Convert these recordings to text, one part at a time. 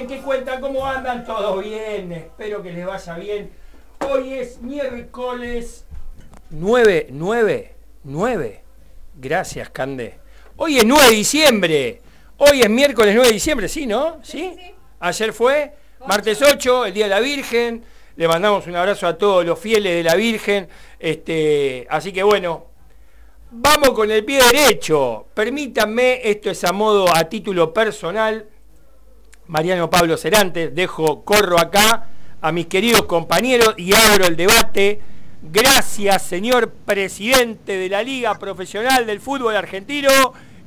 dicen, que cuentan, cómo andan, todo bien, espero que les vaya bien. Hoy es miércoles 9, 9, 9. Gracias, Cande. Hoy es 9 de diciembre. Hoy es miércoles 9 de diciembre, ¿sí, no? ¿Sí? Ayer fue martes 8, el Día de la Virgen. Le mandamos un abrazo a todos los fieles de la Virgen. Este, así que bueno, Vamos con el pie derecho. Permítanme, esto es a modo, a título personal. Mariano Pablo Cerantes, dejo, corro acá a mis queridos compañeros y abro el debate. Gracias, señor presidente de la Liga Profesional del Fútbol Argentino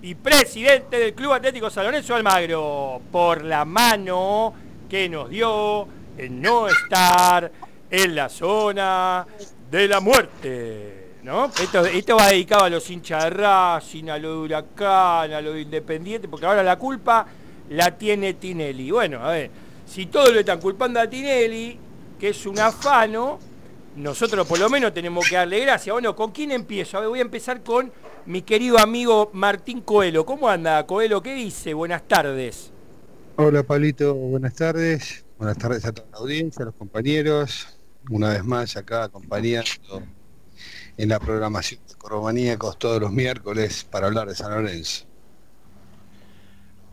y presidente del Club Atlético San Lorenzo Almagro, por la mano que nos dio en no estar en la zona de la muerte. ¿no? Esto, va dedicado a los hinchas de Racing, a lo de Huracán, a lo de Independiente, porque ahora la culpa la tiene Tinelli. Bueno, a ver, si todos lo están culpando a Tinelli, que es un afano, nosotros por lo menos tenemos que darle gracias. Bueno, ¿con quién empiezo? A ver, voy a empezar con mi querido amigo Martín Coelho. ¿Cómo anda, Coelho? ¿Qué dice? Buenas tardes. Hola, Pablito. Buenas tardes. Buenas tardes a toda la audiencia, a los compañeros. Una vez más acá acompañando en la programación de Coromaníacos todos los miércoles para hablar de San Lorenzo.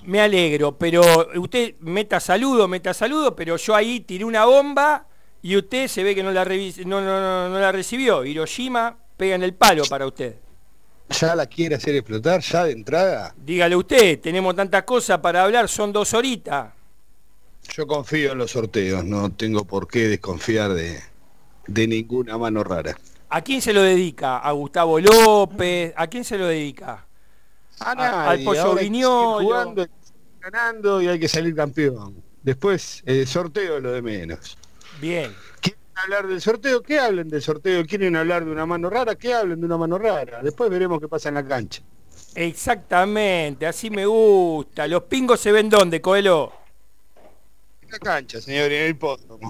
Me alegro, pero usted meta saludo, meta saludo, pero yo ahí tiré una bomba y usted se ve que no la, no, no, la recibió. Hiroshima pega en el palo para usted. ¿Ya la quiere hacer explotar? ¿Ya de entrada? Dígale usted, tenemos tantas cosas para hablar, son dos horitas. Yo confío en los sorteos, no tengo por qué desconfiar de, de ninguna mano rara. ¿A quién se lo dedica? ¿A Gustavo López? ¿A quién se lo dedica? A nadie. Al Pollo Viñolo. Jugando, ganando y hay que salir campeón. Después, el sorteo es lo de menos. Bien. ¿Quieren hablar del sorteo? ¿Qué hablen del sorteo? ¿Quieren hablar de una mano rara? ¿Qué hablen de una mano rara? Después veremos qué pasa en la cancha. Exactamente, así me gusta. ¿Los pingos se ven dónde, Coelho? la cancha, señor, en el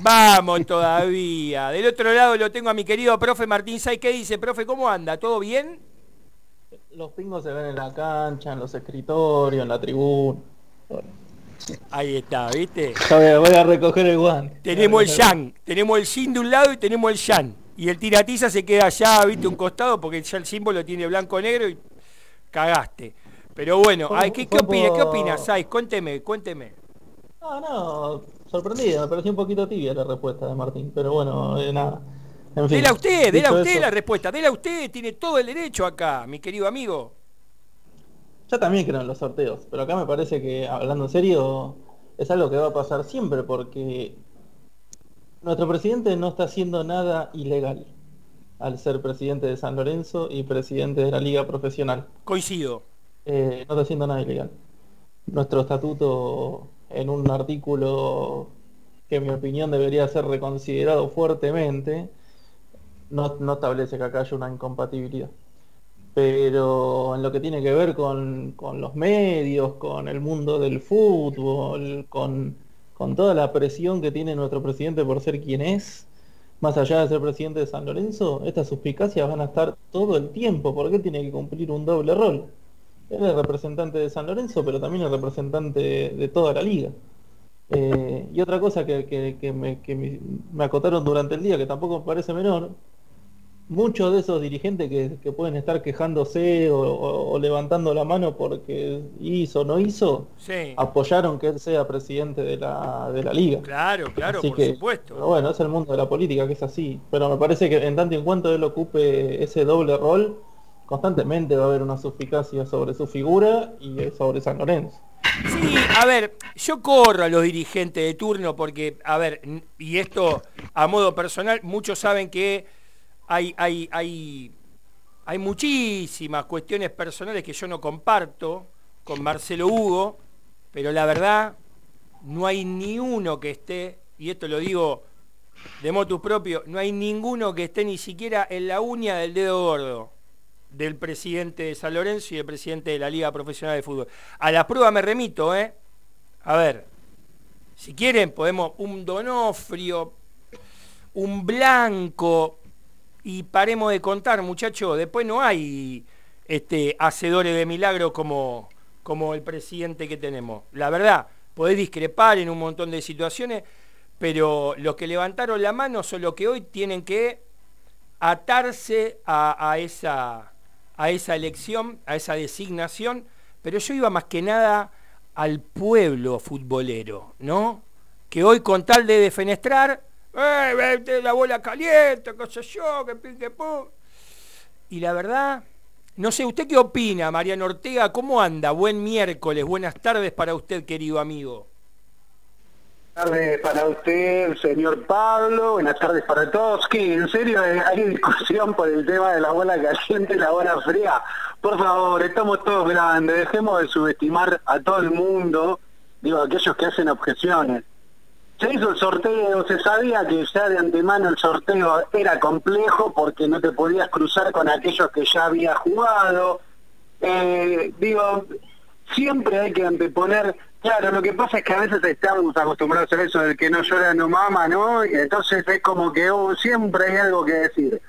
Vamos todavía. Del otro lado lo tengo a mi querido profe Martín Say. ¿Qué dice, profe? ¿Cómo anda? ¿Todo bien? Los pingos se ven en la cancha, en los escritorios, en la tribuna. Ahí está, ¿viste? voy a recoger el guante. Tenemos el Yan, tenemos el Sin de un lado y tenemos el Yan. Y el tiratiza se queda allá, ¿viste? Un costado, porque ya el símbolo tiene blanco-negro y cagaste. Pero bueno, ¿qué, ¿qué opinas? ¿Qué opinas? Cuénteme, cuénteme. No, no, sorprendido, me pareció un poquito tibia la respuesta de Martín, pero bueno, eh, nada. En fin, dela usted, dela usted la respuesta, dela usted, tiene todo el derecho acá, mi querido amigo. Yo también creo en los sorteos, pero acá me parece que, hablando en serio, es algo que va a pasar siempre porque nuestro presidente no está haciendo nada ilegal al ser presidente de San Lorenzo y presidente de la liga profesional. Coincido. Eh, no está haciendo nada ilegal. Nuestro estatuto en un artículo que en mi opinión debería ser reconsiderado fuertemente, no, establece que acá haya una incompatibilidad. Pero en lo que tiene que ver con, con los medios, con el mundo del fútbol, con, con toda la presión que tiene nuestro presidente por ser quien es, más allá de ser presidente de San Lorenzo, estas suspicacias van a estar todo el tiempo, porque él tiene que cumplir un doble rol. Él es representante de San Lorenzo, pero también es representante de, toda la liga. Eh, y otra cosa que, me, acotaron durante el día, que tampoco me parece menor, muchos de esos dirigentes que, pueden estar quejándose o, levantando la mano porque hizo o no hizo, apoyaron que él sea presidente de la, de la liga. Claro, claro, por supuesto. bueno, es el mundo de la política que es así. Pero me parece que en tanto y en cuanto él ocupe ese doble rol, constantemente va a haber una suspicacia sobre su figura y sobre San Lorenzo. Sí, a ver, yo corro a los dirigentes de turno porque, a ver, y esto a modo personal, muchos saben que hay, hay, hay, hay muchísimas cuestiones personales que yo no comparto con Marcelo Hugo, pero la verdad, no hay ni uno que esté, y esto lo digo de motu propio, no hay ninguno que esté ni siquiera en la uña del dedo gordo del presidente de San Lorenzo y del presidente de la Liga Profesional de Fútbol. A la prueba me remito, ¿eh? A ver, si quieren podemos un Donofrio, un Blanco, y paremos de contar, muchachos, después no hay este, hacedores de milagros como, como el presidente que tenemos. La verdad, podés discrepar en un montón de situaciones, pero los que levantaron la mano son los que hoy tienen que atarse a, esa, a esa elección, a esa designación, pero yo iba más que nada al pueblo futbolero, ¿no? Que hoy con tal de defenestrar, ¡eh, la bola caliente, qué sé yo, que pique pum! Y la verdad, no sé, ¿usted qué opina, Mariano Ortega? ¿Cómo anda? Buen miércoles, buenas tardes para usted, querido amigo. Buenas tardes para usted, señor Pablo. Buenas tardes para todos. ¿Qué? ¿En serio hay discusión por el tema de la bola caliente y la bola fría? Por favor, estamos todos grandes. Dejemos de subestimar a todo el mundo, digo, aquellos que hacen objeciones. Se hizo el sorteo, se sabía que ya de antemano el sorteo era complejo porque no te podías cruzar con aquellos que ya había jugado. Eh, digo, siempre hay que anteponer Claro, lo que pasa es que a veces estamos acostumbrados a eso del que no llora no mama, ¿no? Y entonces es como que oh, siempre hay algo que decir.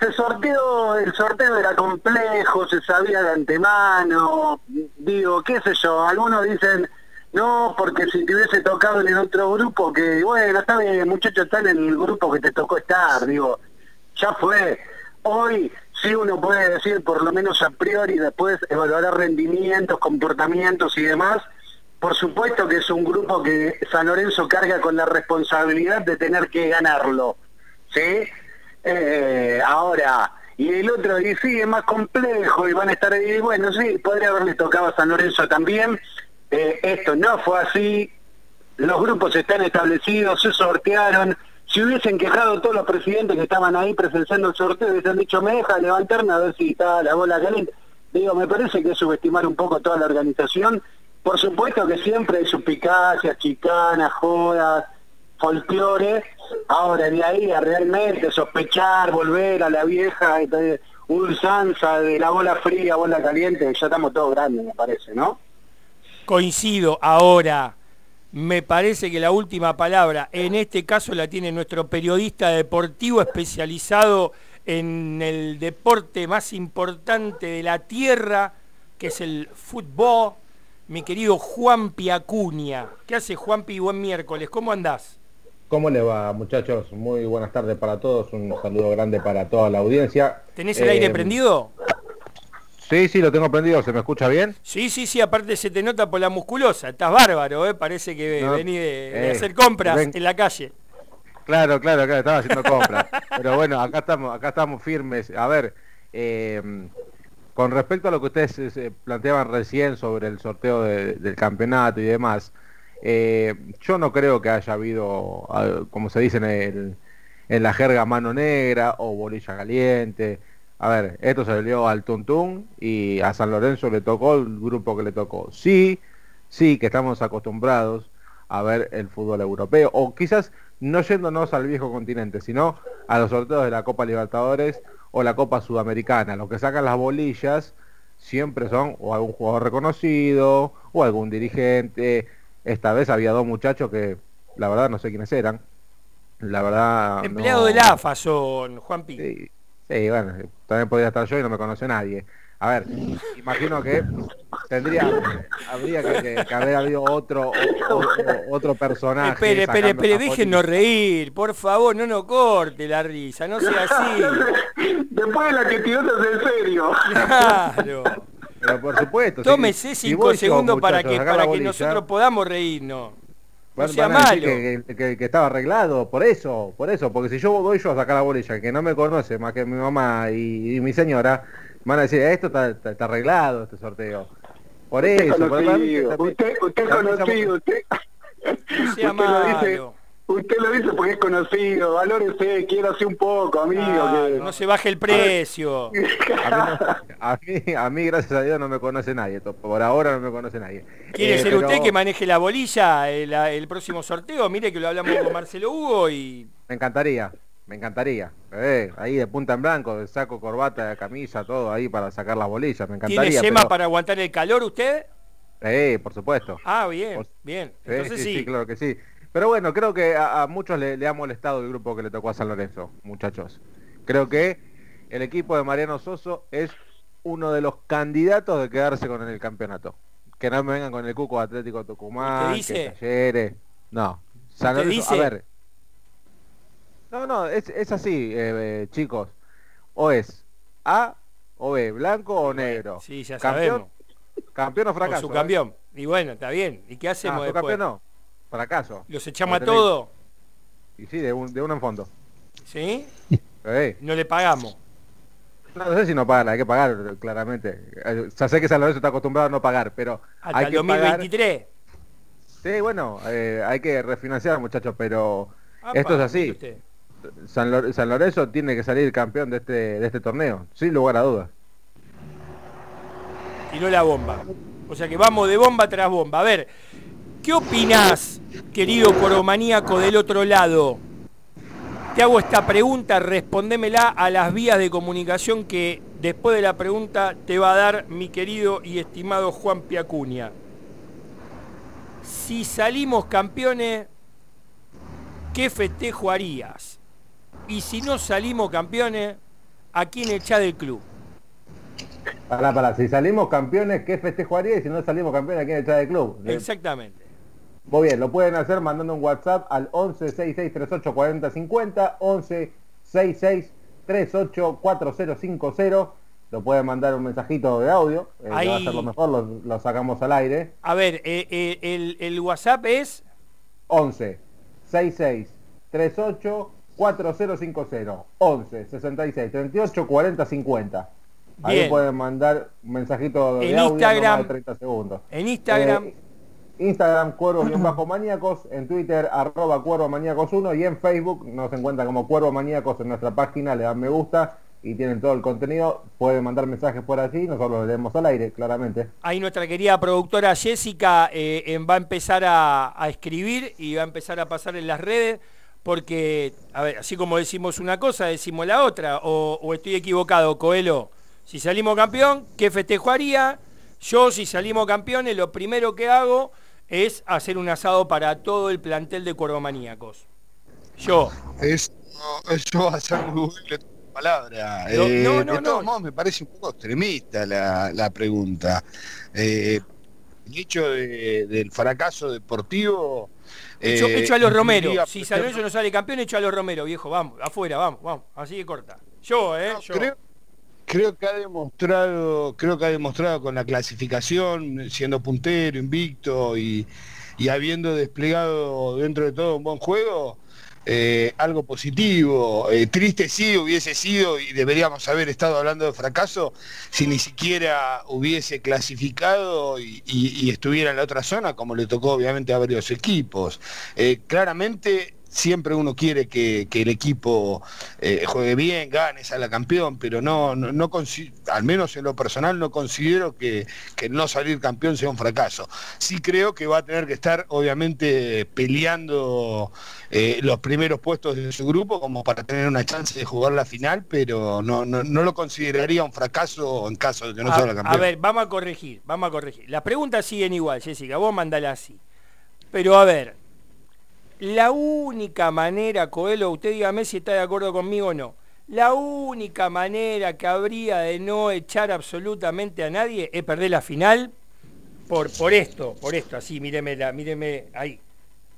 Se sorteó, el sorteo era complejo, se sabía de antemano, digo, qué sé yo, algunos dicen, no, porque si te hubiese tocado en el otro grupo, que bueno, está bien, muchachos están en el grupo que te tocó estar, digo, ya fue. Hoy sí uno puede decir, por lo menos a priori, después evaluar rendimientos, comportamientos y demás, por supuesto que es un grupo que San Lorenzo carga con la responsabilidad de tener que ganarlo, ¿sí? Eh, ahora, y el otro, y sí, es más complejo y van a estar ahí, bueno, sí, podría haberle tocado a San Lorenzo también, eh, esto no fue así, los grupos están establecidos, se sortearon, si hubiesen quejado todos los presidentes que estaban ahí presenciando el sorteo, hubiesen dicho, me deja levantarme a ver si está la bola caliente. Digo, me parece que es subestimar un poco toda la organización por supuesto que siempre hay suspicacias, chicanas, jodas, folclore. Ahora, de ahí a realmente sospechar, volver a la vieja este, ulsanza de la bola fría, bola caliente, ya estamos todos grandes, me parece, ¿no? Coincido. Ahora, me parece que la última palabra, en este caso la tiene nuestro periodista deportivo especializado en el deporte más importante de la tierra, que es el fútbol mi querido Juan Piacuña. ¿Qué hace Juanpi? Buen miércoles, ¿cómo andás? ¿Cómo le va, muchachos? Muy buenas tardes para todos, un saludo grande para toda la audiencia. ¿Tenés el aire eh, prendido? Sí, sí, lo tengo prendido, ¿se me escucha bien? Sí, sí, sí, aparte se te nota por la musculosa, estás bárbaro, ¿eh? parece que vení de, eh, hacer compras en la calle. Claro, claro, claro, estaba haciendo compras. Pero bueno, acá estamos, acá estamos firmes. A ver, eh, con respecto a lo que ustedes eh, planteaban recién sobre el sorteo del campeonato y demás, eh, yo no creo que haya habido, ah, como se dice en, la jerga, mano negra o bolilla caliente. A ver, esto se le dio al Tuntún y a San Lorenzo le tocó el grupo que le tocó. Sí, sí, que estamos acostumbrados a ver el fútbol europeo, o quizás no yéndonos al viejo continente, sino a los sorteos de la Copa Libertadores o la Copa Sudamericana. Los que sacan las bolillas siempre son o algún jugador reconocido o algún dirigente. Esta vez había dos muchachos que la verdad no sé quiénes eran. La verdad... Empleado de la AFA son, Juan Pi. Sí, bueno, también podría estar yo y no me conoce nadie. A ver, imagino que tendría, habría que, haber habido otro, otro personaje. Espere, espere, espere, déjenos reír, por favor, no nos corte la risa, no sea así. Después de la que tiró en serio. Claro. Pero por supuesto. Tómese cinco segundos para que, para que nosotros podamos reírnos. No sea malo. Que, estaba arreglado, por eso, por eso, porque si yo voy yo a sacar la bolilla, que no me conoce más que mi mamá y mi señora, van a decir, esto está, arreglado, este sorteo. Por eso, usted, usted, es conocido, usted, usted lo dice, usted lo dice porque es conocido, valórese, quiérase un poco, amigo. No se baje el precio. A mí, a, mí, gracias a Dios, no me conoce nadie, por ahora no me conoce nadie. ¿Quiere eh, ser usted que maneje la bolilla el, el próximo sorteo? Mire que lo hablamos con Marcelo Hugo y... Me encantaría. Me encantaría. Eh, ahí de punta en blanco, de saco, corbata, camisa, todo ahí para sacar las bolillas. Me encantaría. ¿Tiene yema para aguantar el calor usted? Eh, por supuesto. Ah, bien, bien. Entonces sí, sí. claro que sí. Pero bueno, creo que a, muchos le, ha molestado el grupo que le tocó a San Lorenzo, muchachos. Creo que el equipo de Mariano Soso es uno de los candidatos de quedarse con el campeonato. que no me vengan con el cuco Atlético Tucumán, ¿Te dice? que Talleres. No. San ¿Te Lorenzo, a ver. No, no, es, es así, eh, eh, chicos. O es A o B, blanco o negro. Sí, ya Campeón, sabemos. Campeón o fracaso. su ¿eh? campeón. Y bueno, está bien. ¿Y qué Ah, hacemos su después? campeón no. Fracaso. ¿Los echamos a todos? Y sí, de, un, de uno en fondo. ¿Sí? No le pagamos. No, no sé si no pagan, hay que pagar, claramente. Ya sé que San Lorenzo está acostumbrado a no pagar, pero Hasta hay el que pagar. 2023. Sí, bueno, eh, hay que refinanciar, muchachos, pero Apa, esto es así. Lor- San Lorenzo tiene que salir campeón de este, de este torneo, sin lugar a dudas. tiró la bomba. O sea que vamos de bomba tras bomba. A ver, ¿qué opinás, querido coromaníaco del otro lado? Te hago esta pregunta, respondémela a las vías de comunicación que después de la pregunta te va a dar mi querido y estimado Juan Piacuña. Si salimos campeones, ¿qué festejo harías? Y si no salimos campeones, ¿a quién echás del club? Para, para, si salimos campeones, ¿qué festejo haría? Y si no salimos campeones, ¿a quién echar del club? Exactamente. Muy bien, lo pueden hacer mandando un WhatsApp al 11 66 38 40 50, 11 66 38 4050. Lo pueden mandar un mensajito de audio, eh, que va a Ahí. ser lo mejor, lo, lo sacamos al aire. A ver, eh, eh, el, el WhatsApp es 11 66 38 4050 11 66 38 40 50 Ahí Bien. pueden mandar un mensajito de En audio Instagram. de 30 segundos. en Instagram. Eh, Instagram Cuervos bien bajo maníacos, en Twitter arroba Cuervo Maníacos 1 y en Facebook nos encuentran como Cuervo Maníacos en nuestra página, le dan me gusta y tienen todo el contenido, pueden mandar mensajes por allí, nosotros lo leemos al aire, claramente. Ahí nuestra querida productora Jessica eh, eh, va a empezar a, a escribir y va a empezar a pasar en las redes porque, a ver, así como decimos una cosa, decimos la otra. O, o estoy equivocado, Coelho. Si salimos campeón, ¿qué festejo haría? Yo, si salimos campeones, lo primero que hago es hacer un asado para todo el plantel de Cuervomaníacos. Yo. Eso, eso va a ser muy palabra. No, Eh, no, no, de todos no. modos, me parece un poco extremista la, la pregunta. Eh, el hecho de- del fracaso deportivo. Hecho, eh, hecho a los Romero. Si San Lorenzo no sale campeón, hecho a los Romero, viejo. Vamos, afuera, vamos, vamos. Así de corta. Yo, ¿eh? Yo. creo, creo que ha demostrado, creo que ha demostrado con la clasificación, siendo puntero, invicto y, y habiendo desplegado dentro de todo un buen juego, eh, algo positivo. Eh, triste sí hubiese sido y deberíamos haber estado hablando de fracaso si ni siquiera hubiese clasificado y, y- estuviera en la otra zona, como le tocó obviamente a varios equipos. Eh, claramente siempre uno quiere que, que el equipo eh, juegue bien, gane, salga campeón, pero no, no, al menos en lo personal no considero que, que no salir campeón sea un fracaso. Sí creo que va a tener que estar obviamente peleando eh, los primeros puestos de su grupo como para tener una chance de jugar la final, pero no, no, no lo consideraría un fracaso en caso de que no a, salga a campeón. ver, vamos a corregir, vamos a corregir. Las preguntas siguen igual, Jessica, vos mandala así. Pero a ver, la única manera, Coelho, usted dígame si está de acuerdo conmigo o no. La única manera que habría de no echar absolutamente a nadie es perder la final por, por esto, por esto, así, míreme, la, míreme ahí.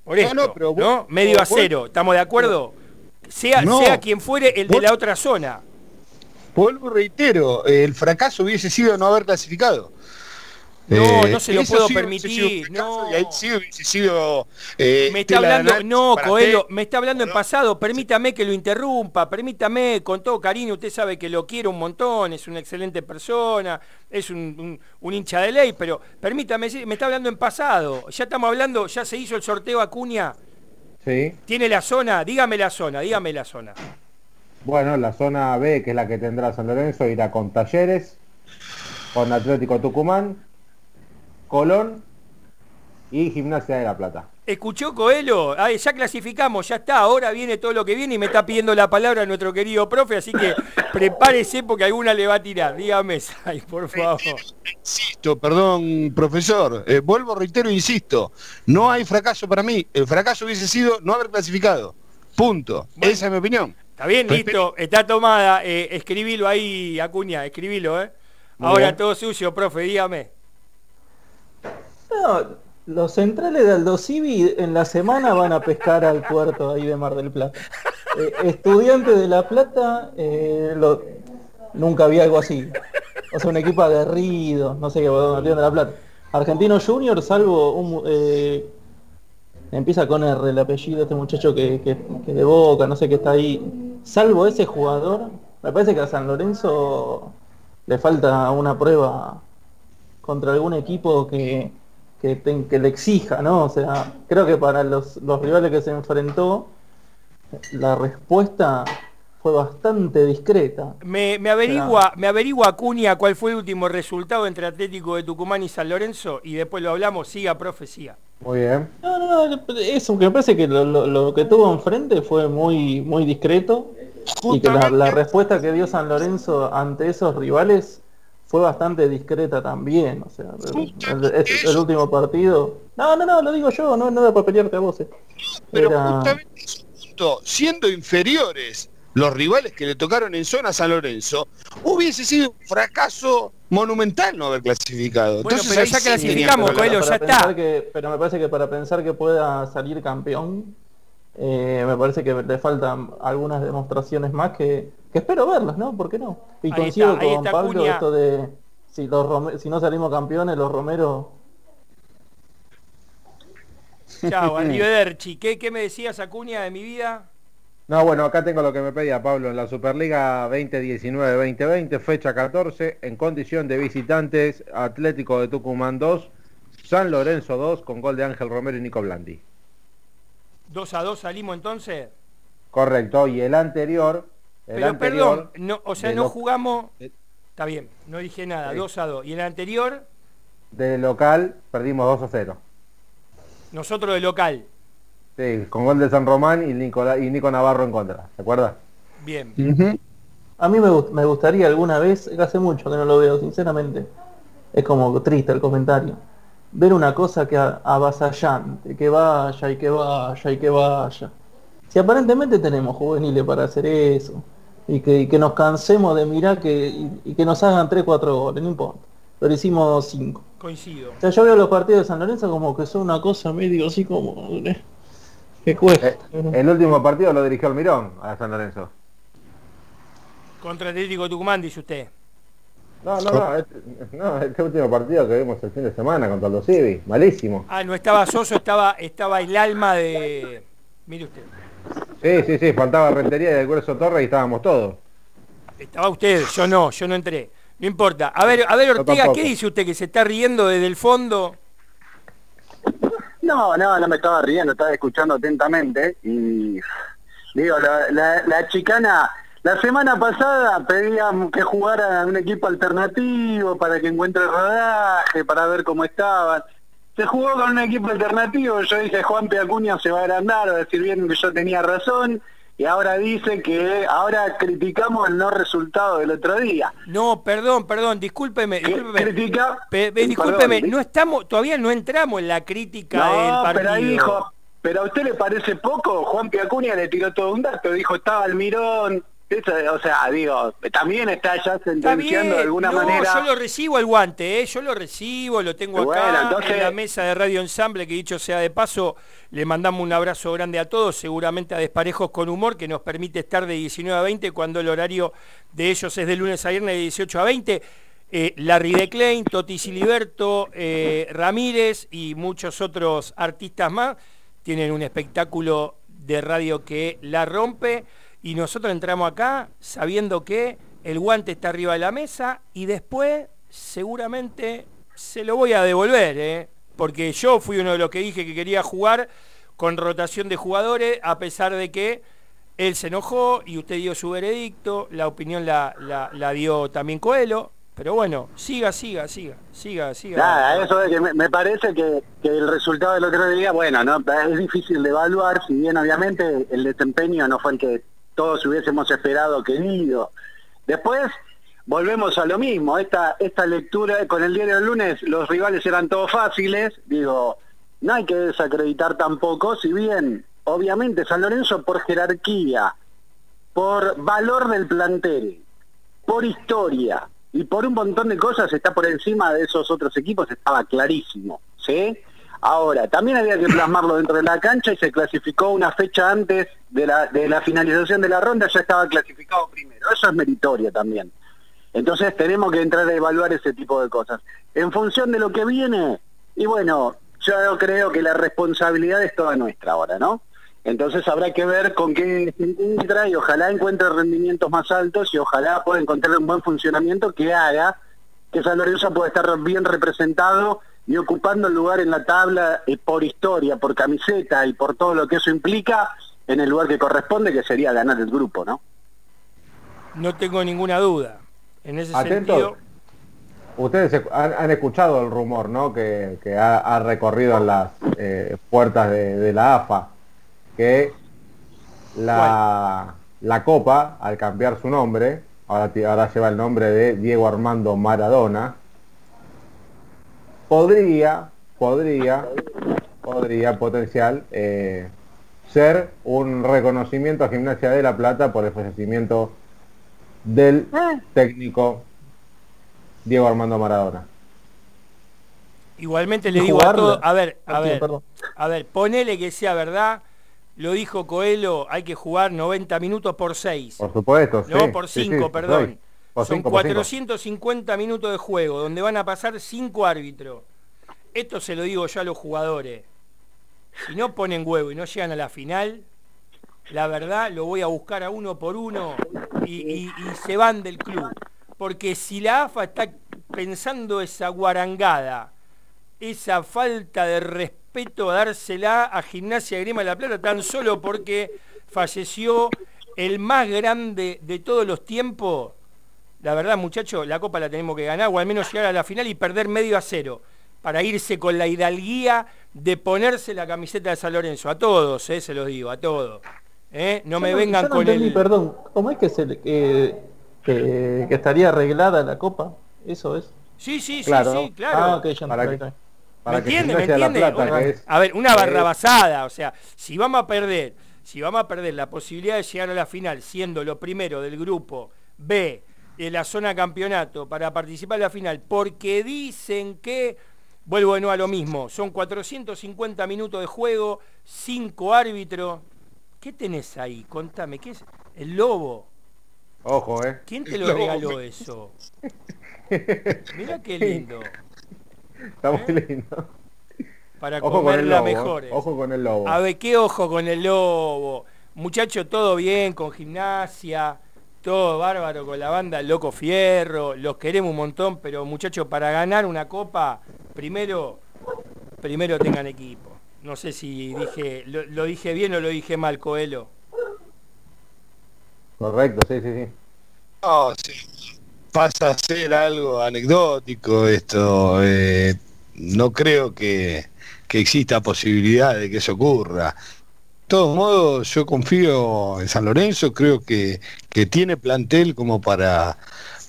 Por esto, no, ¿no? pero vos- Medio a cero, ¿estamos de acuerdo? Sea, No. sea quien fuere el de la otra zona. Vuelvo reitero, el fracaso hubiese sido no haber clasificado. No, Eh, no se lo puedo permitir, no. Y ahí hubiese sido. eh, Me está tela de hablando, no, Coelho, me está hablando en pasado, permítame que lo interrumpa, permítame, con todo cariño, usted sabe que lo quiero un montón, es una excelente persona, es un, un- un hincha de ley, pero permítame, me está hablando en pasado, ya estamos hablando, ya se hizo el sorteo Acuña, Sí. tiene la zona, dígame la zona, dígame la zona. Bueno, la zona B, que es la que tendrá San Lorenzo, irá con Talleres, con Atlético Tucumán, Colón y Gimnasia de la Plata. ¿Escuchó Coelho? Ay, ya clasificamos, ya está, ahora viene todo lo que viene y me está pidiendo la palabra nuestro querido profe, así que prepárese porque alguna le va a tirar, dígame, ay, por favor. Insisto, perdón, profesor. eh, vuelvo, reitero, insisto. No hay fracaso para mí. El fracaso hubiese sido no haber clasificado. Punto. Bueno. Esa es mi opinión. Está bien, Respe- listo, está tomada. Eh, escribilo ahí, Acuña, escribilo, ¿eh? Muy Ahora bien. todo sucio, profe, dígame. No, los centrales de Aldo Civi en la semana van a pescar al puerto ahí de Mar del Plata. Eh, estudiantes de La Plata, eh, nunca había algo así. O sea, un equipo aguerrido, no sé qué, de La Plata. Argentino Junior, salvo un... eh, empieza con R el apellido, este muchacho que, que, que de Boca, no sé qué está ahí. Salvo ese jugador, me parece que a San Lorenzo le falta una prueba contra algún equipo que, que, ten- que le exija, ¿no? O sea, creo que para los, los rivales que se enfrentó, la respuesta fue bastante discreta. Me, me averigua, me averigua Acuña cuál fue el último resultado entre Atlético de Tucumán y San Lorenzo y después lo hablamos, siga profecía. Muy bien. No, no, no, eso, que me parece que lo, lo- lo que tuvo enfrente fue muy, muy discreto y que la, la respuesta que dio San Lorenzo ante esos rivales fue bastante discreta también. O sea, el, el- el- el último partido... No, no, no, lo digo yo, no, no era para pelearte a vos. eh. Pero Era- justamente punto, siendo inferiores los rivales que le tocaron en zona San Lorenzo, hubiese sido un fracaso monumental no haber clasificado. Bueno, Entonces, pero ya sí clasificamos, Coelho, ya está. Que, pero me parece que para pensar que pueda salir campeón, eh, me parece que le faltan algunas demostraciones más que, que espero verlas, ¿no? ¿Por qué no? Y Ahí coincido está, con está Pablo esto de si los Rome- si no salimos campeones, los Romeros Chao, arrivederci. ¿Qué, ¿Qué me decías, Acuña, de mi vida? No, bueno, acá tengo lo que me pedía Pablo en la Superliga 2019-2020, fecha 14, en condición de visitantes, Atlético de Tucumán 2, San Lorenzo 2, con gol de Ángel Romero y Nico Blandi. 2 a 2 salimos entonces. Correcto, y el anterior, el Pero anterior, perdón, no, o sea, no lo- jugamos... de- Está bien, no dije nada, Sí. 2 a 2. Y el anterior, de local, perdimos 2 a 0. nosotros de local. Sí, con gol de San Román y Nico, y Nico Navarro en contra, ¿se acuerda? Bien. Ujú. A mí me, me gustaría alguna vez, hace mucho que no lo veo, sinceramente, es como triste el comentario, ver una cosa que avasallante, que vaya y que vaya y que vaya. Si aparentemente tenemos juveniles para hacer eso, y que, y que nos cansemos de mirar que, y, y que nos hagan 3, 4 goles, no importa, pero hicimos 5. Coincido. O sea, yo veo los partidos de San Lorenzo como que son una cosa medio así como... que cuesta. Eh, el último partido lo dirigió el Mirón a San Lorenzo. Contra Atlético de Tucumán, dice usted. No, no, no, este, no, este último partido que vimos el fin de semana contra los Civi, malísimo. Ah, no estaba Soso, estaba, estaba el alma de... Mire usted. Sí, sí, sí, faltaba Rentería y el Grueso Torre y estábamos todos. Estaba usted, yo no, yo no entré. No importa. A ver, a ver Ortega. ¿qué dice usted que se está riendo desde el fondo? No, no, no me estaba riendo, estaba escuchando atentamente y digo, la, la- la chicana, la semana pasada pedían que jugara un equipo alternativo para que encuentre rodaje, para ver cómo estaban. Se jugó con un equipo alternativo, yo dije Juan Acuña se va a agrandar, va a decir bien que yo tenía razón, y ahora dice que ahora criticamos el no resultado del otro día. No, perdón, perdón, discúlpeme, ¿Qué discúlpeme. critica? Pe- pe- Perdón, discúlpeme, ¿sí? no estamos, todavía no entramos en la crítica del No, partido. pero ahí dijo, pero a usted le parece poco, Juan Piacuña le tiró todo un dato, dijo estaba Almirón, eso, o sea, digo, también está ya sentenciando de alguna no, manera. yo lo recibo al guante, ¿eh? yo lo recibo, lo tengo Bueno, acá entonces- en la mesa de Radio Ensamble, que dicho sea de paso, le mandamos un abrazo grande a todos, seguramente a Desparejos con Humor, que nos permite estar de 19 a 20, cuando el horario de ellos es de lunes a viernes de 18 a 20. Eh, Larry de Klein, Toti Siliberto, eh, Ramírez y muchos otros artistas más tienen un espectáculo de radio que la rompe y nosotros entramos acá sabiendo que el guante está arriba de la mesa y después seguramente se lo voy a devolver, ¿eh? porque yo fui uno de los que dije que quería jugar con rotación de jugadores a pesar de que él se enojó y usted dio su veredicto, la opinión la, la- la dio también Coelho, pero bueno, siga, siga, siga, siga, siga. Nada, eso de que me, me parece que, que el resultado del otro día, bueno, no es difícil de evaluar, si bien obviamente el desempeño no fue el que todos hubiésemos esperado querido. Después volvemos a lo mismo, esta, esta lectura con el diario del lunes, los rivales eran todos fáciles, digo, no hay que desacreditar tampoco, si bien obviamente San Lorenzo por jerarquía, por valor del plantel, por historia y por un montón de cosas está por encima de esos otros equipos, estaba clarísimo. ¿sí? Ahora, también había que plasmarlo dentro de la cancha y se clasificó una fecha antes de la, de la finalización de la ronda, ya estaba clasificado primero. Eso es meritorio también. Entonces tenemos que entrar a evaluar ese tipo de cosas. En función de lo que viene, y bueno, yo creo que la responsabilidad es toda nuestra ahora, ¿no? Entonces habrá que ver con qué se y ojalá encuentre rendimientos más altos y ojalá pueda encontrar un buen funcionamiento que haga que San Lorenzo pueda estar bien representado y ocupando el lugar en la tabla eh, por historia, por camiseta y por todo lo que eso implica en el lugar que corresponde, que sería ganar el grupo, ¿no? No tengo ninguna duda. En ese Atentos. sentido, Ustedes han, han escuchado el rumor, ¿no? Que, que ha, ha recorrido en las eh, puertas de, de la AFA, que la, la Copa, al cambiar su nombre, ahora lleva el nombre de Diego Armando Maradona, podría, podría, podría potencial eh, ser un reconocimiento a Gimnasia de la Plata por el fallecimiento del técnico Diego Armando Maradona. igualmente le digo a todos, a ver, a Ah, sí, ver, perdón. a ver, ponele que sea verdad, lo dijo Coelho, hay que jugar 90 minutos por 6. Por supuesto, No, sí, por sí, 5, sí, perdón. Son cinco, por cinco. 450 minutos de juego, donde van a pasar 5 árbitros. Esto se lo digo yo a los jugadores. Si no ponen huevo y no llegan a la final, la verdad lo voy a buscar a uno por uno y, y- y se van del club. Porque si la AFA está pensando esa guarangada, esa falta de respeto a dársela a Gimnasia Grima de la Plata tan solo porque falleció el más grande de todos los tiempos. La verdad, muchachos, la copa la tenemos que ganar o al menos llegar a la final y perder medio a cero para irse con la hidalguía de ponerse la camiseta de San Lorenzo. A todos, eh, se los digo, a todos. ¿eh? No Yo me vengan yo no con entendí, el... perdón, ¿cómo es que, se le- que, que, que estaría arreglada la copa? Eso es. Sí, sí, Claro. sí, sí, claro. Ah, Para que- bien. Para ¿Me entiende? ¿Me entiende? Plata, Una- que es- a ver, una barrabasada, o sea, si vamos a perder, si vamos a perder la posibilidad de llegar a la final siendo lo primero del grupo B de la zona campeonato para participar en la final, porque dicen que, vuelvo de nuevo a lo mismo, son 450 minutos de juego, 5 árbitros. ¿Qué tenés ahí? Contame, ¿qué es? El lobo. Ojo, ¿eh? ¿Quién te lo Lobo. regaló eso? Mira qué lindo. Está muy lindo. Para Ojo con el comerla. ¿eh? mejores. Ojo con el lobo. A ver, qué ojo con el lobo. Muchacho, todo bien con gimnasia, todo bárbaro con la banda Loco Fierro, los queremos un montón, pero muchachos, para ganar una copa, primero, primero tengan equipo. No sé si dije, lo, lo dije bien o lo dije mal, Coelho. Correcto, sí, sí, sí. No, sí, pasa a ser algo anecdótico esto. eh, no creo que, que exista posibilidad de que eso ocurra. De todos modos, yo confío en San Lorenzo, creo que, que tiene plantel como para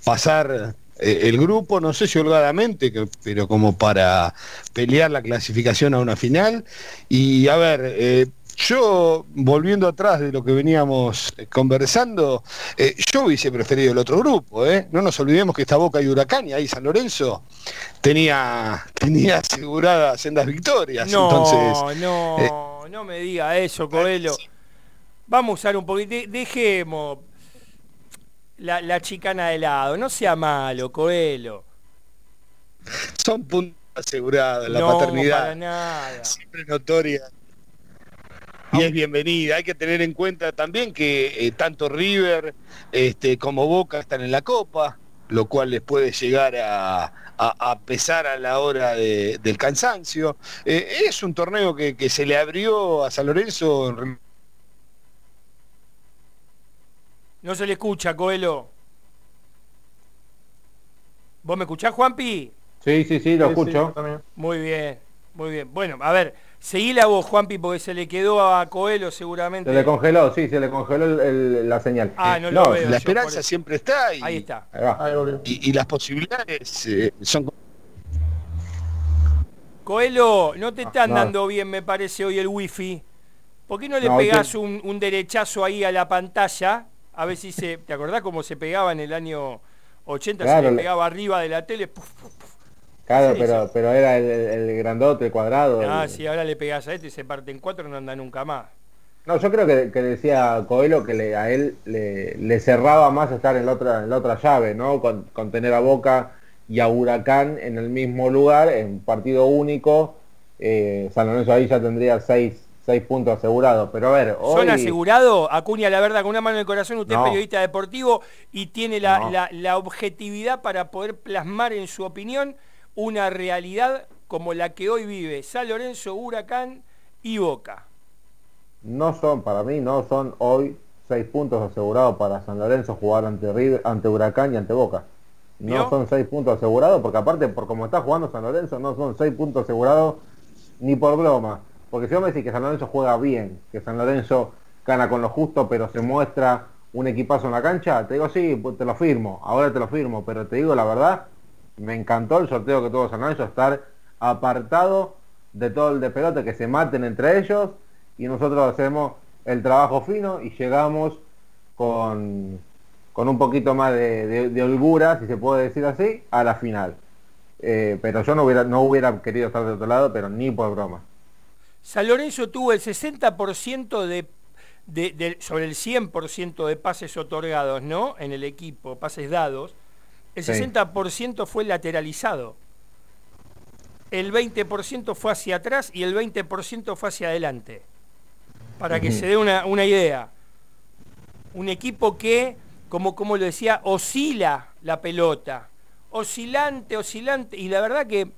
pasar eh, el grupo, no sé si holgadamente, pero como para pelear la clasificación a una final. Y a ver, eh, yo volviendo atrás de lo que veníamos eh, conversando, eh, yo hubiese preferido el otro grupo, ¿eh? No nos olvidemos que esta Boca y Huracán y ahí San Lorenzo tenía, tenía aseguradas sendas victorias. No, Entonces, no, no me diga eso, Coelho. Vamos a usar un poquito, de- dejemos la, la chicana de lado, no sea malo, Coelho. son puntos asegurados, la no, para paternidad nada. siempre es notoria. Y es bienvenida. Hay que tener en cuenta también que eh, tanto River este, como Boca están en la Copa, lo cual les puede llegar a, a- a pesar a la hora de- del cansancio. Eh, es un torneo que, que se le abrió a San Lorenzo en No se le escucha, Coelho. ¿Vos me escuchás, Juanpi? Sí, sí, sí, lo Sí, sí, escucho. también. Muy bien, muy bien. Bueno, a ver, seguí la voz, Juanpi, porque se le quedó a Coelho seguramente. Se le congeló, sí, se le congeló el- el- la señal. Ah, no lo veo. la yo esperanza siempre está y, Ahí está. Y- y las posibilidades eh, son Coelho, no te Ah, están no. dando bien, me parece, hoy el wifi. ¿Por qué no le No, pegás que- un, un derechazo ahí a la pantalla? A ver si se... ¿Te acordás cómo se pegaba en el año 80? Claro, se le le- pegaba arriba de la tele. puf, puf, puf. Claro, Sí, pero, sí. pero era el, grandote, el cuadrado. Ah, el- si ahora le pegas a este y se parte en cuatro, no anda nunca más. No, yo creo que, que decía Coelho que le- a él le, le cerraba más estar en la otra, en la otra llave, ¿no? Con, con tener a Boca y a Huracán en el mismo lugar, en partido único. Eh, San Lorenzo ahí ya tendría seis, seis puntos asegurados. Pero a ver, hoy... Son asegurado, Acuña, la verdad, con una mano en el corazón, usted No. es periodista deportivo y tiene la, No. la- la objetividad para poder plasmar en su opinión una realidad como la que hoy vive San Lorenzo, Huracán y Boca. no son, para mí, no son hoy seis puntos asegurados para San Lorenzo jugar ante River, ante Huracán y ante Boca. No ¿Vio? son seis puntos asegurados, porque aparte, por como está jugando San Lorenzo, no son seis puntos asegurados ni por broma. Porque si vos me decís que San Lorenzo juega bien, que San Lorenzo gana con lo justo, pero se muestra un equipazo en la cancha, te digo sí, te lo firmo, ahora te lo firmo, pero te digo la verdad, me encantó el sorteo que tuvo San Lorenzo, estar apartado de todo el despelote, que se maten entre ellos y nosotros hacemos el trabajo fino y llegamos con, con un poquito más de, de- holgura, si se puede decir así, a la final. Eh, pero yo no hubiera, no hubiera querido estar de otro lado, pero ni por broma. San Lorenzo tuvo el 60% de, de- de- sobre el 100% de pases otorgados, ¿no? En el equipo, pases dados. El Sí. 60% fue lateralizado. El 20% fue hacia atrás y el 20% fue hacia adelante. Para que se dé una, una idea. Un equipo que, como, como lo decía, oscila la pelota. Oscilante, oscilante. Y la verdad que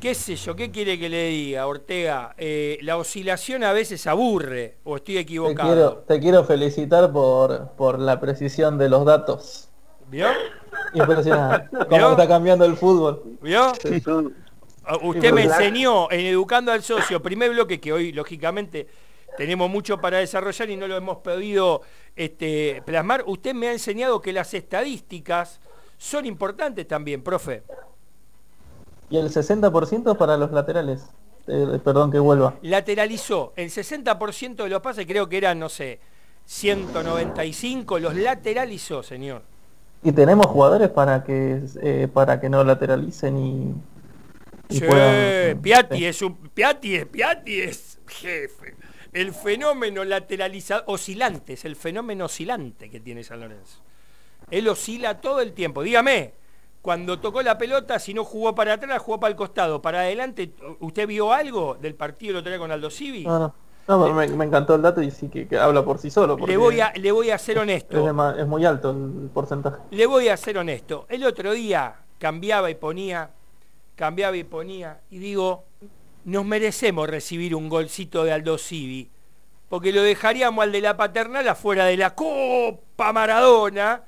qué sé yo, ¿qué quiere que le diga, Ortega? Eh, la oscilación a veces aburre, o estoy Te equivocado. quiero, te quiero felicitar por, por la precisión de los datos. ¿Vio? Impresionante. ¿Vio? Cómo está cambiando el fútbol. ¿Vio? Ah, Usted me enseñó en Educando al Socio, primer bloque, que hoy lógicamente tenemos mucho para desarrollar y no lo hemos podido este, plasmar. Usted me ha enseñado que las estadísticas son importantes también, profe. Y el 60% para los laterales. Eh, perdón que vuelva. Lateralizó el 60% de los pases, creo que eran, no sé, 195, los lateralizó, señor. Y tenemos jugadores para que eh, para que nolateralicen y, y Sí, puedan- Piatti sí. es un Piatti es Piatti es jefe. El fenómeno lateralizado oscilante, es el fenómeno oscilante que tiene San Lorenzo. Él oscila todo el tiempo. Dígame, cuando tocó la pelota, si no jugó para atrás, jugó para el costado, para adelante, ¿usted vio algo del partido el otro día con Aldo Civi? No, no. No, pero me, me encantó el dato y sí que, que habla por sí solo. Le voy a le voy a ser es, honesto. es muy alto el porcentaje. Le voy a ser honesto. El otro día cambiaba y ponía, cambiaba y ponía, y digo, nos merecemos recibir un golcito de Aldo Civi, porque lo dejaríamos al de la paternal afuera de la Copa Maradona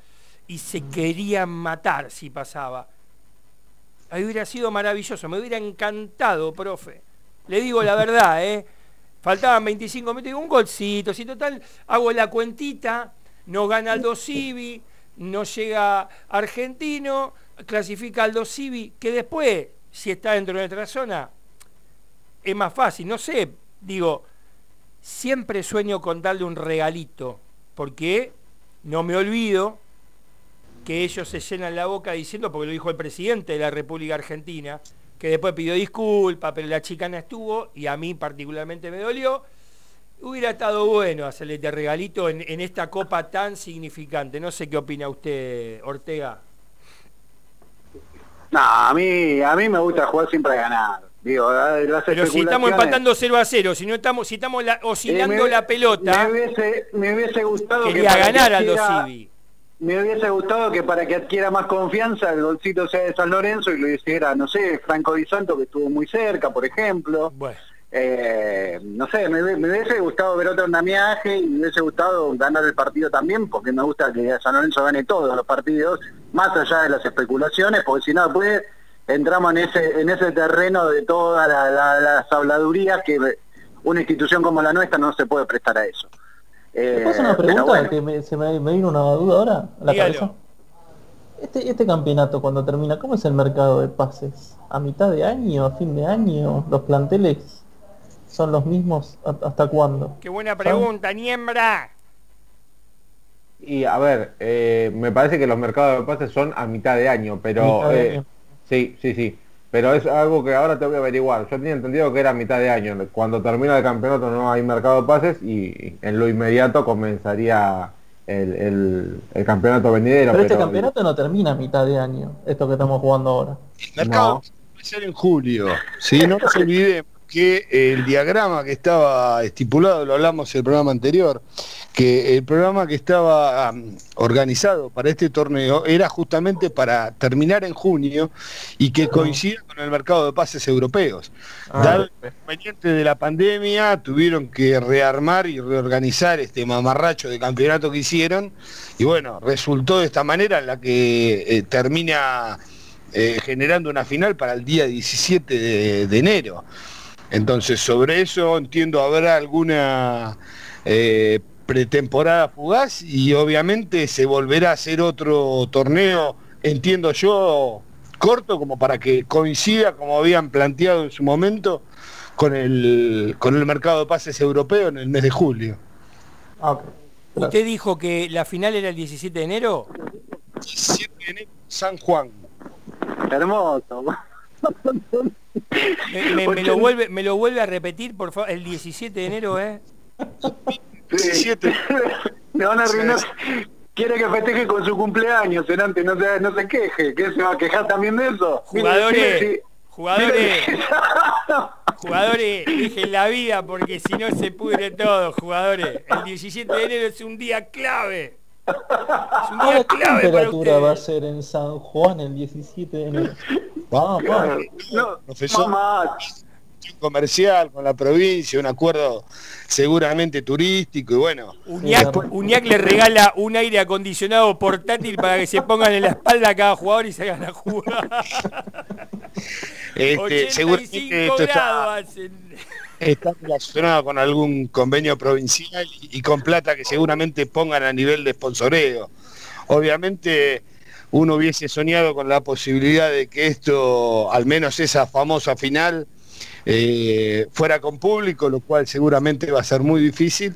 y se querían matar si pasaba. Ahí hubiera sido maravilloso, me hubiera encantado, profe. Le digo la verdad, ¿eh? Faltaban 25 minutos, digo, un golcito, si total hago la cuentita, no gana Aldo Civi, no llega Argentino, clasifica Aldo Civi, que después, si está dentro de nuestra zona, es más fácil, no sé, digo, siempre sueño con darle un regalito, porque no me olvido que ellos se llenan la boca diciendo, porque lo dijo el presidente de la República Argentina, que después pidió disculpas, pero la chicana estuvo y a mí particularmente me dolió. Hubiera estado bueno hacerle este regalito en, en esta copa tan significante. No sé qué opina usted, Ortega. No, a mí, a mí me gusta jugar siempre a ganar. Digo, las Pero si estamos empatando 0 a 0, si no estamos, si estamos la- oscilando Eh, me- la pelota, Me hubiese, me hubiese gustado que quería que ganar Aldo Civi. Me hubiese gustado que para que adquiera más confianza el golcito sea de San Lorenzo y lo hiciera, no sé, Franco Di Santo que estuvo muy cerca, por ejemplo. Bueno, Eh, no sé, me, me hubiese gustado ver otro andamiaje y me hubiese gustado ganar el partido también, porque me gusta que San Lorenzo gane todos los partidos, más allá de las especulaciones, porque si no después entramos en ese, en ese terreno de todas la- la- las habladurías que una institución como la nuestra no se puede prestar a eso. Eh, ¿Te puedo hacer una pregunta bueno. que me, se me, me vino una duda ahora a la Dígalo. cabeza? Este, este campeonato cuando termina, ¿cómo es el mercado de pases? ¿A mitad de año? ¿A fin de año? ¿Los planteles son los mismos? ¿A- ¿Hasta cuándo? qué buena pregunta, Niembra. Y a ver, eh, me parece que los mercados de pases son a mitad de año, pero Mitad de eh, año. Sí, sí, sí. Pero es algo que ahora te voy a averiguar. Yo tenía entendido que era mitad de año. Cuando termina el campeonato no hay mercado de pases y en lo inmediato comenzaría el, el, el campeonato venidero. Pero, este campeonato no termina a mitad de año, esto que estamos jugando ahora. El mercado va a ser en julio. Sí, no nos olvidemos que el diagrama que estaba estipulado, lo hablamos en el programa anterior, que el programa que estaba um, organizado para este torneo era justamente para terminar en junio y que coincida con el mercado de pases europeos. Ah, Dado el inconveniente de la pandemia, tuvieron que rearmar y reorganizar este mamarracho de campeonato que hicieron y bueno, resultó de esta manera en la que eh, termina eh, generando una final para el día 17 de, de enero. Entonces, sobre eso entiendo habrá alguna eh, pretemporada fugaz y obviamente se volverá a hacer otro torneo, entiendo yo, corto como para que coincida como habían planteado en su momento con el, con el mercado de pases europeo en el mes de julio. Ah, ¿Usted dijo que la final era el 17 de enero? 17 de enero, San Juan. Hermoso. Me, lo vuelve, me lo vuelve a repetir, por favor, el 17 de enero, ¿eh? 17. Me van a arruinar. Quiere que festeje con su cumpleaños, Senante, no se, no se queje, que se va a quejar también de eso. Jugadores, jugadores, jugadores, dejen la vida porque si no se pudre todo, jugadores. El 17 de enero es un día clave. Es un día ¿Qué temperatura va a ser en San Juan el 17 de enero? Vamos, vamos. No, comercial con la provincia, un acuerdo seguramente turístico y bueno. Uñac, le regala un aire acondicionado portátil para que se pongan en la espalda a cada jugador y se hagan a jugar. Este, seguramente esto está, está, relacionado con algún convenio provincial y, y con plata que seguramente pongan a nivel de sponsoreo. Obviamente uno hubiese soñado con la posibilidad de que esto, al menos esa famosa final, eh, fuera con público, lo cual seguramente va a ser muy difícil,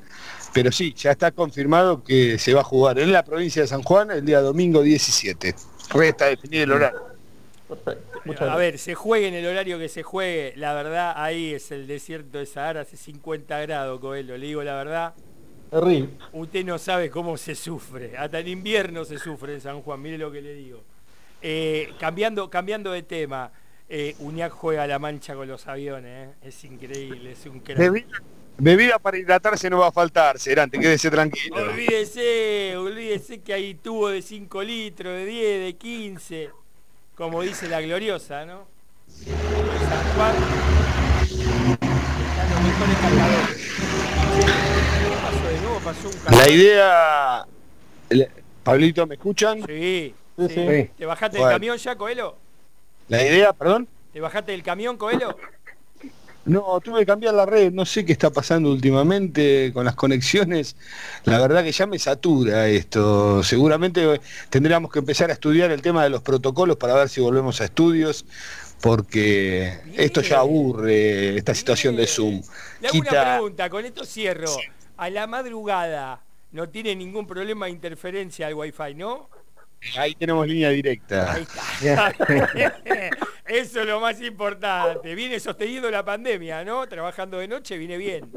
pero sí, ya está confirmado que se va a jugar en la provincia de San Juan el día domingo 17. Resta definir el horario. A ver, se juegue en el horario que se juegue, la verdad ahí es el desierto de Sahara, hace 50 grados, Coelho, le digo la verdad, Usted no sabe cómo se sufre. Hasta en invierno se sufre en San Juan, mire lo que le digo. Eh, cambiando, cambiando de tema, eh, Uñac juega la mancha con los aviones, ¿eh? es increíble, es un Bebida, para hidratarse no va a faltar, Serante, quédese tranquilo. Olvídese, olvídese que hay tubo de 5 litros, de 10, de 15, como dice la gloriosa, ¿no? San Juan, están los mejores cargadores. La idea... Pablito, ¿me escuchan? Sí. sí. ¿Te bajaste del camión ya, Coelho? La idea, perdón. ¿Te bajaste del camión, Coelho? No, tuve que cambiar la red, no sé qué está pasando últimamente con las conexiones. La verdad que ya me satura esto. Seguramente tendríamos que empezar a estudiar el tema de los protocolos para ver si volvemos a estudios, porque esto ya aburre, esta situación de Zoom. Le hago una pregunta, con esto cierro a la madrugada no tiene ningún problema de interferencia al wifi, ¿no? Ahí tenemos línea directa. Eso es lo más importante. Viene sostenido la pandemia, ¿no? Trabajando de noche viene bien.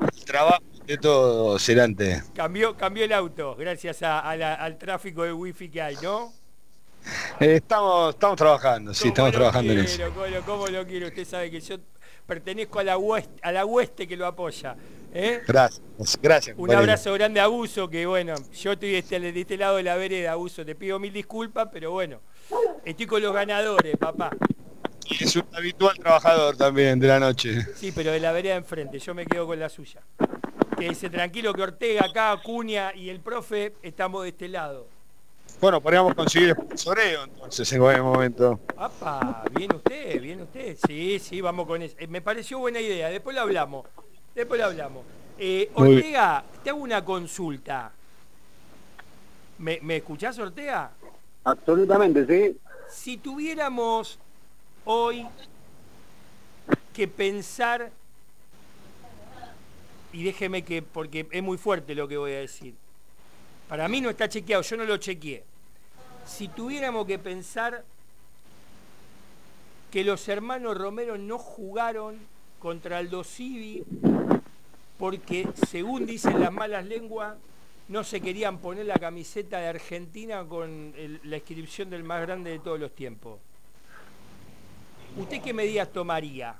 El trabajo de todo, Celante. Cambió, cambió el auto gracias al tráfico de wifi que hay, ¿no? Eh, estamos, estamos trabajando, sí, estamos trabajando en eso. ¿Cómo lo quiero? Usted sabe que yo pertenezco a la hueste, a la hueste que lo apoya. ¿eh? Gracias, gracias. Un abrazo grande a Abuso, que bueno, yo estoy de este, de este lado de la vereda, Abuso, te pido mil disculpas, pero bueno, estoy con los ganadores, papá. Y es un habitual trabajador también de la noche. Sí, pero de la vereda enfrente, yo me quedo con la suya. Que dice tranquilo que Ortega, acá, Acuña y el profe estamos de este lado. Bueno, podríamos conseguir el sponsoreo entonces en cualquier momento. ¡Apa! ¿Viene usted? ¿Viene usted? Sí, sí, vamos con eso. Eh, me pareció buena idea, después lo hablamos. Después lo hablamos. Eh, Ortega, te hago una consulta. ¿Me, ¿Me escuchás, Ortega? Absolutamente, sí. Si tuviéramos hoy que pensar, y déjeme que, porque es muy fuerte lo que voy a decir, para mí no está chequeado, yo no lo chequeé. Si tuviéramos que pensar que los hermanos Romero no jugaron contra el Civi porque, según dicen las malas lenguas, no se querían poner la camiseta de Argentina con la inscripción del más grande de todos los tiempos. ¿Usted qué medidas tomaría?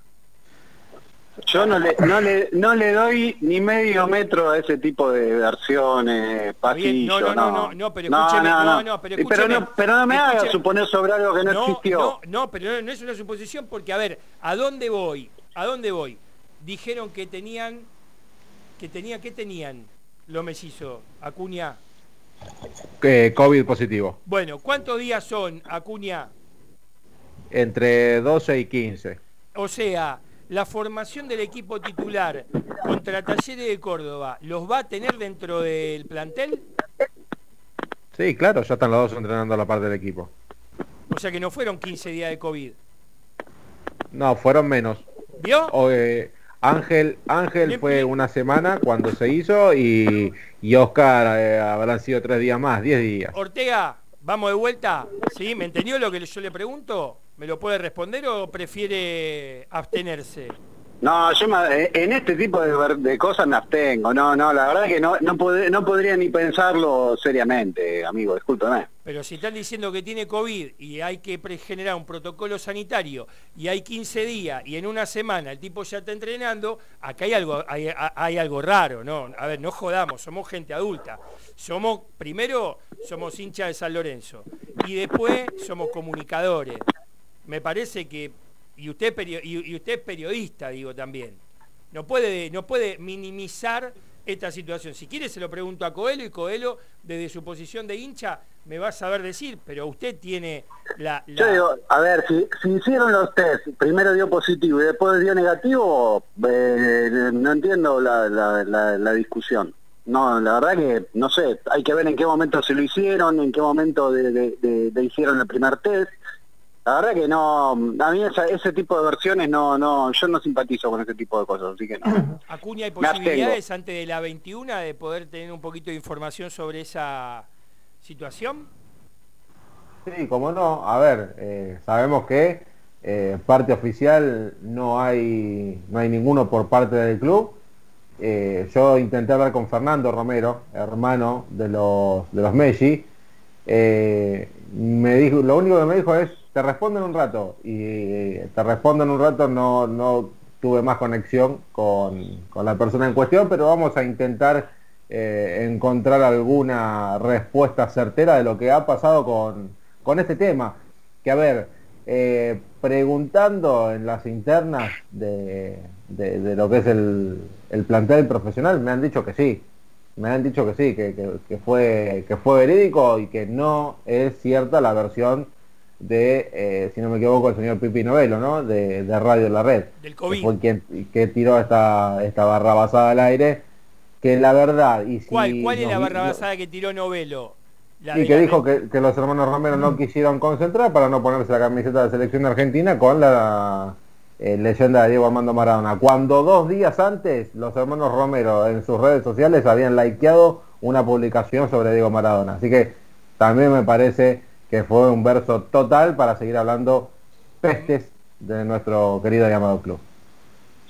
Yo no le, no le, no le doy ni medio metro a ese tipo de versiones, pasillo, no, no, no, no, pero escúcheme, no, no, pero escúcheme. Pero no, me haga suponer sobre algo que no, existió. No, no, pero no, es una suposición porque, a ver, ¿a dónde voy? ¿A dónde voy? Dijeron que tenían, que tenía, ¿qué tenían los mellizos, Acuña? COVID positivo. Bueno, ¿cuántos días son, Acuña? Entre 12 y 15. O sea, la formación del equipo titular contra Talleres de Córdoba, ¿los va a tener dentro del plantel? Sí, claro, ya están los dos entrenando a la parte del equipo. O sea que no fueron 15 días de COVID. No, fueron menos. ¿Vio? Eh, Ángel, Ángel fue una semana cuando se hizo y, Oscar eh, habrán sido tres días más, diez días. Ortega, vamos de vuelta. ¿Sí? ¿Me entendió lo que yo le pregunto? ¿Me lo puede responder o prefiere abstenerse? No, yo eh, en este tipo de, cosas me abstengo. No, no, la verdad es que no, no, no podría ni pensarlo seriamente, amigo, discúlpeme. Pero si están diciendo que tiene COVID y hay que generar un protocolo sanitario y hay 15 días y en una semana el tipo ya está entrenando, acá hay algo, hay, hay algo raro, ¿no? A ver, no jodamos, somos gente adulta. Somos, primero, somos hinchas de San Lorenzo y después somos comunicadores me parece que, y usted, y, usted es periodista, digo también, no puede, no puede minimizar esta situación. Si quiere se lo pregunto a Coelho y Coelho desde su posición de hincha me va a saber decir, pero usted tiene la... Yo a ver, si, hicieron los test, primero dio positivo y después dio negativo, eh, no entiendo la, discusión. No, la verdad que no sé, hay que ver en qué momento se lo hicieron, en qué momento hicieron el primer test, la verdad que no, a mí ese tipo de versiones no, no, yo no simpatizo con ese tipo de cosas, así que no. Acuña, ¿hay posibilidades antes de la 21 de poder tener un poquito de información sobre esa situación? Sí, como no, a ver, eh, sabemos que eh, parte oficial no hay, no hay ninguno por parte del club. Eh, yo intenté hablar con Fernando Romero, hermano de los, de los Messi. me dijo, lo único que me dijo es te respondo en un rato y te respondo en un rato, no, no tuve más conexión con, la persona en cuestión, pero vamos a intentar eh, encontrar alguna respuesta certera de lo que ha pasado con, este tema. Que a ver, eh, preguntando en las internas de, lo que es el, el, plantel profesional, me han dicho que sí. Me han dicho que sí, que, fue, que fue verídico y que no es cierta la versión de, eh, si no me equivoco, el señor Pipi Novelo, ¿no? De, Radio La Red. Del COVID. Que fue quien que tiró esta, esta barra basada al aire. Que la verdad... Y ¿Cuál, ¿Cuál es la barra basada que tiró Novelo? y que dijo que, los hermanos Romero no quisieron concentrar para no ponerse la camiseta de selección argentina con la eh, leyenda de Diego Armando Maradona. Cuando dos días antes los hermanos Romero en sus redes sociales habían likeado una publicación sobre Diego Maradona. Así que también me parece que fue un verso total para seguir hablando pestes de nuestro querido y amado club.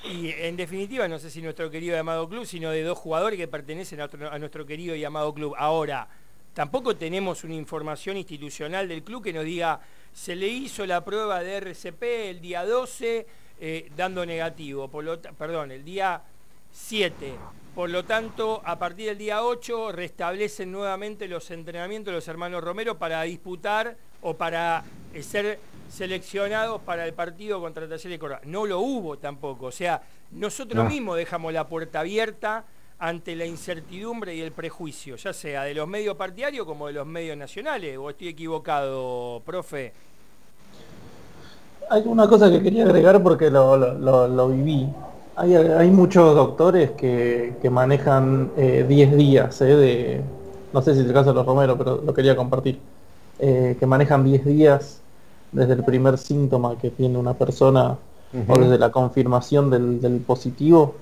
Y en definitiva, no sé si nuestro querido y amado club, sino de dos jugadores que pertenecen a, nuestro querido y amado club. Ahora, tampoco tenemos una información institucional del club que nos diga, se le hizo la prueba de RCP el día 12 eh, dando negativo, por lo perdón, el día 7 por lo tanto, a partir del día 8 restablecen nuevamente los entrenamientos de los hermanos Romero para disputar o para eh, ser seleccionados para el partido contra Talleres de Córdoba. No lo hubo tampoco. O sea, nosotros mismos dejamos la puerta abierta ante la incertidumbre y el prejuicio, ya sea de los medios partidarios como de los medios nacionales. ¿O estoy equivocado, profe? Hay una cosa que quería agregar porque lo viví. Hay, muchos doctores que, manejan 10 eh, días, eh, de, no sé si es el caso de los Romero, pero lo quería compartir, eh, que manejan 10 días desde el primer síntoma que tiene una persona o desde la confirmación del, positivo,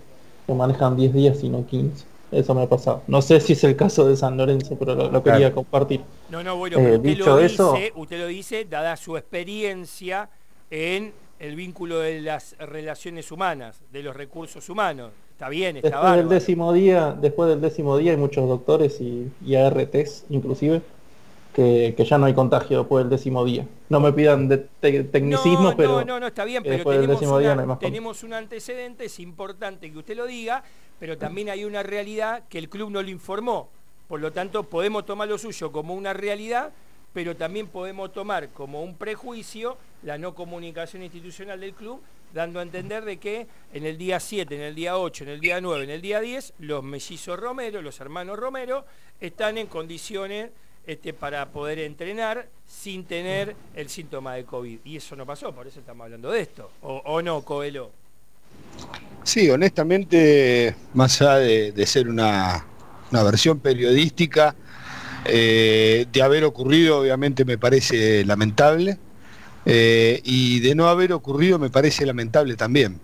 que manejan 10 días y no 15. Eso me ha pasado. No sé si es el caso de San Lorenzo, pero lo, quería compartir. No, no, bueno, usted, lo dice, usted lo dice, dada su experiencia en el vínculo de las relaciones humanas, de los recursos humanos. Está bien, está Después del décimo día, después del décimo día hay muchos doctores y, y ARTs inclusive que, que ya no hay contagio después del décimo día. No me pidan de te- tecnicismos, no, pero no, no, no, está bien, pero después del tenemos, una- no tenemos un antecedente, es importante que usted lo diga, pero también hay una realidad que el club no le informó. Por lo tanto, podemos tomar lo suyo como una realidad, pero también podemos tomar como un prejuicio la no comunicación institucional del club, dando a entender de que en el día 7, en el día 8, en el día 9, en el día 10, los mellizos Romero, los hermanos Romero, están en condiciones este, para poder entrenar sin tener el síntoma de COVID. Y eso no pasó, por eso estamos hablando de esto. ¿O, no, Coelho? Sí, honestamente, más allá de, de ser una, una versión periodística, eh, de haber ocurrido obviamente me parece lamentable eh, y de no haber ocurrido me parece lamentable también,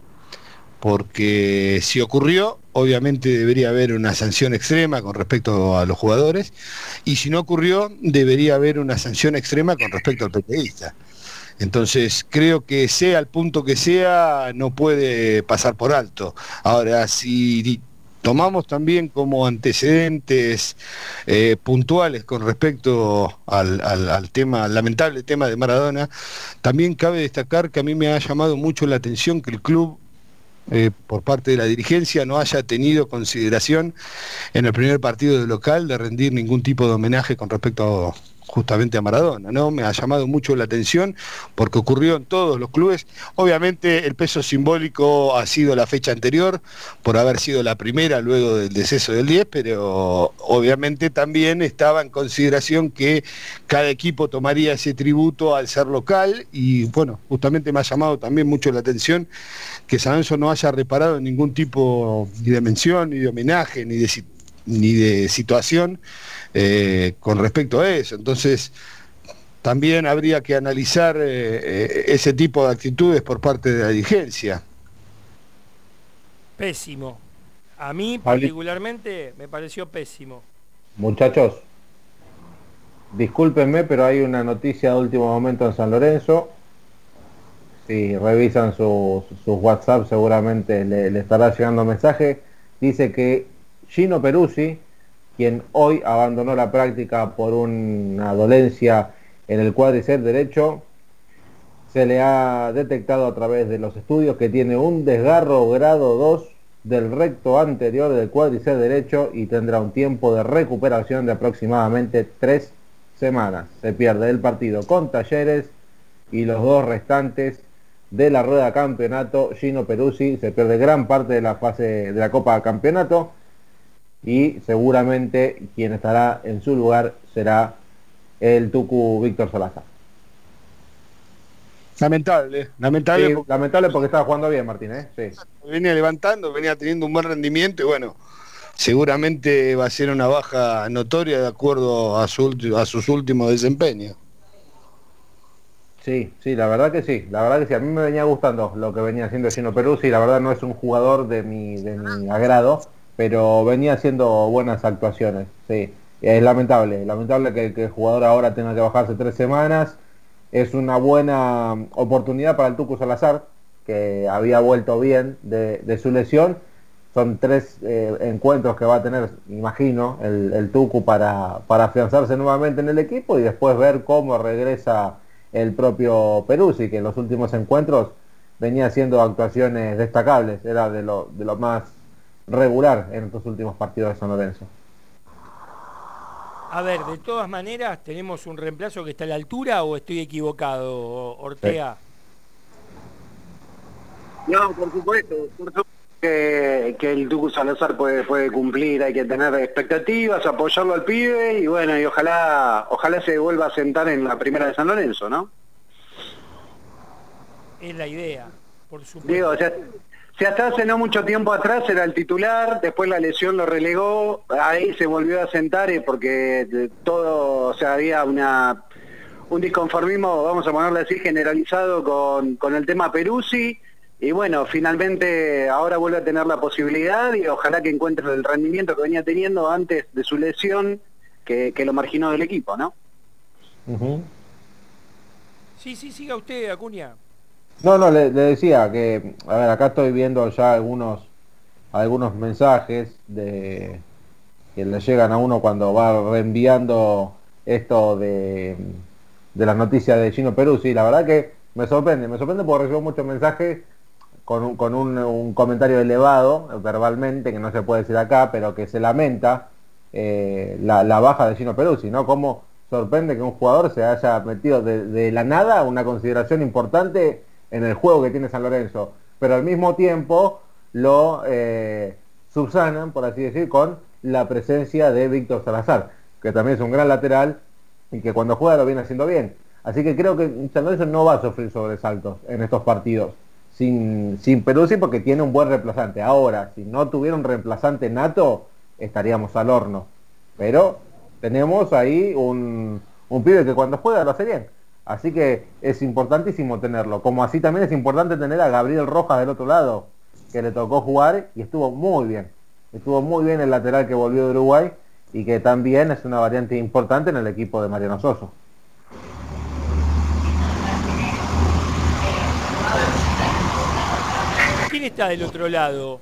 porque si ocurrió obviamente debería haber una sanción extrema con respecto a los jugadores y si no ocurrió debería haber una sanción extrema con respecto al periodista. Entonces creo que sea el punto que sea, no puede pasar por alto. Ahora, si tomamos también como antecedentes eh, puntuales con respecto al, tema, lamentable tema de Maradona, también cabe destacar que a mí me ha llamado mucho la atención que el club eh, por parte de la dirigencia no haya tenido consideración en el primer partido de local de rendir ningún tipo de homenaje con respecto a, justamente a Maradona, ¿no? Me ha llamado mucho la atención porque ocurrió en todos los clubes. Obviamente el peso simbólico ha sido la fecha anterior por haber sido la primera luego del deceso del 10, pero obviamente también estaba en consideración que cada equipo tomaría ese tributo al ser local y bueno, justamente me ha llamado también mucho la atención que San Lorenzo no haya reparado en ningún tipo ni de mención, ni de homenaje, ni de, ni de situación eh, con respecto a eso. Entonces, también habría que analizar eh, eh, ese tipo de actitudes por parte de la dirigencia. Pésimo. A mí particularmente me pareció pésimo. Muchachos, discúlpenme, pero hay una noticia de último momento en San Lorenzo. Si revisan sus sus WhatsApp seguramente le, le estará llegando mensaje. Dice que Gino Peruzzi, quien hoy abandonó la práctica por una dolencia en el cuádriceps derecho, se le ha detectado a través de los estudios que tiene un desgarro grado 2 del recto anterior del cuádriceps derecho y tendrá un tiempo de recuperación de aproximadamente tres semanas. Se pierde el partido con Talleres y los dos restantes de la rueda campeonato. Gino Peruzzi se pierde gran parte de la fase de la Copa Campeonato y seguramente quien estará en su lugar será el Tucu Víctor Salazar. Lamentable, lamentable Sí, porque lamentable porque estaba jugando bien Martín, ¿eh? Sí. venía levantando, venía teniendo un buen rendimiento y bueno, seguramente va a ser una baja notoria de acuerdo a, su, ulti- a sus últimos desempeños. Sí, sí, la verdad que sí, la verdad que sí, a mí me venía gustando lo que venía haciendo Gino Peruzzi, la verdad no es un jugador de mi, de mi agrado, pero venía haciendo buenas actuaciones, sí. Es lamentable, lamentable que, el jugador ahora tenga que bajarse tres semanas, es una buena oportunidad para el Tucu Salazar, que había vuelto bien de, su lesión, son tres eh, encuentros que va a tener, imagino, el, el Tucu para, para afianzarse nuevamente en el equipo y después ver cómo regresa el propio Peruzzi, que en los últimos encuentros venía haciendo actuaciones destacables, era de lo, de lo más regular en estos últimos partidos de San Lorenzo. A ver, de todas maneras, ¿tenemos un reemplazo que está a la altura o estoy equivocado, Ortega? No, por supuesto, por supuesto que, que el Tucu Salazar puede, puede cumplir, hay que tener expectativas, apoyarlo al pibe y bueno, y ojalá, ojalá se vuelva a sentar en la primera de San Lorenzo, ¿no? Es la idea, por supuesto. Digo, o sea, si hasta hace no mucho tiempo atrás era el titular, después la lesión lo relegó, ahí se volvió a sentar porque todo, o sea, había una un disconformismo, vamos a ponerle así, generalizado con, con el tema Peruzzi, y bueno, finalmente ahora vuelve a tener la posibilidad y ojalá que encuentre el rendimiento que venía teniendo antes de su lesión, que, que lo marginó del equipo, ¿no? Sí, sí, siga usted, Acuña. No, no, le, decía que, a ver, acá estoy viendo ya algunos algunos mensajes de que le llegan a uno cuando va reenviando esto de, de las noticias de Gino Peruzzi. La verdad que me sorprende, me sorprende porque recibo muchos mensajes con, un, con un, comentario elevado verbalmente, que no se puede decir acá, pero que se lamenta eh, la, baja de Gino Peruzzi, ¿no? Cómo sorprende que un jugador se haya metido de, de la nada una consideración importante en el juego que tiene San Lorenzo, pero al mismo tiempo lo eh, subsanan, por así decir, con la presencia de Víctor Salazar, que también es un gran lateral y que cuando juega lo viene haciendo bien. Así que creo que San Lorenzo no va a sufrir sobresaltos en estos partidos. Sin, sin Peruzzi porque tiene un buen reemplazante. Ahora, si no tuviera un reemplazante nato, estaríamos al horno. Pero tenemos ahí un, un pibe que cuando juega lo hace bien. Así que es importantísimo tenerlo. Como así también es importante tener a Gabriel Rojas del otro lado, que le tocó jugar y estuvo muy bien. Estuvo muy bien el lateral que volvió de Uruguay y que también es una variante importante en el equipo de Mariano Soso. ¿Quién está del otro lado?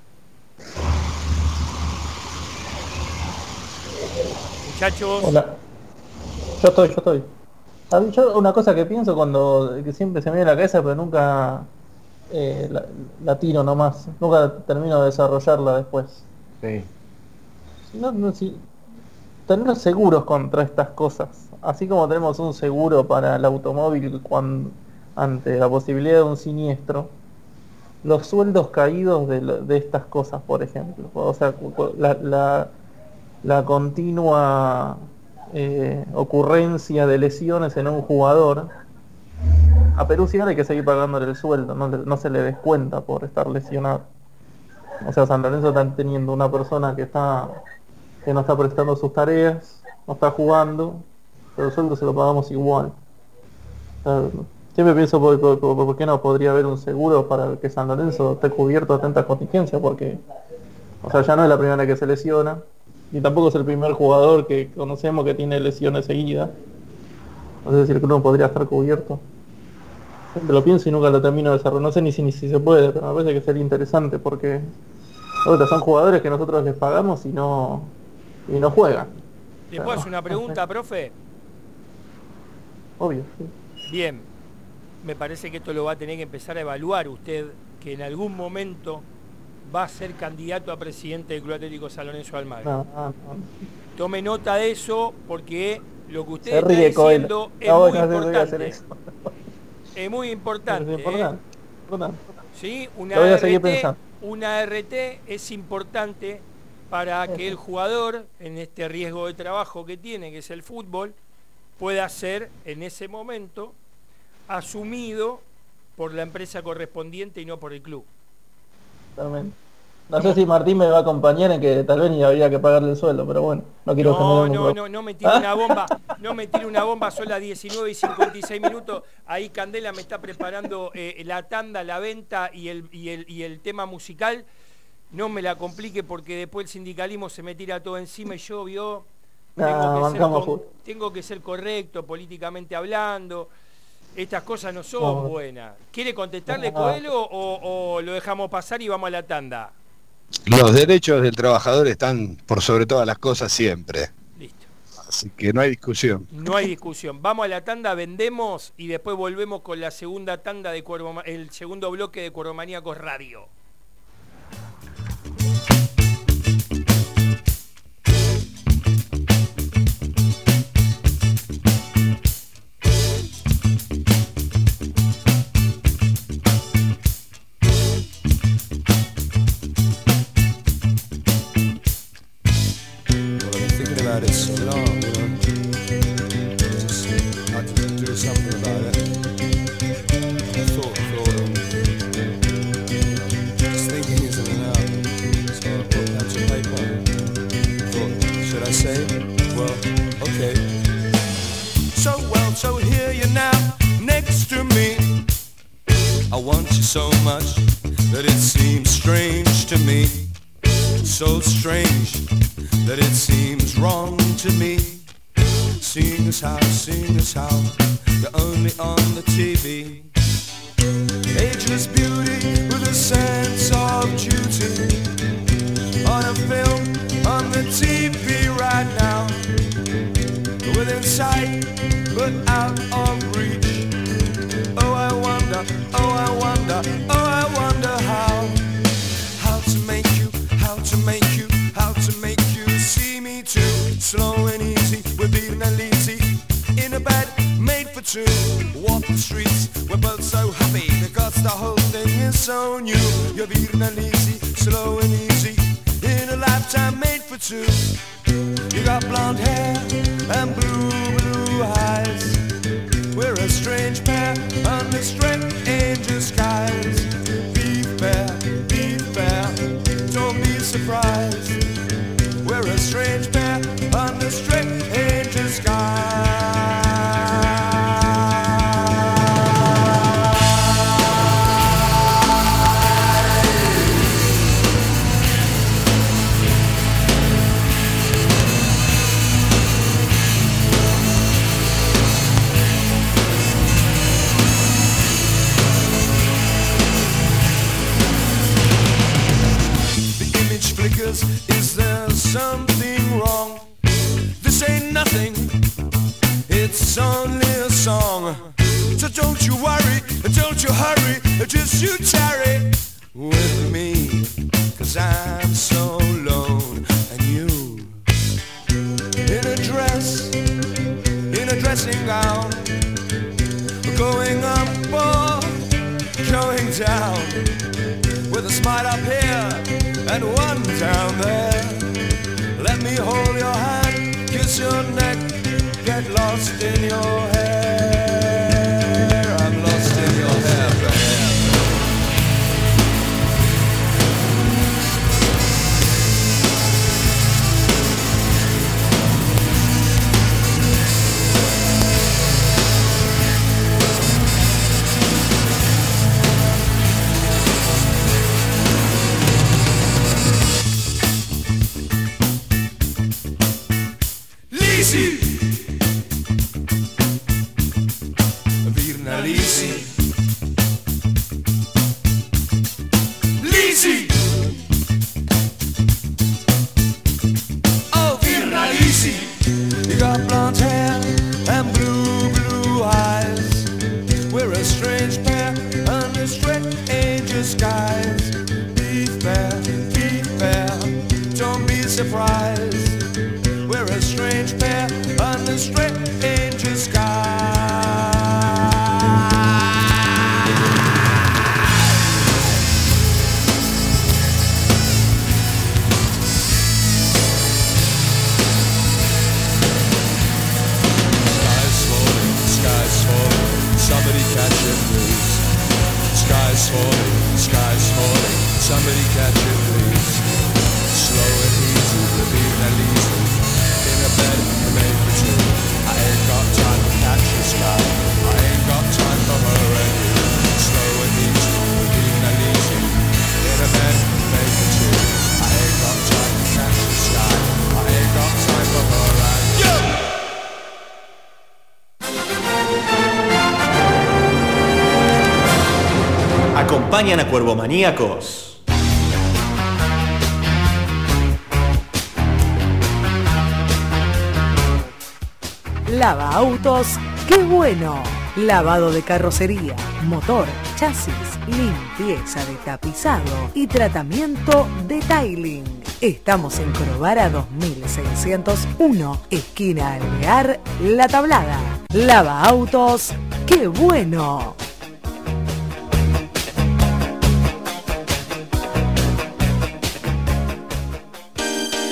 Muchachos. Hola. Yo estoy, yo estoy. Yo una cosa que pienso cuando que siempre se me viene a la cabeza, pero nunca eh, la, tiro nomás. Nunca termino de desarrollarla después. Sí. tener seguros contra estas cosas. Así como tenemos un seguro para el automóvil cuando ante la posibilidad de un siniestro, los sueldos caídos de, estas cosas, por ejemplo. O sea, la, la continua eh, ocurrencia de lesiones en un jugador, a Perú sí hay que seguir pagándole el sueldo, no, se le descuenta por estar lesionado. O sea, San Lorenzo está teniendo una persona que está que no está prestando sus tareas, no está jugando, pero el sueldo se lo pagamos igual. siempre pienso por, qué no podría haber un seguro para que San Lorenzo esté cubierto a tantas contingencias, porque o sea, ya no es la primera que se lesiona, y tampoco es el primer jugador que conocemos que tiene lesiones seguidas. No sé si el club podría estar cubierto. Siempre lo pienso y nunca lo termino de desarrollar. No sé ni si, ni si se puede, pero me parece que sería interesante porque son jugadores que nosotros les pagamos y no, y no juegan. ¿Le puedo hacer una pregunta, profe? Obvio, Bien, me parece que esto lo va a tener que empezar a evaluar usted, que en algún momento va a ser candidato a presidente del Club Atlético San Lorenzo Almagro. Tome nota de eso porque lo que usted está diciendo es, muy importante. es muy importante. Es ¿eh? importante. ¿Sí? Una, RT, una RT es importante para que el jugador, en este riesgo de trabajo que tiene, que es el fútbol, pueda ser en ese momento asumido por la empresa correspondiente y no por el club. No sé si Martín me va a acompañar en que tal vez ni habría que pagarle el sueldo, pero bueno, no quiero No, no, no, no me tire una bomba, no me tire una bomba, son las 19 y 56 minutos. Ahí Candela me está preparando eh, la tanda, la venta y el, y, el, y el tema musical. No me la complique porque después el sindicalismo se me tira todo encima y yo vio. tengo que ser correcto políticamente hablando estas cosas no son buenas. ¿Quiere contestarle Coelho o, lo dejamos pasar y vamos a la tanda? Los derechos del trabajador están por sobre todas las cosas siempre. Listo. Así que no hay discusión. No hay discusión. Vamos a la tanda, vendemos y después volvemos con la segunda tanda de Cuervo, el segundo bloque de Cuervo Maníacos Radio. So much that it seems strange to me. So strange that it seems wrong to me. Seeing as how, seeing as how, you're only on the TV. Ageless beauty with a sense of duty. On a film, on the TV right now. Within sight, but out of reach. Oh, I wonder, oh, I wonder, oh, I wonder how. How to make you, how to make you, how to make you see me too. Slow and easy, we're beating being easy. In a bed made for two. Walk the streets, we're both so happy because the whole thing is so new. You're beating being easy, slow and easy. In a lifetime made for two. You got blonde hair and blue, blue eyes. A strange pair under strange skies. Be fair, be fair, don't be surprised. We're a strange pair under strange skies. A Cuervo Maníacos. Lava autos, qué bueno. Lavado de carrocería, motor, chasis, limpieza de tapizado y tratamiento de tiling. Estamos en Corobara 2601, esquina Alvear, La Tablada. Lava autos, qué bueno.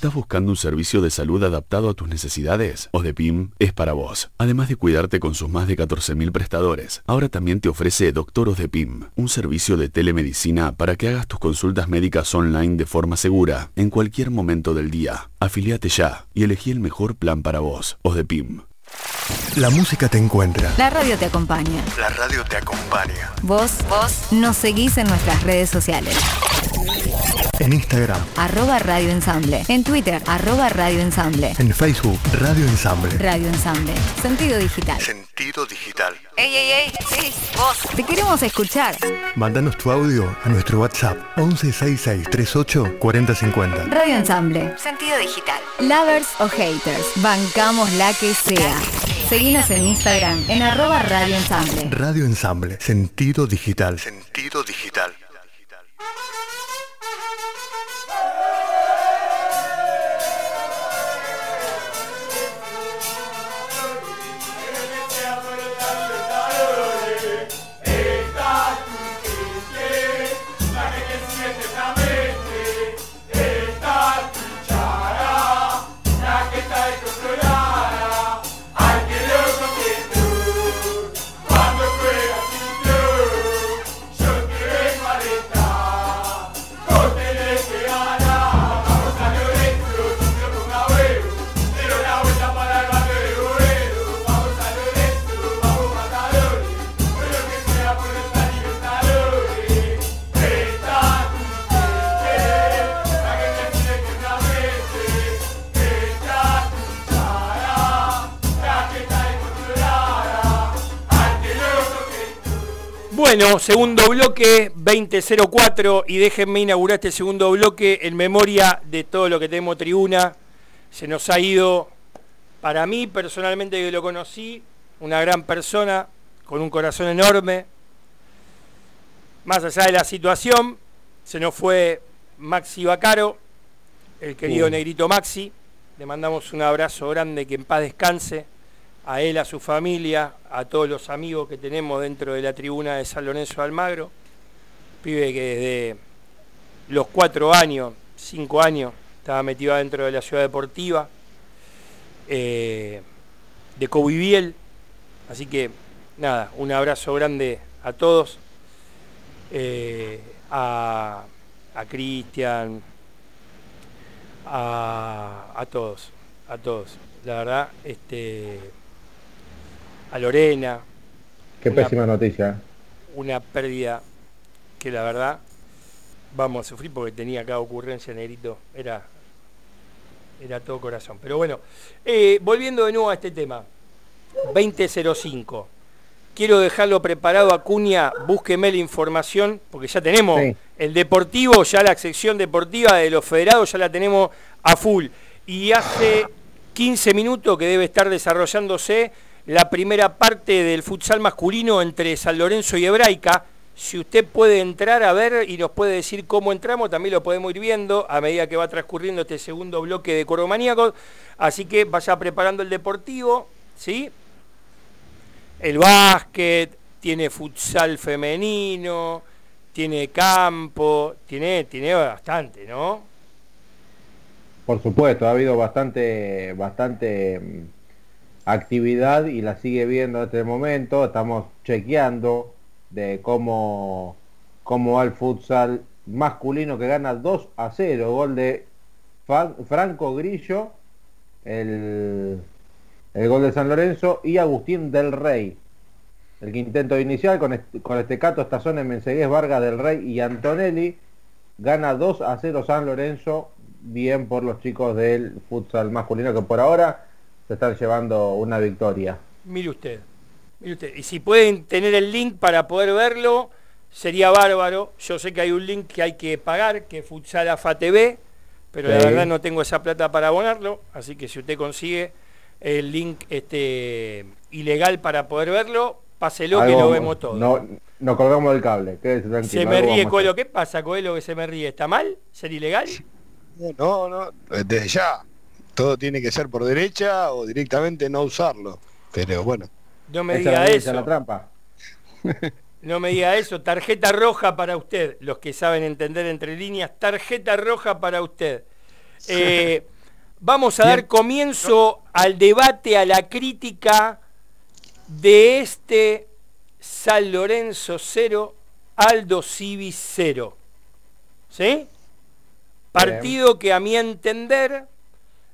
¿Estás buscando un servicio de salud adaptado a tus necesidades? OSDEPIM es para vos. Además de cuidarte con sus más de 14.000 prestadores, ahora también te ofrece Doctor OSDEPIM, un servicio de telemedicina para que hagas tus consultas médicas online de forma segura, en cualquier momento del día. Afiliate ya y elegí el mejor plan para vos. OSDEPIM. La música te encuentra. La radio te acompaña. La radio te acompaña. Vos, vos, nos seguís en nuestras redes sociales. En Instagram, Arroba Radio Ensamble. En Twitter, arroba Radio Ensamble. en Facebook, Radio Ensamble. Radio Ensamble. Sentido digital. Sentido digital. ¡Ey, ey, ey! Sí, vos. Te queremos escuchar. Mándanos tu audio a nuestro WhatsApp 1166 38 4050. Radio Ensamble. Sentido digital. Lovers o haters. Bancamos la que sea. Seguinos en Instagram en arroba Radio Ensamble. Radio Ensamble, sentido digital. Sentido digital. Bueno, segundo bloque 2004 y déjenme inaugurar este segundo bloque en memoria de todo lo que tenemos tribuna. Se nos ha ido, para mí personalmente que lo conocí, una gran persona con un corazón enorme. Más allá de la situación, se nos fue Maxi Bacaro, el querido Uh. negrito Maxi. Le mandamos un abrazo grande, que en paz descanse a él, a su familia, a todos los amigos que tenemos dentro de la tribuna de San Lorenzo de Almagro. Pibe que desde los cuatro años, cinco años, estaba metido dentro de la ciudad deportiva, eh, de Coviviel. Así que, nada, un abrazo grande a todos, eh, a, a Cristian, a, a todos, a todos. La verdad, este, a Lorena, Qué Una- pésima noticia. una pérdida que la verdad vamos a sufrir porque tenía cada ocurrencia negrito, era, era todo corazón. Pero bueno, eh, volviendo de nuevo a este tema, 2005. Quiero dejarlo preparado a Cuña, búsqueme la información, porque ya tenemos Sí. el deportivo, ya la sección deportiva de los federados ya la tenemos a full. Y hace 15 minutos que debe estar desarrollándose la primera parte del futsal masculino entre San Lorenzo y Hebraica. Si usted puede entrar a ver y nos puede decir cómo entramos, también lo podemos ir viendo a medida que va transcurriendo este segundo bloque de Coromaníacos. Así que vaya preparando el deportivo, ¿sí? El básquet, tiene futsal femenino, tiene campo, tiene, tiene bastante, ¿no? Por supuesto, ha habido bastante, bastante mm, actividad y la sigue viendo en este momento. Estamos chequeando de cómo, cómo va el futsal masculino que gana 2 a 0. Gol de Franco Grillo, el, el gol de San Lorenzo y Agustín del Rey. El quinteto inicial con, este, con Estecato, Estazones, Mensegués, Vargas del Rey y Antonelli. Gana 2 a 0 San Lorenzo. Bien por los chicos del futsal masculino que por ahora se están llevando una victoria. Mire usted, mire usted. Y si pueden tener el link para poder verlo, sería bárbaro. Yo sé que hay un link que hay que pagar, que es Futsal AFA TV, pero la verdad no tengo esa plata para abonarlo, así que si usted consigue el link este ilegal para poder verlo, páselo que Algo- lo vemos todo. No, no colgamos del cable. quédese tranquilo, se me ríe, hacer. ¿Qué pasa, Coelho, que se me ríe? ¿Está mal ser ilegal? No, no, desde ya. Todo tiene que ser por derecha o directamente no usarlo. Pero bueno, No me diga es la- esa eso. es la trampa. No me diga eso, tarjeta roja para usted, los que saben entender entre líneas, tarjeta roja para usted. Eh, vamos a dar comienzo al debate, a la crítica de este San Lorenzo 0, Aldo Civi 0. ¿Sí? Partido que a mi entender,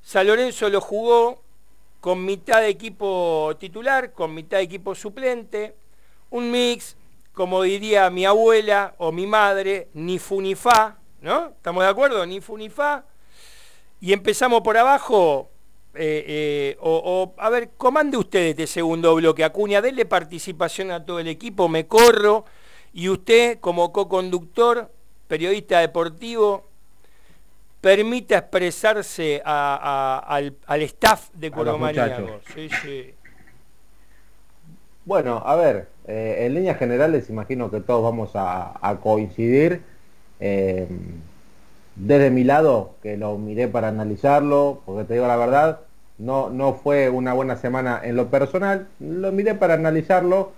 San Lorenzo lo jugó con mitad de equipo titular, con mitad de equipo suplente, un mix, como diría mi abuela o mi madre, ni fu ni fa, ¿no? ¿Estamos de acuerdo? Ni fu ni fa. Y empezamos por abajo, eh, eh, o, a ver, comande usted este segundo bloque, Acuña, denle participación a todo el equipo, me corro, y usted como co-conductor, periodista deportivo, permita expresarse al, staff de. Sí, sí. Bueno, a ver, eh, en líneas generales imagino que todos vamos a, coincidir. desde mi lado, que lo miré para analizarlo, porque te digo la verdad, no, no fue una buena semana en lo personal, lo miré para analizarlo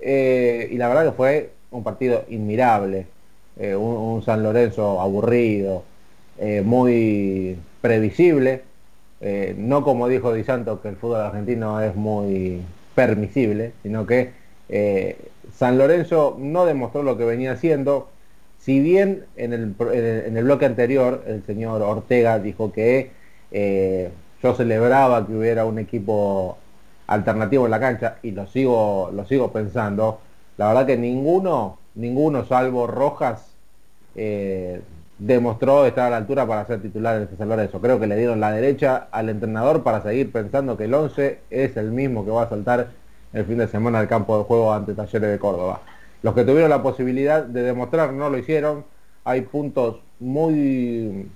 eh, y la verdad que fue un partido inmirable, eh, un, San Lorenzo aburrido, eh, muy previsible, no como dijo Di Santo que el fútbol argentino es muy permisible, sino que San Lorenzo no demostró lo que venía haciendo, si bien en el, en el bloque anterior el señor Ortega dijo que yo celebraba que hubiera un equipo alternativo en la cancha y lo sigo, lo sigo pensando. La verdad que ninguno, ninguno salvo Rojas, eh, demostró estar a la altura para ser titular en San Lorenzo. Creo que le dieron la derecha al entrenador para seguir pensando que el 11 es el mismo que va a saltar el fin de semana al campo de juego ante Talleres de Córdoba. Los que tuvieron la posibilidad de demostrar no lo hicieron. Hay puntos muy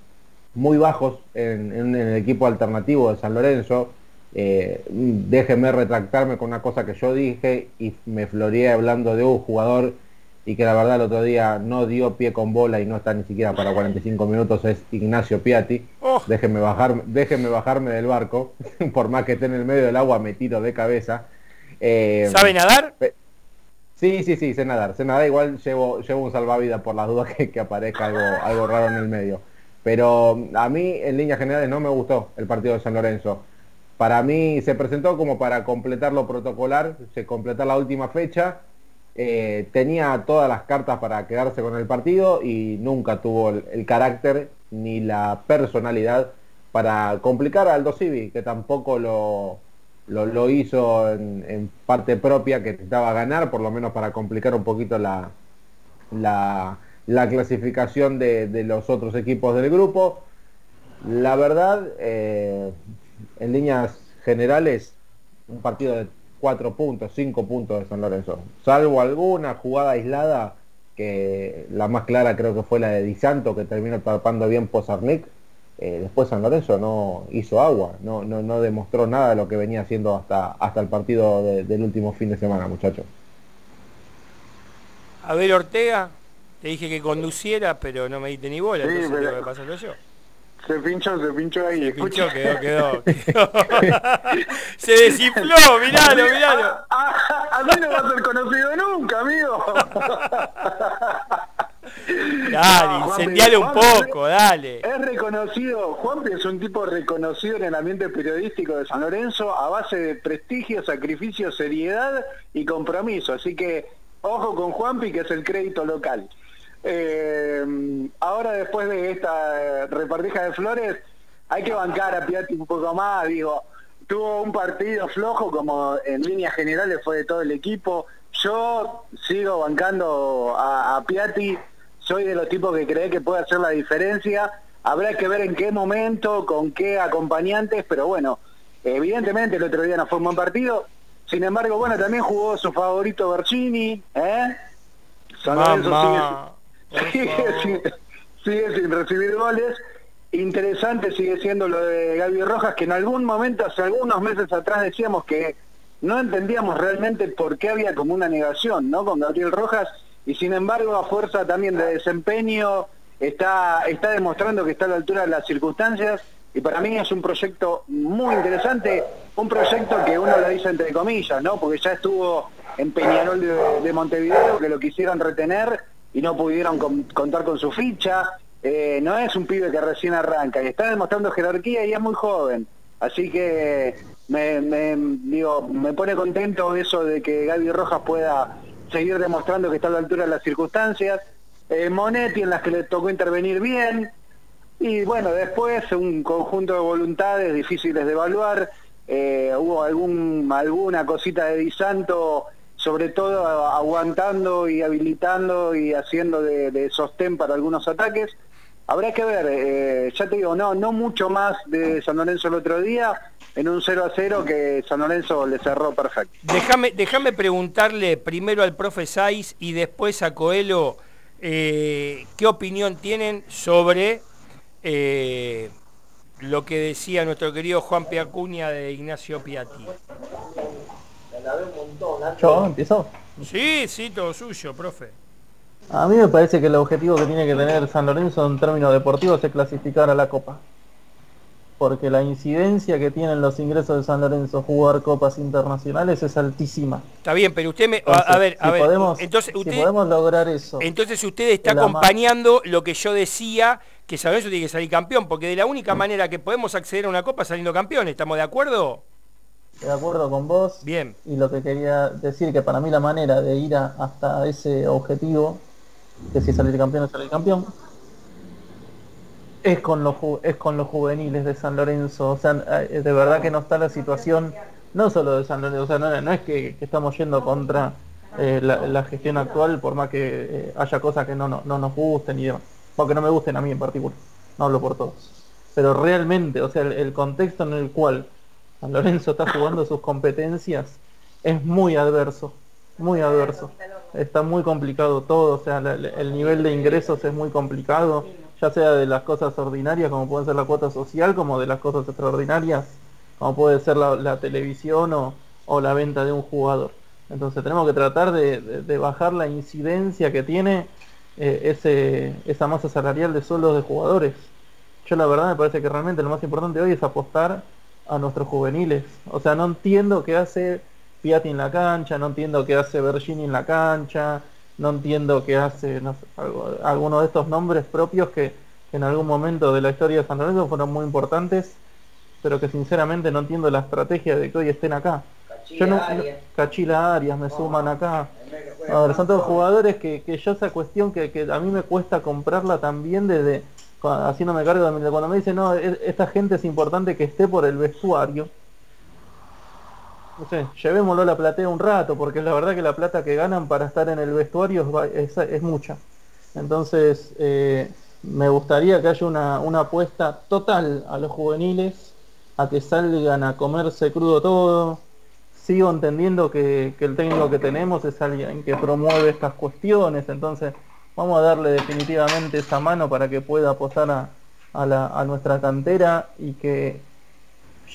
muy bajos en, el equipo alternativo de San Lorenzo. Eh, déjeme retractarme con una cosa que yo dije y me floreé hablando de un jugador y que la verdad el otro día no dio pie con bola y no está ni siquiera para 45 minutos, es Ignacio Piatti. Oh. Déjeme, bajar, déjeme bajarme del barco, por más que esté en el medio del agua metido de cabeza. Eh, ¿Sabe nadar? Sí, sí, sí, sé nadar. Sé nadar, igual llevo, llevo un salvavidas por las dudas que, que aparezca algo, algo raro en el medio. Pero a mí, en líneas generales, no me gustó el partido de San Lorenzo. Para mí se presentó como para completar lo protocolar, se completar la última fecha. Eh, tenía todas las cartas para quedarse con el partido y nunca tuvo el, carácter ni la personalidad para complicar a Aldo Civi, que tampoco lo, lo, hizo en, parte propia, que necesitaba ganar, por lo menos para complicar un poquito la, la, la clasificación de, los otros equipos del grupo. La verdad, eh, en líneas generales, un partido de cuatro puntos, cinco puntos de San Lorenzo. Salvo alguna jugada aislada, que la más clara creo que fue la de Di Santo, que terminó tapando bien Pozarnik. Eh, después San Lorenzo no hizo agua, no, no, no, demostró nada de lo que venía haciendo hasta, hasta el partido del último fin de semana, muchachos. A ver, Ortega. Te dije que conduciera, pero no me diste ni bola, entonces pero... que pasarlo yo. Se pinchó, se pinchó ahí. Se pinchó, quedó, quedó. se desinfló, miralo, miralo. A, a, a, mí no va a ser conocido nunca, amigo. Dale, incendiale un poco, dale. Es reconocido, Juanpi es un tipo reconocido en el ambiente periodístico de San Lorenzo a base de prestigio, sacrificio, seriedad y compromiso. Así que ojo con Juanpi, que es el crédito local. Eh, ahora después de esta repartija de flores, hay que bancar a Piatti un poco más, digo, tuvo un partido flojo como en líneas generales fue de todo el equipo. Yo sigo bancando a, Piatti, soy de los tipos que cree que puede hacer la diferencia. Habrá que ver en qué momento, con qué acompañantes, pero bueno, evidentemente el otro día no fue un buen partido. Sin embargo, bueno, también jugó su favorito Bercini, ¿eh? sigue, sin, recibir goles. Interesante sigue siendo lo de Gaby Rojas, que en algún momento, hace algunos meses atrás decíamos que no entendíamos realmente por qué había como una negación ¿no? con Gabriel Rojas, y sin embargo a fuerza también de desempeño está, está demostrando que está a la altura de las circunstancias, y para mí es un proyecto muy interesante, un proyecto que uno lo dice entre comillas, ¿no? porque ya estuvo en Peñarol de, de Montevideo, que lo quisieron retener y no pudieron contar con su ficha. Eh, no es un pibe que recién arranca y está demostrando jerarquía y es muy joven. Así que me, digo, me pone contento eso de que Gaby Rojas pueda seguir demostrando que está a la altura de las circunstancias. Eh, Monetti en las que le tocó intervenir bien. Y bueno, después un conjunto de voluntades difíciles de evaluar. eh, hubo algún, alguna cosita de Di Santo, sobre todo aguantando y habilitando y haciendo de, sostén para algunos ataques. Habrá que ver, eh, ya te digo, no, no mucho más de San Lorenzo el otro día, en un 0 a 0 que San Lorenzo le cerró perfecto. Déjame, déjame preguntarle primero al profe Saiz y después a Coelho eh, qué opinión tienen sobre eh, lo que decía nuestro querido Juan Piacuña de Ignacio Piatti. ¿Yo empiezo? Sí, sí, todo suyo, profe. A mí me parece que el objetivo que tiene que tener San Lorenzo en términos deportivos es clasificar a la Copa. Porque la incidencia que tienen los ingresos de San Lorenzo jugar copas internacionales es altísima. Está bien, pero usted me... a, ver, a ver, entonces usted, si podemos lograr eso. Entonces usted está acompañando lo que yo decía, que San Lorenzo tiene que salir campeón, porque de la única manera que podemos acceder a una copa saliendo campeón, ¿estamos de acuerdo? De acuerdo con vos. Bien. Y lo que quería decir que para mí la manera de ir hasta ese objetivo, que si salir campeón es salir campeón, es con los es con los juveniles de San Lorenzo. O sea, eh, de verdad que no está la situación, no solo de San Lorenzo, o sea, no, es que, estamos yendo contra eh, la, gestión actual, por más que eh, haya cosas que no, no, nos gusten y demás. porque no me gusten a mí en particular. No hablo por todos. Pero realmente, o sea, el contexto en el cual San Lorenzo está jugando sus competencias, es muy adverso, muy adverso. Está muy complicado todo, o sea, el nivel de ingresos es muy complicado, ya sea de las cosas ordinarias como puede ser la cuota social, como de las cosas extraordinarias, como puede ser la, televisión o, la venta de un jugador. Entonces tenemos que tratar de, bajar la incidencia que tiene eh, ese, esa masa salarial de sueldos de jugadores. Yo la verdad me parece que realmente lo más importante hoy es apostar a nuestros juveniles. O sea, no entiendo qué hace Piatti en la cancha, no entiendo qué hace Bergini en la cancha, no entiendo qué hace alguno de estos nombres propios que, en algún momento de la historia de San Lorenzo fueron muy importantes, pero que sinceramente no entiendo la estrategia de que hoy estén acá. Cachila, yo no, Arias. Cachila Arias me suman acá. Ahora, son todos jugadores que, que yo esa cuestión que, que a mí me cuesta comprarla también desde haciéndome cargo de cuando me dicen, no, e, esta gente es importante que esté por el vestuario. No sé, llevémoslo a la platea un rato, porque es la verdad que la plata que ganan para estar en el vestuario es, mucha. Entonces, eh, me gustaría que haya una, una apuesta total a los juveniles, a que salgan a comerse crudo todo. Sigo entendiendo que, que el técnico que tenemos es alguien que promueve estas cuestiones, entonces Vamos a darle definitivamente esa mano para que pueda apostar a, nuestra cantera y que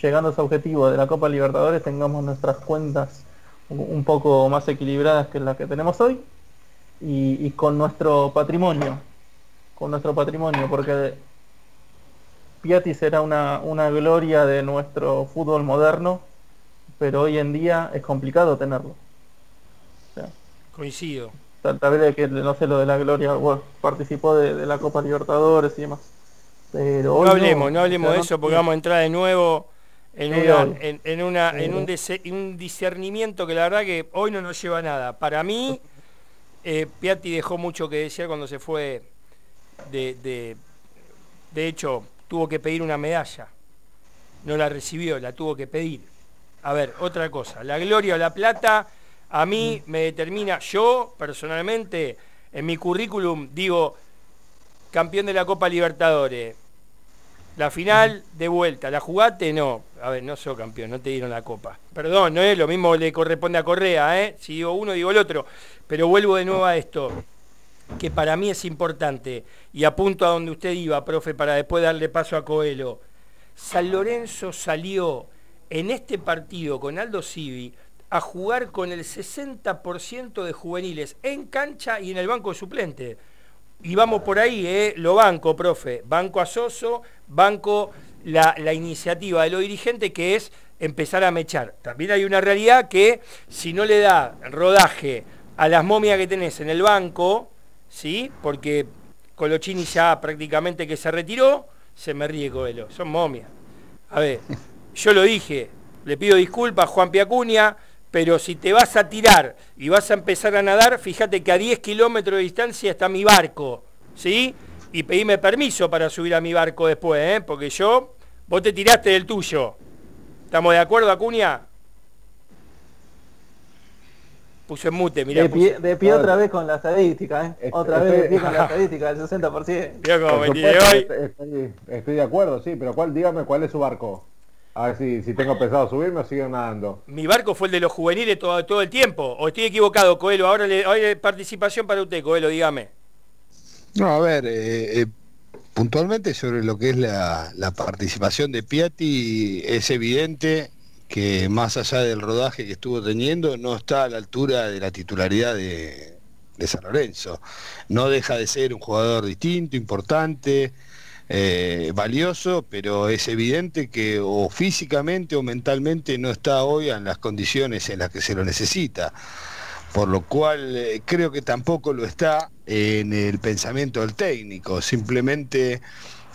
llegando a ese objetivo de la Copa Libertadores tengamos nuestras cuentas un poco más equilibradas que las que tenemos hoy y, con nuestro patrimonio, con nuestro patrimonio, porque Piatti será una, una gloria de nuestro fútbol moderno, pero hoy en día es complicado tenerlo. Coincido tal vez que no sé lo de la gloria participó de, la Copa Libertadores y demás. Pero no hablemos no, hablemos de eso porque vamos a entrar de nuevo en, en, una, en un, un, discernimiento que la verdad que hoy no nos lleva a nada. Para mí eh, Piatti dejó mucho que decir cuando se fue de, de, de hecho tuvo que pedir una medalla. No la recibió la tuvo que pedir. A ver otra cosa. La gloria o la plata a mí me determina, yo personalmente, en mi currículum digo, campeón de la Copa Libertadores, la final de vuelta, la jugaste, no. A ver, no soy campeón, no te dieron la copa. Perdón, no es lo mismo le corresponde a Correa, ¿eh? Si digo uno, digo el otro. Pero vuelvo de nuevo a esto, que para mí es importante, y apunto a donde usted iba, profe, para después darle paso a Coelho. San Lorenzo salió en este partido con Aldo Civi a jugar con el 60% de juveniles en cancha y en el banco suplente. Y vamos por ahí, ¿eh? lo banco, profe. Banco a Soso, banco la, la iniciativa de los dirigentes que es empezar a mechar. También hay una realidad que si no le da rodaje a las momias que tenés en el banco, ¿sí? porque Colochini ya prácticamente que se retiró, se me ríe Coelho, son momias. A ver, yo lo dije, le pido disculpas a Juan Piacuña, pero si te vas a tirar y vas a empezar a nadar, fíjate que a 10 kilómetros de distancia está mi barco, ¿sí? Y pedime permiso para subir a mi barco después, ¿eh? Porque yo, vos te tiraste del tuyo. ¿Estamos de acuerdo, Acuña? Puso en mute, mirá. De pie, puso- de pie otra vez con la estadística, ¿eh? Otra vez de pie con la estadística del 60%. Mirá cómo Por me tiré hoy. Estoy, estoy de acuerdo, sí, pero cuál, dígame cuál es su barco. A ver si, si tengo pensado subirme o sigo nadando. Mi barco fue el de los juveniles todo, todo el tiempo. ¿O estoy equivocado, Coelho? Ahora le ahora participación para usted, Coelho, dígame. No, a ver, eh, eh, puntualmente sobre lo que es la, la participación de Piatti, es evidente que más allá del rodaje que estuvo teniendo, no está a la altura de la titularidad de, de San Lorenzo. No deja de ser un jugador distinto, importante, eh, valioso, pero es evidente que o físicamente o mentalmente no está hoy en las condiciones en las que se lo necesita. Por lo cual eh, creo que tampoco lo está en el pensamiento del técnico, simplemente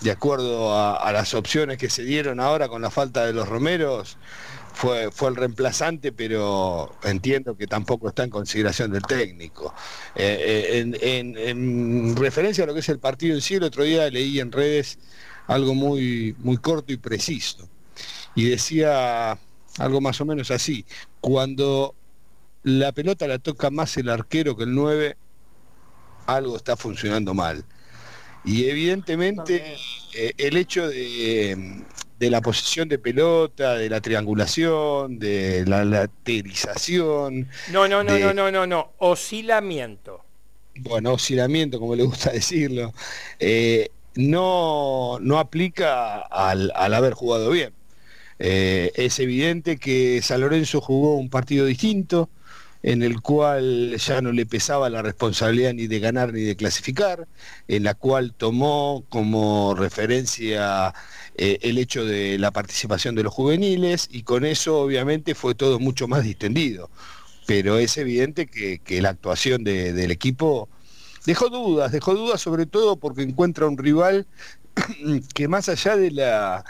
de acuerdo a, a las opciones que se dieron ahora con la falta de los Romeros, fue, fue el reemplazante, pero entiendo que tampoco está en consideración del técnico. Eh, eh, en, en- en referencia a lo que es el partido en sí, el otro día leí en redes algo muy, muy corto y preciso, y decía algo más o menos así, cuando la pelota la toca más el arquero que el 9, algo está funcionando mal. Y evidentemente eh, el hecho de, de la posesión de pelota, de la triangulación, de la laterización, No, no, no, de- no, no, no, no. Oscilamiento. bueno, oscilamiento, como le gusta decirlo, eh, no, no aplica al, al haber jugado bien. Eh, es evidente que San Lorenzo jugó un partido distinto, en el cual ya no le pesaba la responsabilidad ni de ganar ni de clasificar, en la cual tomó como referencia eh, el hecho de la participación de los juveniles y con eso obviamente fue todo mucho más distendido. Pero es evidente que, que la actuación de- del equipo dejó dudas, dejó dudas sobre todo porque encuentra un rival que más allá de la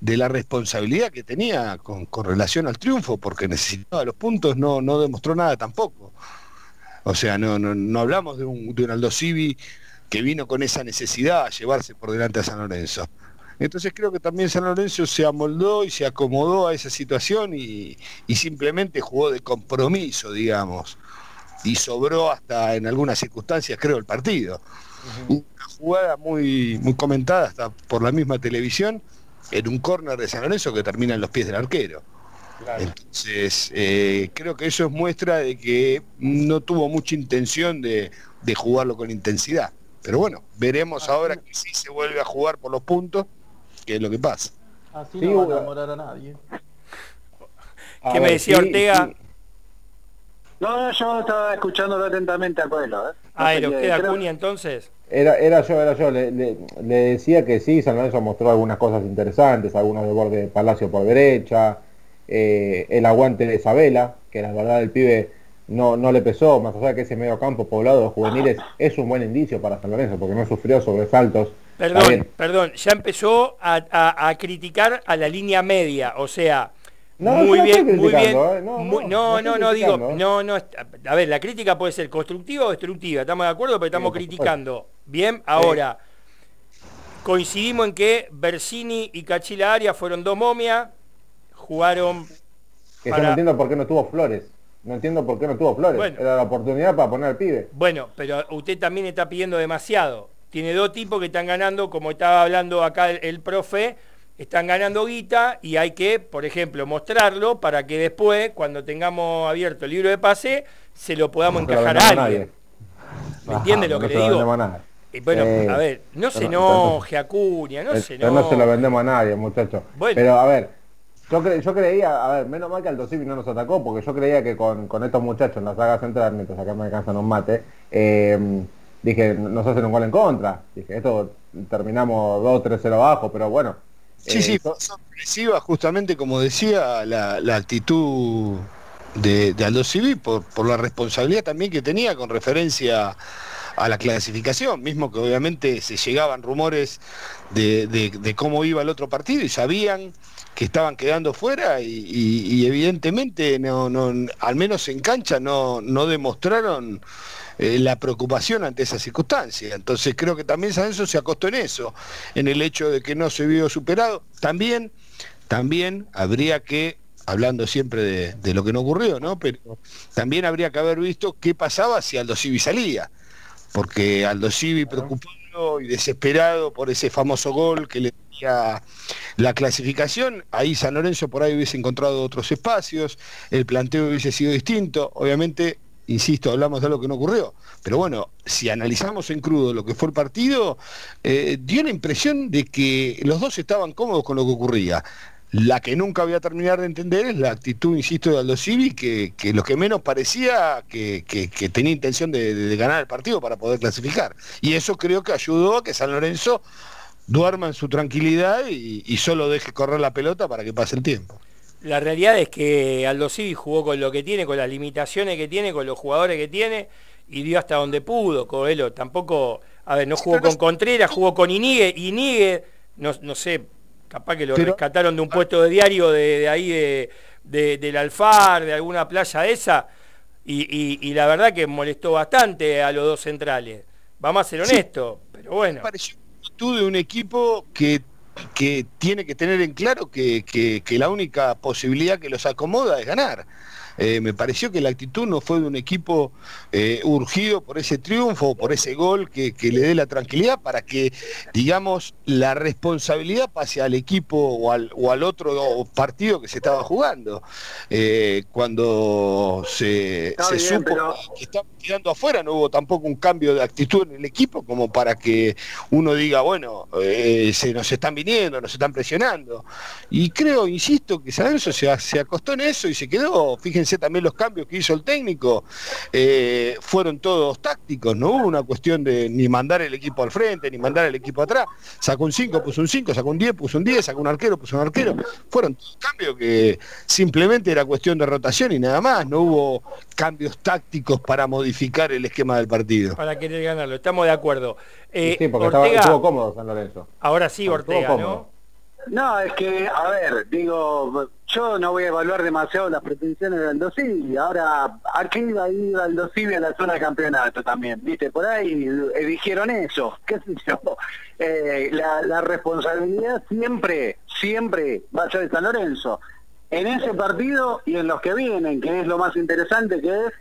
de la responsabilidad que tenía con, con relación al triunfo, porque necesitaba los puntos, no, no demostró nada tampoco. O sea, no, no, no hablamos de un, de un Aldo Civi que vino con esa necesidad a llevarse por delante a San Lorenzo. Entonces creo que también San Lorenzo se amoldó y se acomodó a esa situación y, y simplemente jugó de compromiso, digamos. Y sobró hasta en algunas circunstancias, creo, el partido. Una jugada muy, muy comentada hasta por la misma televisión, en un córner de San Lorenzo que termina en los pies del arquero. Entonces, eh, creo que eso es muestra de que no tuvo mucha intención de, de jugarlo con intensidad. Pero bueno, veremos ahora que sí se vuelve a jugar por los puntos, qué es lo que pasa. Así Sí, no va a enamorar a nadie. A ¿Qué me decía sí, Ortega? sí. No, no, yo estaba escuchándolo atentamente a Coelho. ¿eh? Ah, No ¿era creo- Acuña entonces? Era, era yo, era yo. Le, le- le decía que sí, San Lorenzo mostró algunas cosas interesantes, algunos de borde de Palacio por derecha, eh, el aguante de Isabela, que la verdad el pibe no, no le pesó, más allá de que ese medio campo poblado de juveniles es un buen indicio para San Lorenzo, porque no sufrió sobresaltos. Perdón, perdón, ya empezó a, a- a criticar a la línea media, o sea, No, muy yo bien, estoy muy bien, ¿eh? No, muy- no, no, digo, ¿eh? no, no, a ver, la crítica puede ser constructiva o destructiva, estamos de acuerdo, pero estamos criticando. Bien, ahora, coincidimos en que Bersini y Cachila Arias fueron dos momias, jugaron Que yo para- no entiendo por qué no tuvo flores. No entiendo por qué no tuvo flores. Bueno. Era la oportunidad para poner al pibe. Bueno, pero usted también está pidiendo demasiado. Tiene dos tipos que están ganando, como estaba hablando acá el, el profe, están ganando guita y hay que, por ejemplo, mostrarlo para que después, cuando tengamos abierto el libro de pase, se lo podamos No se lo encajar a alguien. nadie. ¿Me entiende Ajá, lo que no le digo? vendemos a nadie. Y bueno, Eh, a ver, no se enoje, Acuña, no Eh, se pero no se lo enoje. vendemos a nadie, muchachos. Bueno. Pero a ver, yo, cre- yo creía, a ver, menos mal que Aldo Civi no nos atacó, porque yo creía que con, con estos muchachos en la saga central, mientras acá me alcanzan un mate, eh, dije, nos hacen un gol en contra. Dije, esto terminamos 2-3-0 abajo, pero bueno. Sí, eh, sí, so- fue sorpresiva justamente como decía la, la actitud de, de Aldo Civi por, por la responsabilidad también que tenía con referencia a la clasificación, mismo que obviamente se llegaban rumores de, de- de cómo iba el otro partido y sabían que estaban quedando fuera y, evidentemente no, al menos en cancha no, no demostraron eh, la preocupación ante esa circunstancia. Entonces creo que también San Lorenzo se acostó en eso, en el hecho de que no se vio superado. También también habría que, hablando siempre de, de lo que no ocurrió, ¿no? Pero también habría que haber visto qué pasaba si Aldo Civi salía, porque Aldo Civi preocupado y desesperado por ese famoso gol que le la clasificación, ahí San Lorenzo por ahí hubiese encontrado otros espacios, el planteo hubiese sido distinto, obviamente insisto, hablamos de algo que no ocurrió. Pero bueno, si analizamos en crudo lo que fue el partido, eh, dio la impresión de que los dos estaban cómodos con lo que ocurría. La que nunca voy a terminar de entender es la actitud, insisto, de Aldo Civi, que, que lo que menos parecía que, que- tenía intención de ganar el partido para poder clasificar. Y eso creo que ayudó a que San Lorenzo duerma en su tranquilidad y, y solo deje correr la pelota para que pase el tiempo. La realidad es que Aldo Civi jugó con lo que tiene, con las limitaciones que tiene, con los jugadores que tiene y dio hasta donde pudo, Coelho. Tampoco, a ver, no jugó con Contreras, jugó con Inigue. Inigue, no, no sé, capaz que lo Pero- rescataron de un puesto de diario de, de ahí de, de- del Alfar, de alguna playa esa, y, y- y la verdad que molestó bastante a los dos centrales. Vamos a ser Sí. honestos, pero bueno. pareció actitud de un equipo que, que tiene que tener en claro que, que- que la única posibilidad que los acomoda es ganar. Eh, me pareció que la actitud no fue de un equipo eh, urgido por ese triunfo, por ese gol que, que le dé la tranquilidad para que, digamos, la responsabilidad pase al equipo o al, o al otro partido que se estaba jugando. Eh, cuando se, Está se bien, supo pero- que estaban quedando afuera, no hubo tampoco un cambio de actitud en el equipo como para que uno diga, bueno, se nos están viniendo, nos están presionando. Y creo, insisto, que San Lorenzo se, se acostó en eso y se quedó. Fíjense también los cambios que hizo el técnico, eh, fueron todos tácticos, no hubo una cuestión de ni mandar el equipo al frente, ni mandar el equipo atrás. Sacó un 5, puso un 5, sacó un 10, puso un 10, sacó un arquero, puso un arquero. Fueron todos cambios que simplemente era cuestión de rotación y nada más, no hubo cambios tácticos para modificar el esquema del partido. Para querer ganarlo, estamos de acuerdo. Eh, sí, porque estaba, estuvo cómodo San Lorenzo. ahora sí, Ortega. ¿No? Es que, a ver, digo, yo no voy a evaluar demasiado las pretensiones de Aldo Civi. Ahora, ¿a qué iba a ir Aldo Civi a la zona de campeonato también? ¿Viste? Por ahí dijeron eso, qué sé yo. Eh, la, la responsabilidad siempre, siempre va a ser de San Lorenzo. En ese partido y en los que vienen, que es lo más interesante, que es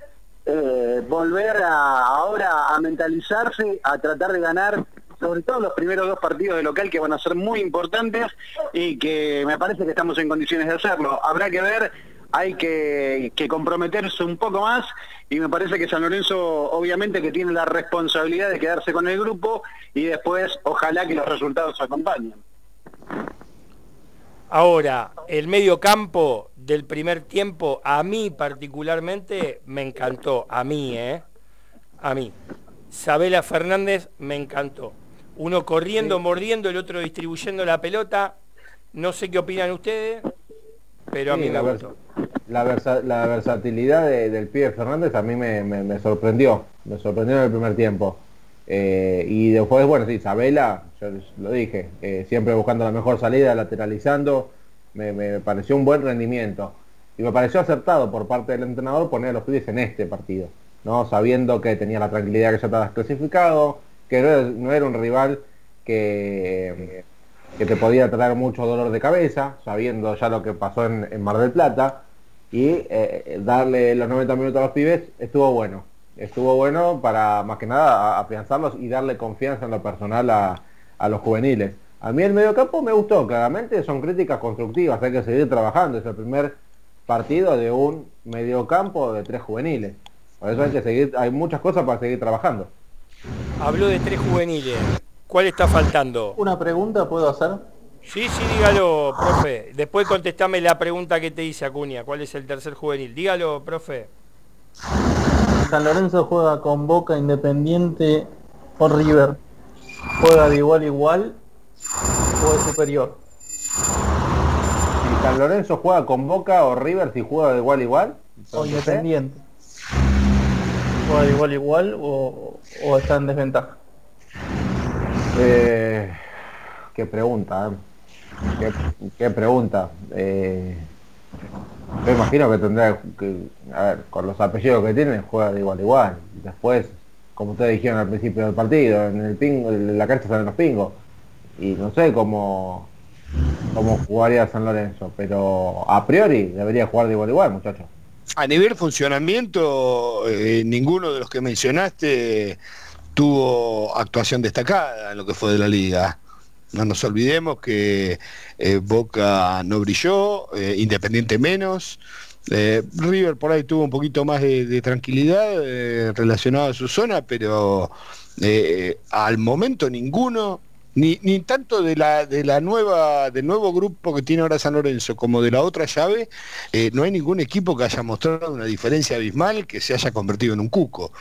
eh, volver a, ahora a mentalizarse, a tratar de ganar sobre todo los primeros dos partidos de local que van a ser muy importantes y que me parece que estamos en condiciones de hacerlo. Habrá que ver, hay que, comprometerse un poco más y me parece que San Lorenzo obviamente que tiene la responsabilidad de quedarse con el grupo y después ojalá que los resultados acompañen. Ahora, el medio campo del primer tiempo, a mí particularmente, me encantó. A mí, ¿eh? A mí. Sabela Fernández me encantó. Uno corriendo, mordiendo, el otro distribuyendo la pelota. No sé qué opinan ustedes, pero a mí me la, gustó. la, versa- la versatilidad de- del pibe Fernández a mí me, me- me sorprendió, me sorprendió en el primer tiempo. Eh, y después, bueno, sí, Isabela, yo lo dije, eh, siempre buscando la mejor salida, lateralizando, me, me pareció un buen rendimiento. Y me pareció acertado por parte del entrenador poner a los pibes en este partido, ¿no? Sabiendo que tenía la tranquilidad que ya estabas clasificado, que no era, no era un rival que, que te podía traer mucho dolor de cabeza, sabiendo ya lo que pasó en, en Mar del Plata, y eh, darle los 90 minutos a los pibes estuvo bueno. Estuvo bueno para más que nada afianzarlos y darle confianza en lo personal a, a los juveniles. A mí el mediocampo me gustó, claramente son críticas constructivas, hay que seguir trabajando, es el primer partido de un mediocampo de tres juveniles. Por eso hay que seguir, hay muchas cosas para seguir trabajando. Habló de tres juveniles. ¿Cuál está faltando? Una pregunta puedo hacer. Sí, sí, dígalo, profe. Después contestame la pregunta que te hice Acuña. ¿Cuál es el tercer juvenil? Dígalo, profe. San Lorenzo juega con Boca Independiente o River. ¿Juega de igual a igual o es superior? Si San Lorenzo juega con Boca o River, si juega de igual a igual. O entonces, Independiente. ¿Juega de igual a igual o, o está en desventaja? Eh, qué pregunta, ¿eh? qué, qué pregunta. Eh, yo imagino que tendrá que, a ver, con los apellidos que tiene, juega de igual a igual. Después, como ustedes dijeron al principio del partido, en el pingo, en la cancha salen los pingos. Y no sé cómo, como jugaría San Lorenzo, pero a priori debería jugar de igual a igual, muchachos. A nivel funcionamiento, eh, ninguno de los que mencionaste tuvo actuación destacada en lo que fue de la liga. No nos olvidemos que eh, Boca no brilló, eh, Independiente menos. River por ahí tuvo un poquito más de, de tranquilidad relacionado a su zona, pero al momento ninguno, ni, ni tanto de la, de la nueva, del nuevo grupo que tiene ahora San Lorenzo como de la otra llave, eh, no hay ningún equipo que haya mostrado una diferencia abismal que se haya convertido en un cuco.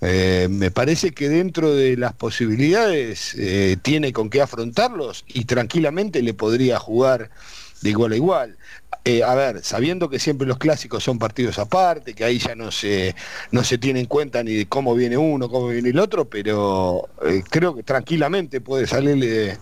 Eh, me parece que dentro de las posibilidades eh, tiene con qué afrontarlos y tranquilamente le podría jugar de igual a igual. Eh, a ver, sabiendo que siempre los clásicos son partidos aparte, que ahí ya no se, no se tiene en cuenta ni de cómo viene uno, cómo viene el otro, pero eh, creo que tranquilamente puede salirle,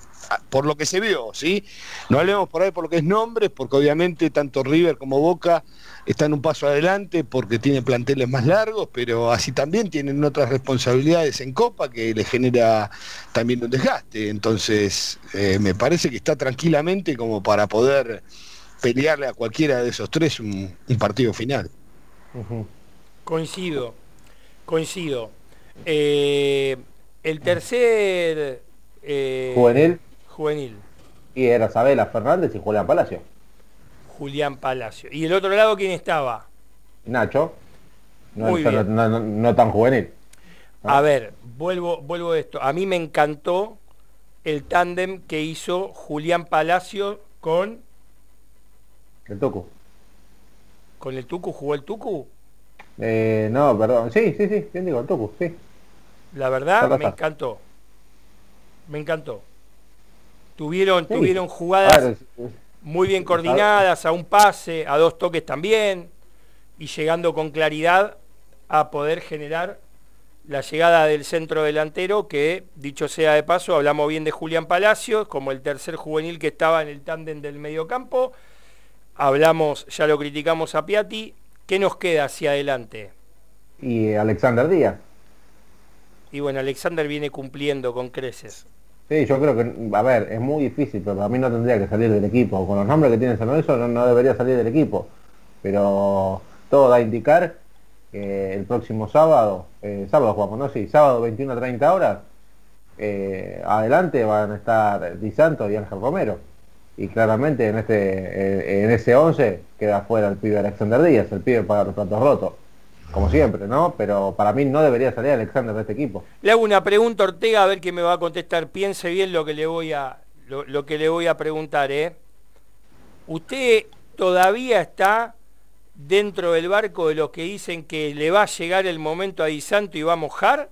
por lo que se vio, ¿sí? No hablemos por ahí por lo que es nombres, porque obviamente tanto River como Boca están un paso adelante porque tienen planteles más largos, pero así también tienen otras responsabilidades en Copa que les genera también un desgaste. Entonces, eh, me parece que está tranquilamente como para poder pelearle a cualquiera de esos tres un, un partido final. Coincido, coincido. Eh, el tercer eh, Juvenil. Juvenil, Y era Sabela Fernández y Julián Palacio. Julián Palacio. ¿Y el otro lado quién estaba? Nacho. No, Muy bien. no- no- no tan juvenil. A ver, vuelvo, vuelvo a esto. A mí me encantó el tándem que hizo Julián Palacio con, El Tucu. con el Tucu. ¿Jugó el Tucu? Eh, no, perdón. Sí, sí, sí. El Tucu, sí. La verdad, me encantó. Me encantó. Tuvieron, Sí. tuvieron jugadas muy bien coordinadas, a un pase, a dos toques también, y llegando con claridad a poder generar la llegada del centro delantero, que dicho sea de paso, hablamos bien de Julián Palacios, como el tercer juvenil que estaba en el tándem del mediocampo. Hablamos, ya lo criticamos a Piatti. ¿Qué nos queda hacia adelante? y Alexander Díaz. Y bueno, Alexander viene cumpliendo con creces. Sí, yo creo que, a ver, es muy difícil, pero para mí no tendría que salir del equipo. Con los nombres que tiene San Lorenzo no, no debería salir del equipo. Pero todo da a indicar que el próximo sábado, eh, sábado jugamos, ¿no? Sí, sábado 21 a 30 horas, eh, adelante van a estar Di Santo y Ángel Romero. Y claramente en este eh, en ese 11 queda fuera el pibe Alexander Díaz, el pibe para los platos rotos. Como siempre, ¿no? Pero para mí no debería salir Alexander de este equipo. Le hago una pregunta a Ortega a ver qué me va a contestar. Piense bien lo que le voy a, lo, lo que le voy a preguntar, ¿eh? ¿Usted todavía está dentro del barco de los que dicen que le va a llegar el momento a Di Santo y va a mojar?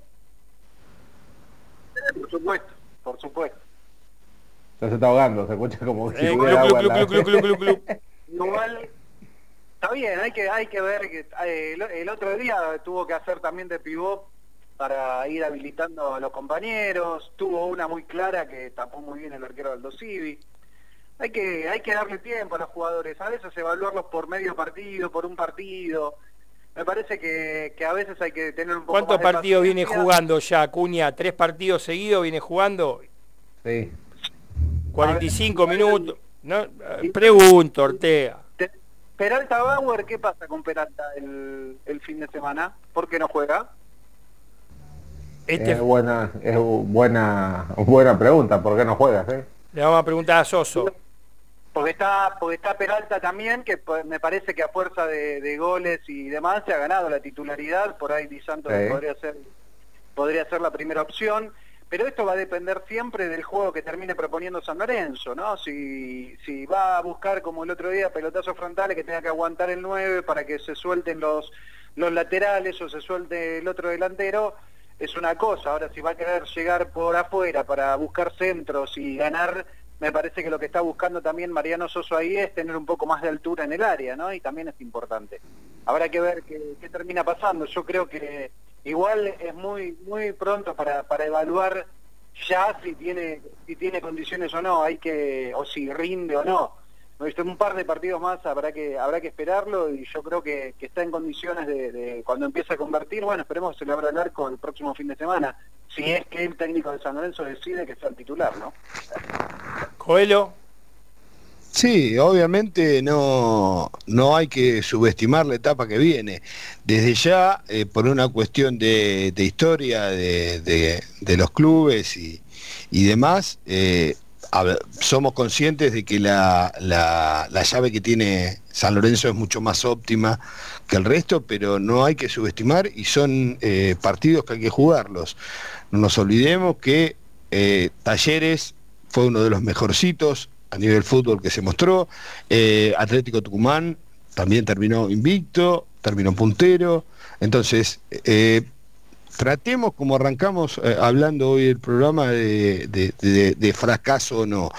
Por supuesto, por supuesto. Ya se está ahogando, se escucha como si Eh, tuviera club, agua en club, la- club, club, club, club, club. Igual, está bien, hay que, hay que ver que eh, el, el otro día tuvo que hacer también de pivot para ir habilitando a los compañeros, tuvo una muy clara que tapó muy bien el arquero Aldo Civi. Hay que, hay que darle tiempo a los jugadores, a veces evaluarlos por medio partido, por un partido. Me parece que, que a veces hay que tener un poco ¿Cuántos más de partidos viene jugando ya, Cuña? ¿Tres partidos seguidos viene jugando? Sí. 45 minutos. No, eh, pregunto, Ortega. Peralta Bauer, ¿qué pasa con Peralta el, el fin de semana? ¿Por qué no juega? Este, Es buena, es buena, buena pregunta, ¿por qué no juegas, eh? Le vamos a preguntar a Soso. Porque está, porque está Peralta también, que pues, me parece que a fuerza de, de goles y demás se ha ganado la titularidad, por ahí Di Santos Sí. podría ser, podría ser la primera opción, pero esto va a depender siempre del juego que termine proponiendo San Lorenzo, ¿no? Si, si va a buscar como el otro día pelotazos frontales que tenga que aguantar el 9 para que se suelten los, los laterales o se suelte el otro delantero, es una cosa. Ahora, si va a querer llegar por afuera para buscar centros y ganar, me parece que lo que está buscando también Mariano Soso ahí es tener un poco más de altura en el área, ¿no? Y también es importante. Habrá que ver qué, qué termina pasando. Yo creo que igual es muy muy pronto para, para evaluar ya si tiene si tiene condiciones o no, hay que o si rinde o no. Un par de partidos más habrá que habrá que esperarlo y yo creo que, que está en condiciones de, de cuando empiece a convertir, bueno, esperemos que se le abra el arco el próximo fin de semana, si es que el técnico de San Lorenzo decide que sea el titular, ¿no? Coelho, Sí, obviamente no, no hay que subestimar la etapa que viene. Desde ya, eh, por una cuestión de, de historia de, de- los clubes y, y demás, eh, somos conscientes de que la, la- la llave que tiene San Lorenzo es mucho más óptima que el resto, pero no hay que subestimar y son eh, partidos que hay que jugarlos. No nos olvidemos que eh, Talleres fue uno de los mejorcitos a nivel fútbol que se mostró. Eh, Atlético Tucumán también terminó invicto, terminó puntero. Entonces, eh, tratemos como arrancamos eh, hablando hoy el programa de, de- de- fracaso o no.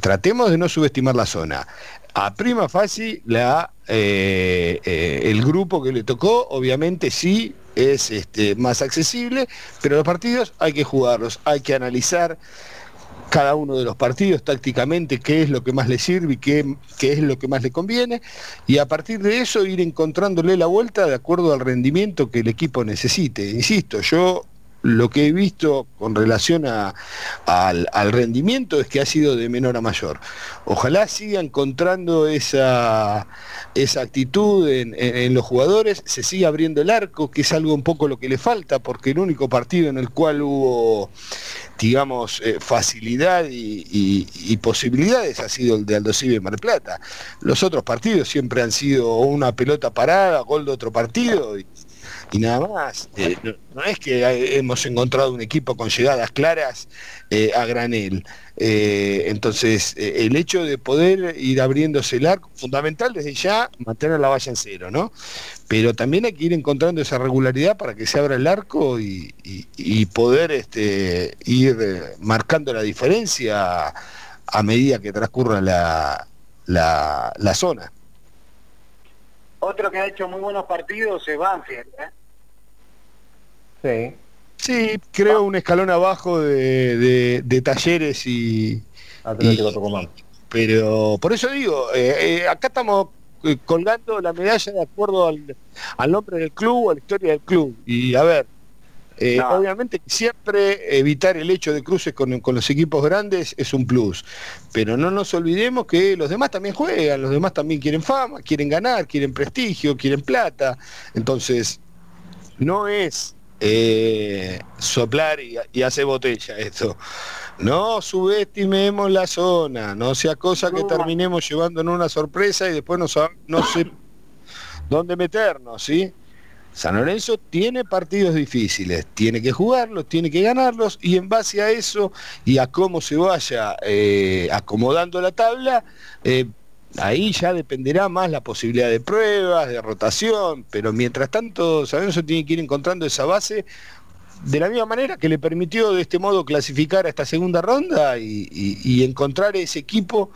Tratemos de no subestimar la zona. A prima facie, la, el grupo que le tocó, obviamente sí es este, más accesible, pero los partidos hay que jugarlos, hay que analizar cada uno de los partidos tácticamente qué es lo que más le sirve y qué, qué es lo que más le conviene y a partir de eso ir encontrándole la vuelta de acuerdo al rendimiento que el equipo necesite. Insisto, yo lo que he visto con relación a- al, rendimiento es que ha sido de menor a mayor. Ojalá siga encontrando esa, esa actitud en, en- los jugadores, se siga abriendo el arco, que es algo un poco lo que le falta, porque el único partido en el cual hubo digamos, eh, facilidad y, posibilidades ha sido el de Aldo Civi Mar Plata. Los otros partidos siempre han sido una pelota parada, gol de otro partido y nada más. Eh, no, no es que eh, hemos encontrado un equipo con llegadas claras eh, a granel. Eh, entonces, eh, el hecho de poder ir abriéndose el arco, fundamental desde ya mantener la valla en cero, ¿no? Pero también hay que ir encontrando esa regularidad para que se abra el arco y, y- y poder este, ir marcando la diferencia a medida que transcurra la, la, la zona. Otro que ha hecho muy buenos partidos es Banfield. ¿eh? Sí. Sí, creo un escalón abajo de, de- de talleres y, Atlético y- Tucumán. pero por eso digo, eh, eh, acá estamos eh, colgando la medalla de acuerdo al, al nombre del club, a la historia del club. Y a ver, eh, No. obviamente siempre evitar el hecho de cruces con, con los equipos grandes es un plus, pero no nos olvidemos que los demás también juegan, los demás también quieren fama, quieren ganar, quieren prestigio, quieren plata. Entonces, no es eh, soplar y, y hacer botella esto. No subestimemos la zona, no sea cosa que terminemos llevándonos una sorpresa y después no sé dónde meternos, ¿sí? San Lorenzo tiene partidos difíciles, tiene que jugarlos, tiene que ganarlos y en base a eso y a cómo se vaya eh, acomodando la tabla, eh, ahí ya dependerá más la posibilidad de pruebas, de rotación, pero mientras tanto San Lorenzo tiene que ir encontrando esa base de la misma manera que le permitió de este modo clasificar a esta segunda ronda y, y- y encontrar ese equipo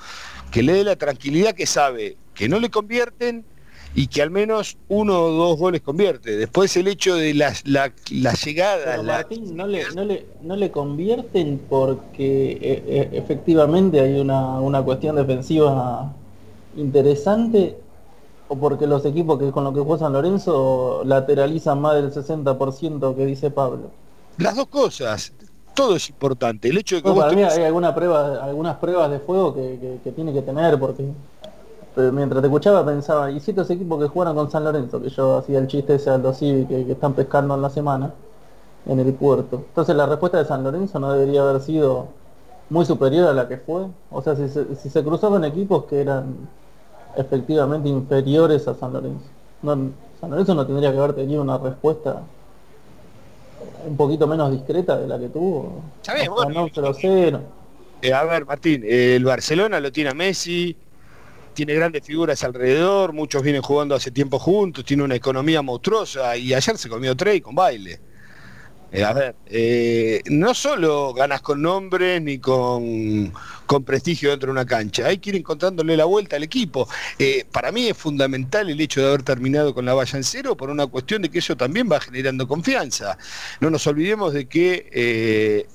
que le dé la tranquilidad que sabe que no le convierten y que al menos uno o dos goles convierte. Después el hecho de la, la, la llegada, la- no le, no, le, no le convierten porque eh, eh, efectivamente hay una, una cuestión defensiva interesante o porque los equipos que con los que juega San Lorenzo lateralizan más del 60% que dice Pablo. las dos cosas. Todo es importante. El hecho de que vos para mí hay alguna prueba, algunas pruebas de fuego que, que- que tiene que tener porque pero mientras te escuchaba pensaba, y si estos equipos que jugaron con San Lorenzo, que yo hacía el chiste ese Aldo Civi que, que están pescando en la semana en el puerto. Entonces la respuesta de San Lorenzo no debería haber sido muy superior a la que fue. O sea, si se, si se cruzó con equipos que eran efectivamente inferiores a San Lorenzo. No, San Lorenzo no tendría que haber tenido una respuesta un poquito menos discreta de la que tuvo. Está bien, Hasta bueno, no, 0-0. Eh, a ver, Martín, eh, el Barcelona lo tiene a Messi, tiene grandes figuras alrededor, muchos vienen jugando hace tiempo juntos, tiene una economía monstruosa y ayer se comió tres con baile. Eh, a ver, eh, no solo ganas con nombres ni con, con prestigio dentro de una cancha, hay que ir encontrándole la vuelta al equipo. Eh, para mí es fundamental el hecho de haber terminado con la valla en cero por una cuestión de que eso también va generando confianza. No nos olvidemos de que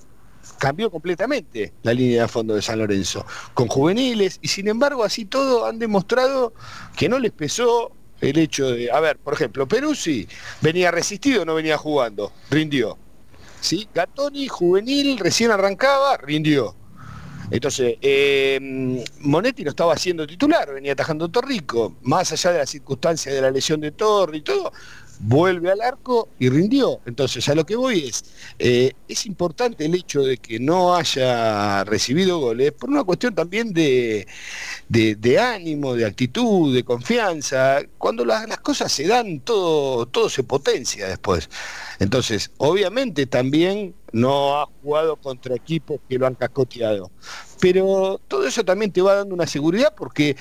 cambió completamente la línea de fondo de San Lorenzo, con juveniles, y sin embargo así todo han demostrado que no les pesó el hecho de, a ver, por ejemplo, Peruzzi venía resistido, no venía jugando, rindió. ¿Sí? Gatoni, juvenil, recién arrancaba, rindió. Entonces, eh, Monetti no estaba siendo titular, venía atajando Torrico, más allá de las circunstancias de la lesión de Torri y todo, vuelve al arco y rindió. Entonces, a lo que voy es, eh, es importante el hecho de que no haya recibido goles por una cuestión también de, de- ánimo, de actitud, de confianza. Cuando las, las cosas se dan, todo, todo se potencia después. Entonces, obviamente también no ha jugado contra equipos que lo han cascoteado. Pero todo eso también te va dando una seguridad porque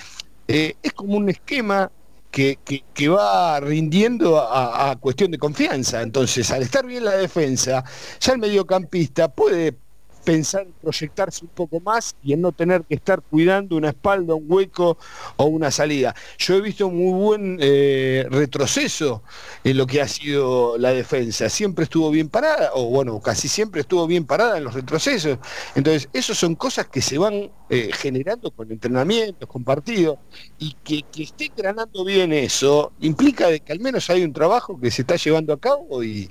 eh, es como un esquema que, va rindiendo a cuestión de confianza. Entonces, al estar bien la defensa, ya el mediocampista puede pensar en proyectarse un poco más y en no tener que estar cuidando una espalda, un hueco o una salida. Yo he visto muy buen eh, retroceso en lo que ha sido la defensa. Siempre estuvo bien parada, o bueno, casi siempre estuvo bien parada en los retrocesos. Entonces, esas son cosas que se van eh, generando con entrenamientos, con partidos, y que, que esté granando bien eso implica de que al menos hay un trabajo que se está llevando a cabo y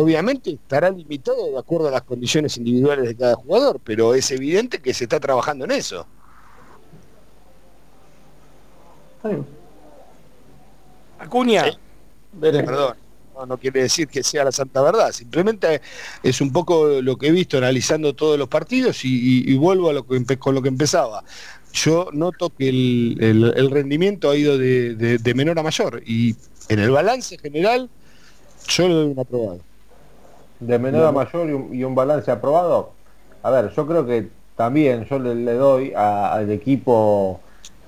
obviamente estará limitado de acuerdo a las condiciones individuales de cada jugador, pero es evidente que se está trabajando en eso. Acuña. Perdón, no, no quiere decir que sea la santa verdad, simplemente es un poco lo que he visto analizando todos los partidos y, y- y vuelvo a lo que con lo que empezaba. Yo noto que el, el- el rendimiento ha ido de, de- de menor a mayor y en el balance general yo le doy un aprobado. De menor a mayor y un, y un balance aprobado. A ver, yo creo que también yo le, le doy a- al equipo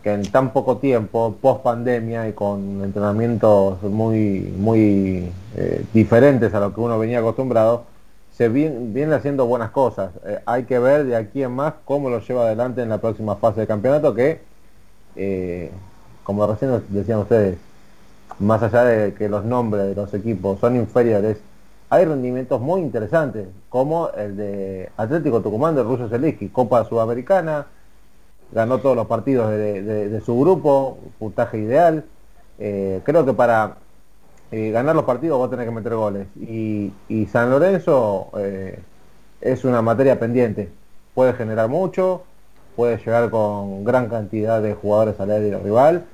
que en tan poco tiempo, post pandemia y con entrenamientos muy, muy eh, diferentes a lo que uno venía acostumbrado, se vien- viene haciendo buenas cosas. Eh, hay que ver de aquí en más cómo lo lleva adelante en la próxima fase de campeonato que, eh, como recién decían ustedes, más allá de que los nombres de los equipos son inferiores, hay rendimientos muy interesantes, como el de Atlético Tucumán de Russo Zelensky, Copa Sudamericana, ganó todos los partidos de, su grupo, puntaje ideal. Eh, creo que para eh, ganar los partidos va a tener que meter goles. Y, y San Lorenzo eh, es una materia pendiente. Puede generar mucho, puede llegar con gran cantidad de jugadores al área rival,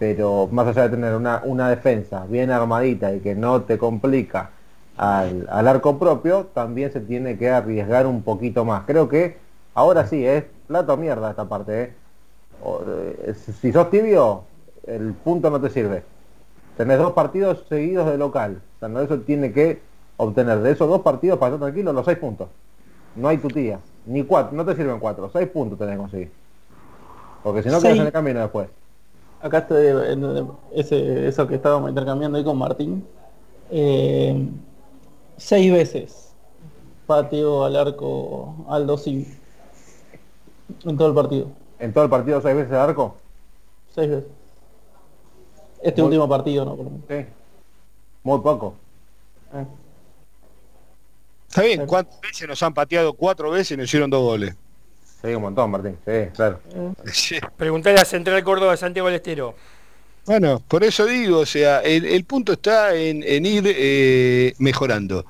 pero más allá de tener una, una defensa bien armadita y que no te complica al, al arco propio, también se tiene que arriesgar un poquito más. Creo que ahora sí, es plato mierda esta parte. ¿eh? O, eh, si sos tibio, el punto no te sirve. Tenés dos partidos seguidos de local. San Lorenzo tiene que obtener de esos dos partidos para estar tranquilo los seis puntos. No hay tutía. Ni cuatro, no te sirven cuatro, seis puntos tenés que conseguir. Porque si no quedas en el camino después. Acá estoy en ese, eso que estábamos intercambiando ahí con Martín. Eh, seis veces pateó al arco Aldo Civi. En todo el partido. En todo el partido seis veces de arco. Seis veces. Este Muy- último partido, ¿no? Por lo menos. Sí. Muy poco. Eh. Está bien, ¿cuántas veces nos han pateado? Cuatro veces y nos hicieron dos goles. Sí, un montón, Martín. Sí, claro. preguntale a Central Córdoba de Santiago del Estero. Bueno, por eso digo, o sea, el, punto está en, ir eh, mejorando.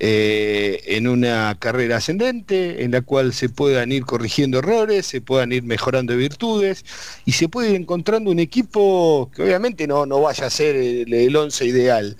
eh, en una carrera ascendente en la cual se puedan ir corrigiendo errores, se puedan ir mejorando virtudes y se puede ir encontrando un equipo que obviamente no, no vaya a ser el, el once ideal,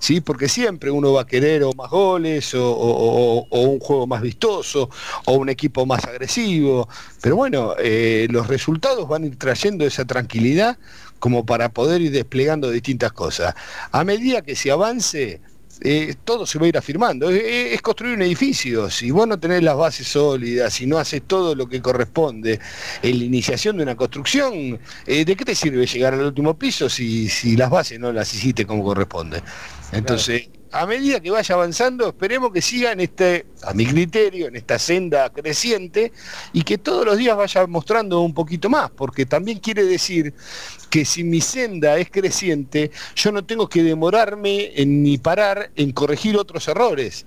¿sí? porque siempre uno va a querer o más goles o un juego más vistoso o un equipo más agresivo, pero bueno, eh, los resultados van a ir trayendo esa tranquilidad como para poder ir desplegando distintas cosas. A medida que se avance, eh, todo se va a ir afirmando. Es, es construir un edificio. Si vos no tenés las bases sólidas, si no haces todo lo que corresponde en la iniciación de una construcción, eh, ¿de qué te sirve llegar al último piso si, si las bases no las hiciste como corresponde? Entonces, a medida que vaya avanzando, esperemos que siga en este, a mi criterio, en esta senda creciente y que todos los días vaya mostrando un poquito más, porque también quiere decir que si mi senda es creciente, yo no tengo que demorarme en, ni parar en corregir otros errores.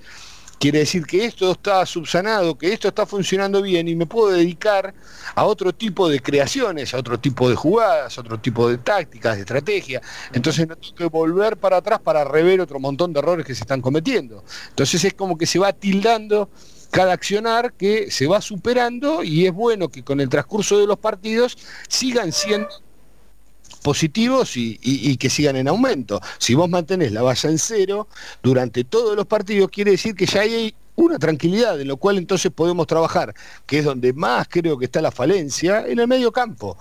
Quiere decir que esto está subsanado, que esto está funcionando bien y me puedo dedicar a otro tipo de creaciones, a otro tipo de jugadas, a otro tipo de tácticas, de estrategia. Entonces no tengo que volver para atrás para rever otro montón de errores que se están cometiendo. Entonces es como que se va tildando cada accionar que se va superando y es bueno que con el transcurso de los partidos sigan siendo positivos y, y- y que sigan en aumento. Si vos mantenés la valla en cero durante todos los partidos, quiere decir que ya hay una tranquilidad, en lo cual entonces podemos trabajar, que es donde más creo que está la falencia, en el medio campo.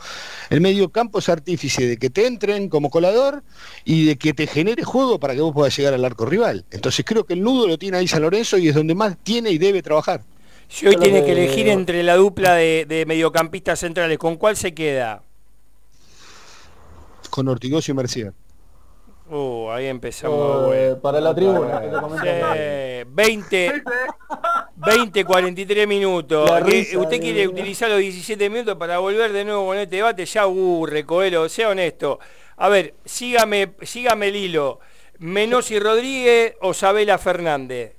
El medio campo es artífice de que te entren como colador y de que te genere juego para que vos puedas llegar al arco rival. Entonces creo que el nudo lo tiene ahí San Lorenzo y es donde más tiene y debe trabajar. Si hoy tiene que que- elegir entre la dupla de, de mediocampistas centrales, ¿con cuál se queda? Con Ortigoz y Mercier. Uh, ahí empezamos. Eh, para la tribuna, que te comento. Sí, 20, 20, 43 minutos. Risa usted quiere utilizar los 17 minutos para volver de nuevo con este debate, ya aburre, Coelho, sea honesto. A ver, sígame, sígame el hilo. Menossi Rodríguez o Sabela Fernández.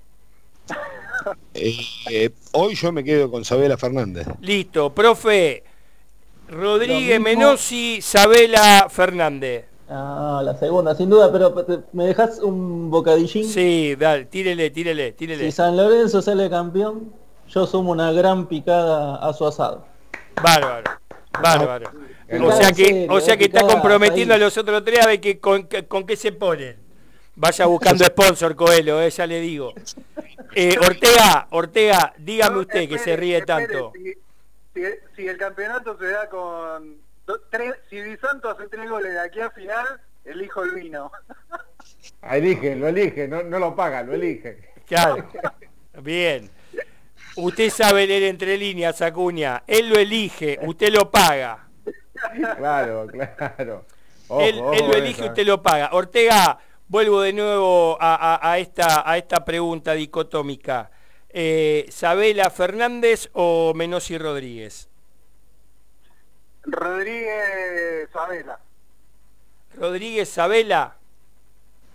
Eh, eh, hoy yo me quedo con Sabela Fernández. Listo, profe. Rodríguez. Menossi, Sabela Fernández. Ah, la segunda, sin duda, pero ¿me dejas un bocadillín? Sí, dale, tírele, tírele, tírele. Si San Lorenzo sale campeón, yo sumo una gran picada a su asado. Bárbaro, bárbaro. Picada O sea que, serio, o sea que está comprometiendo a los otros tres a ver que, con, que- con qué se ponen. Vaya buscando sponsor, Coelho, eh, ya le digo. Eh, Ortega, Ortega, dígame usted que se ríe tanto. Si, el campeonato se da con do- tres, si Di Santo hace tres goles de aquí a final, elijo el vino. Ahí dije, lo elige, no, no lo paga, lo elige. Claro. Bien. Usted sabe leer entre líneas, Acuña. Él lo elige, usted lo paga. Claro, claro. Ojo, él, ojo él lo elige, esa. usted lo paga. Ortega, vuelvo de nuevo a, a- a esta, a esta pregunta dicotómica. Eh, ¿Sabela Fernández o Menossi Rodríguez? Rodríguez Sabela. Rodríguez Sabela,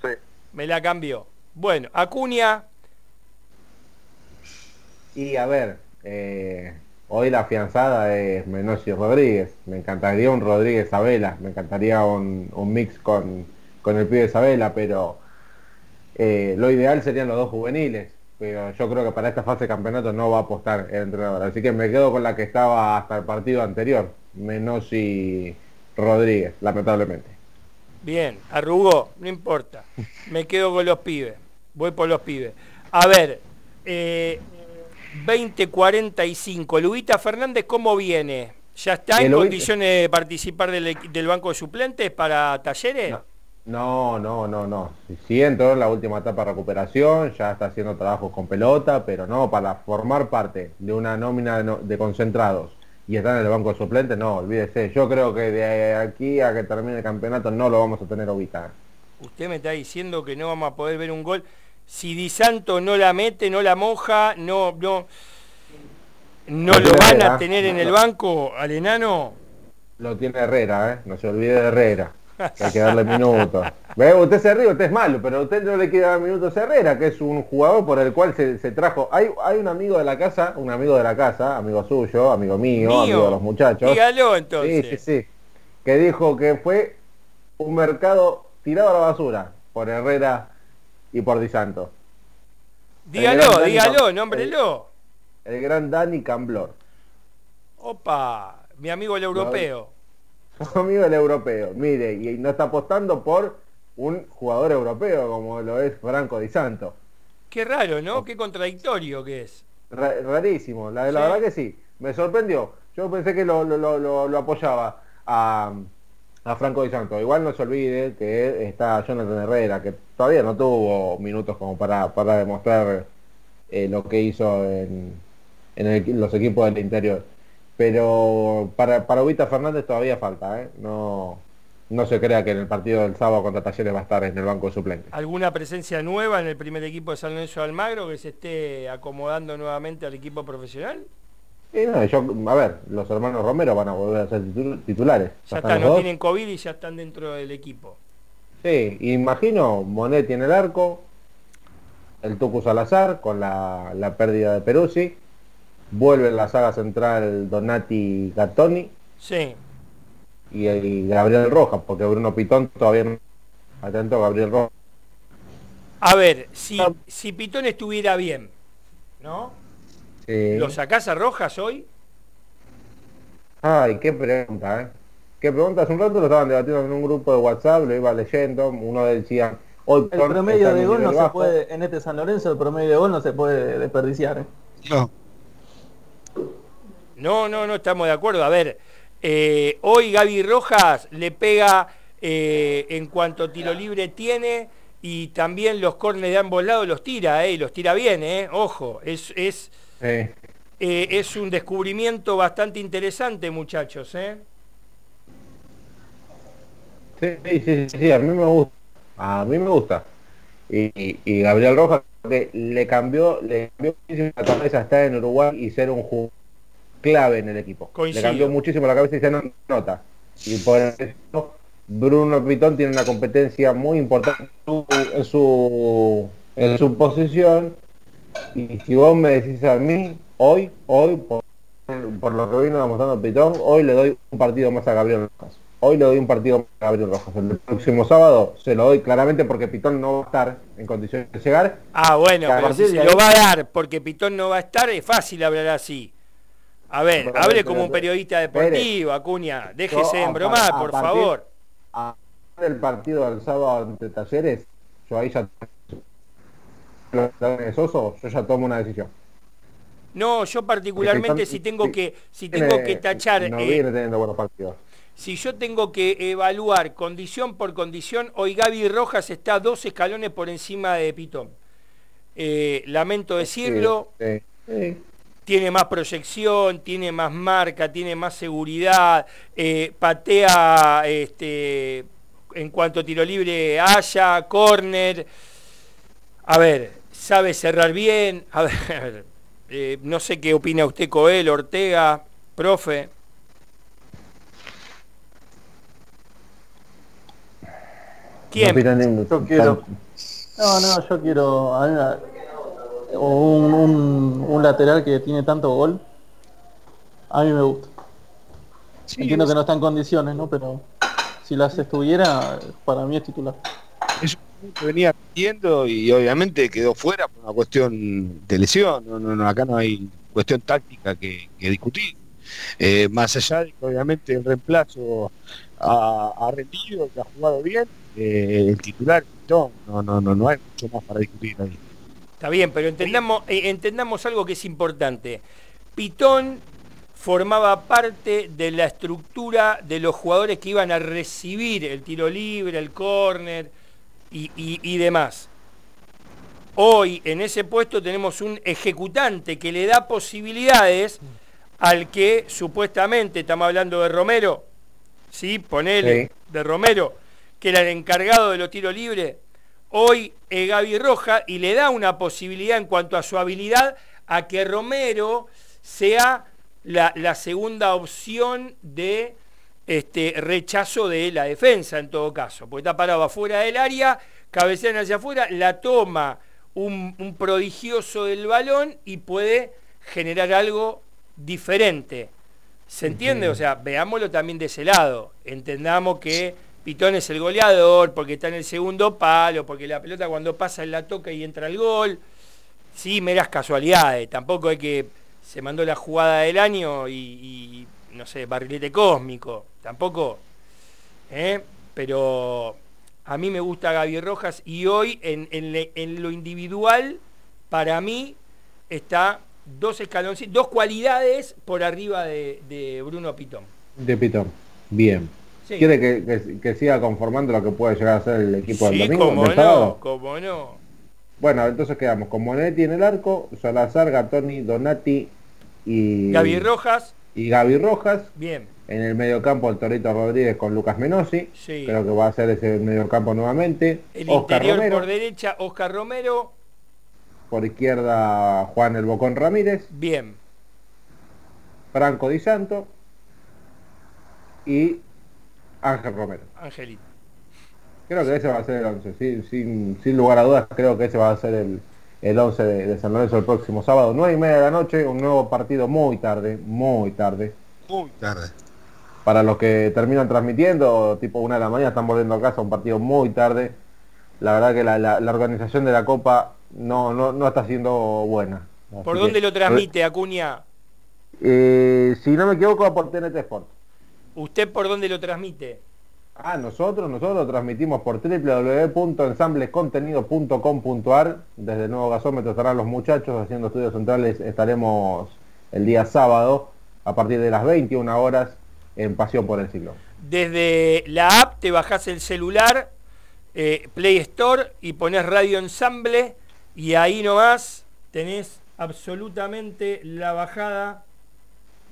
Sí. me la cambió. Bueno, Acuña, Y a ver, eh, hoy la afianzada es Menossi Rodríguez. Me encantaría un Rodríguez Sabela, me encantaría un, un mix con, con el pibe Sabela, pero eh, lo ideal serían los dos juveniles. Pero yo creo que para esta fase de campeonato no va a apostar el entrenador. Así que me quedo con la que estaba hasta el partido anterior, Menossi Rodríguez, lamentablemente. bien, arrugó, no importa. Me quedo con los pibes, voy por los pibes. A ver, eh, 2045, Lubita Fernández, ¿cómo viene? ¿Ya está en El condiciones de participar del, del banco de suplentes para talleres? No, no, no, no. Sí, Sí entró en la última etapa de recuperación, ya está haciendo trabajos con pelota, pero no, para formar parte de una nómina de, no- de concentrados y estar en el banco de suplentes, no, olvídese. Yo creo que de aquí a que termine el campeonato no lo vamos a tener ubicado. Usted me está diciendo que no vamos a poder ver un gol. Si Di Santo no la mete, no la moja, no, no, no No lo van a tener en el banco al enano. Lo tiene Herrera, ¿eh? No se olvide de Herrera. Que hay que darle minutos. ¿Ve? Usted se ríe, usted es malo, pero usted no le quiere dar minutos a Herrera, que es un jugador por el cual se, se trajo. Hay, hay un amigo de la casa, un amigo de la casa, amigo suyo, amigo mío, Mío. amigo de los muchachos. Dígalo entonces. Sí, sí, sí. Que dijo que fue un mercado tirado a la basura por Herrera y por Di Santo. Dígalo, dígalo, nómbrelo. El gran Dani Camblor. Opa, mi amigo el europeo. amigo del europeo. Mire, y no está apostando por un jugador europeo como lo es Franco Di Santo. Qué raro, ¿no? Qué contradictorio que es. Ra- rarísimo, la, la Sí. verdad que sí. Me sorprendió. Yo pensé que lo, lo- lo- lo- lo apoyaba a, a Franco Di Santo. Igual no se olvide que está Jonathan Herrera, que todavía no tuvo minutos como para, para demostrar eh, lo que hizo en, en el- los equipos del interior. Pero para, para Ubita Fernández todavía falta, ¿eh? No, no se crea que en el partido del sábado contra Talleres va a estar en el banco de suplentes. ¿Alguna presencia nueva en el primer equipo de San Lorenzo de Almagro que se esté acomodando nuevamente al equipo profesional? No, yo, a ver, los hermanos Romero van a volver a ser titu- titulares. Ya están no dos. tienen COVID y ya están dentro del equipo. Sí, imagino Monetti en el arco, el Tucu Salazar con la, la pérdida de Peruzzi, vuelve en la saga central Donati Gattoni Sí, y, y Gabriel Rojas, porque Bruno Pitón todavía no... Atento Gabriel Rojas. A ver, si, si Pitón estuviera bien, ¿no? Sí. ¿Lo sacás a Rojas hoy? Ay, qué pregunta, ¿eh? Qué pregunta. Hace un rato lo estaban debatiendo en un grupo de WhatsApp, lo iba leyendo, uno decía, hoy El promedio de gol no se puede, en este San Lorenzo el promedio de gol no se puede desperdiciar. ¿eh? No, No, no, no estamos de acuerdo. A ver, eh, hoy Gaby Rojas le pega eh, en cuanto tiro libre tiene y también los córneres de ambos lados los tira, eh, y los tira bien, eh. Ojo, es, es, eh, es un descubrimiento bastante interesante, muchachos, eh. Sí, sí, sí, sí, a mí me gusta. A mí me gusta. Y, y- y Gabriel Rojas que le cambió, le cambió muchísimo la cabeza estar en Uruguay y ser un jugador clave en el equipo. Coincido. Le cambió muchísimo la cabeza y se no- nota. Y por eso Bruno Pitón tiene una competencia muy importante en su, en su, posición. Y si vos me decís a mí, hoy, hoy, por, por lo que vino demostrando Pitón, hoy le doy un partido más a Gabriel Rojas. Hoy le doy un partido más a Gabriel Rojas. El próximo sábado se lo doy claramente porque Pitón no va a estar en condiciones de llegar. Ah, bueno, pero si se lo va a dar porque Pitón no va a estar, es fácil hablar así. A ver, hable como un periodista deportivo, Acuña. Déjese embromar, por partir- favor. A el partido del sábado ante Talleres, yo ahí ya Soso, yo ya tomo una decisión. No, yo particularmente si tengo que si tengo que tachar no eh, viene teniendo buenos partidos. si yo tengo que evaluar condición por condición, hoy Gaby Rojas está dos escalones por encima de Pitón. Eh, lamento decirlo, Sí, sí. Tiene más proyección, tiene más marca, tiene más seguridad, eh, patea este, en cuanto tiro libre haya, córner. A ver, sabe cerrar bien. A ver, eh, no sé qué opina usted, Coel, Ortega, profe. ¿Quién? No Yo quiero. No, no, yo quiero ver, un, un, un lateral que tiene tanto gol. A mí me gusta. sí, Entiendo que no está en condiciones, ¿no? Pero si las estuviera, para mí es titular. es un que venía pidiendo y obviamente quedó fuera por una cuestión de lesión. No, no, no, acá no hay cuestión táctica que, que discutir. Eh, más allá de que obviamente el reemplazo ha, ha rendido, que ha jugado bien, eh, el titular no, no, no, no hay mucho más para discutir ahí. Está bien, pero entendamos, eh, entendamos algo que es importante. Pitón formaba parte de la estructura de los jugadores que iban a recibir el tiro libre, el córner y, y- y demás. Hoy en ese puesto tenemos un ejecutante que le da posibilidades al que supuestamente, estamos hablando de Romero, ¿sí? Ponele, Sí. de Romero, que era el encargado de los tiros libres, hoy es Gaby Roja y le da una posibilidad en cuanto a su habilidad a que Romero sea la, la segunda opción de este, rechazo de la defensa en todo caso, porque está parado afuera del área, cabecean hacia afuera, la toma un, un prodigioso del balón y puede generar algo diferente. ¿Se entiende? O sea, veámoslo también de ese lado. Entendamos que Pitón es el goleador porque está en el segundo palo, porque la pelota cuando pasa él la toca y entra el gol. Sí, meras casualidades. Tampoco es que se mandó la jugada del año y, no sé, barrilete cósmico. Tampoco. ¿eh? Pero a mí me gusta Gaby Rojas y hoy en, en en lo individual, para mí, está dos escaloncitos, dos cualidades por arriba de, de Bruno Pitón. De Pitón. Bien. Sí. ¿Quiere que, que- que siga conformando lo que puede llegar a ser el equipo del Sí, domingo? cómo del sábado? no, cómo no. Bueno, entonces quedamos con Monetti en el arco, Salazar, Gatoni, Donati y Gaby Rojas, y Gaby Rojas. bien. En el mediocampo el Torito Rodríguez con Lucas Menosi. Sí. Creo que va a ser ese mediocampo nuevamente. El Oscar interior Romero. por derecha, Oscar Romero, Por izquierda Juan El Bocón Ramírez. bien. Franco Di Santo. Y Ángel Romero. Angelito. Creo que ese va a ser el 11. Sin, sin, sin lugar a dudas, creo que ese va a ser el, el 11 de, de San Lorenzo el próximo sábado. 9 y media de la noche. Un nuevo partido muy tarde. Muy tarde. Muy tarde. Para los que terminan transmitiendo, tipo una de la mañana, están volviendo a casa, un partido muy tarde. La verdad que la, la- la organización de la Copa no, no, no está siendo buena. ¿Por dónde que- lo transmite, Acuña? Eh, si no me equivoco, por TNT Sport. ¿Usted por dónde lo transmite? Ah, nosotros, nosotros lo transmitimos por www.ensamblescontenido.com.ar. Desde el nuevo gasómetro estarán los muchachos haciendo estudios centrales. Estaremos el día sábado a partir de las 21 horas en Pasión por el Ciclón. Desde la app te bajás el celular, eh, Play Store y pones Radio Ensamble y ahí nomás tenés absolutamente la bajada.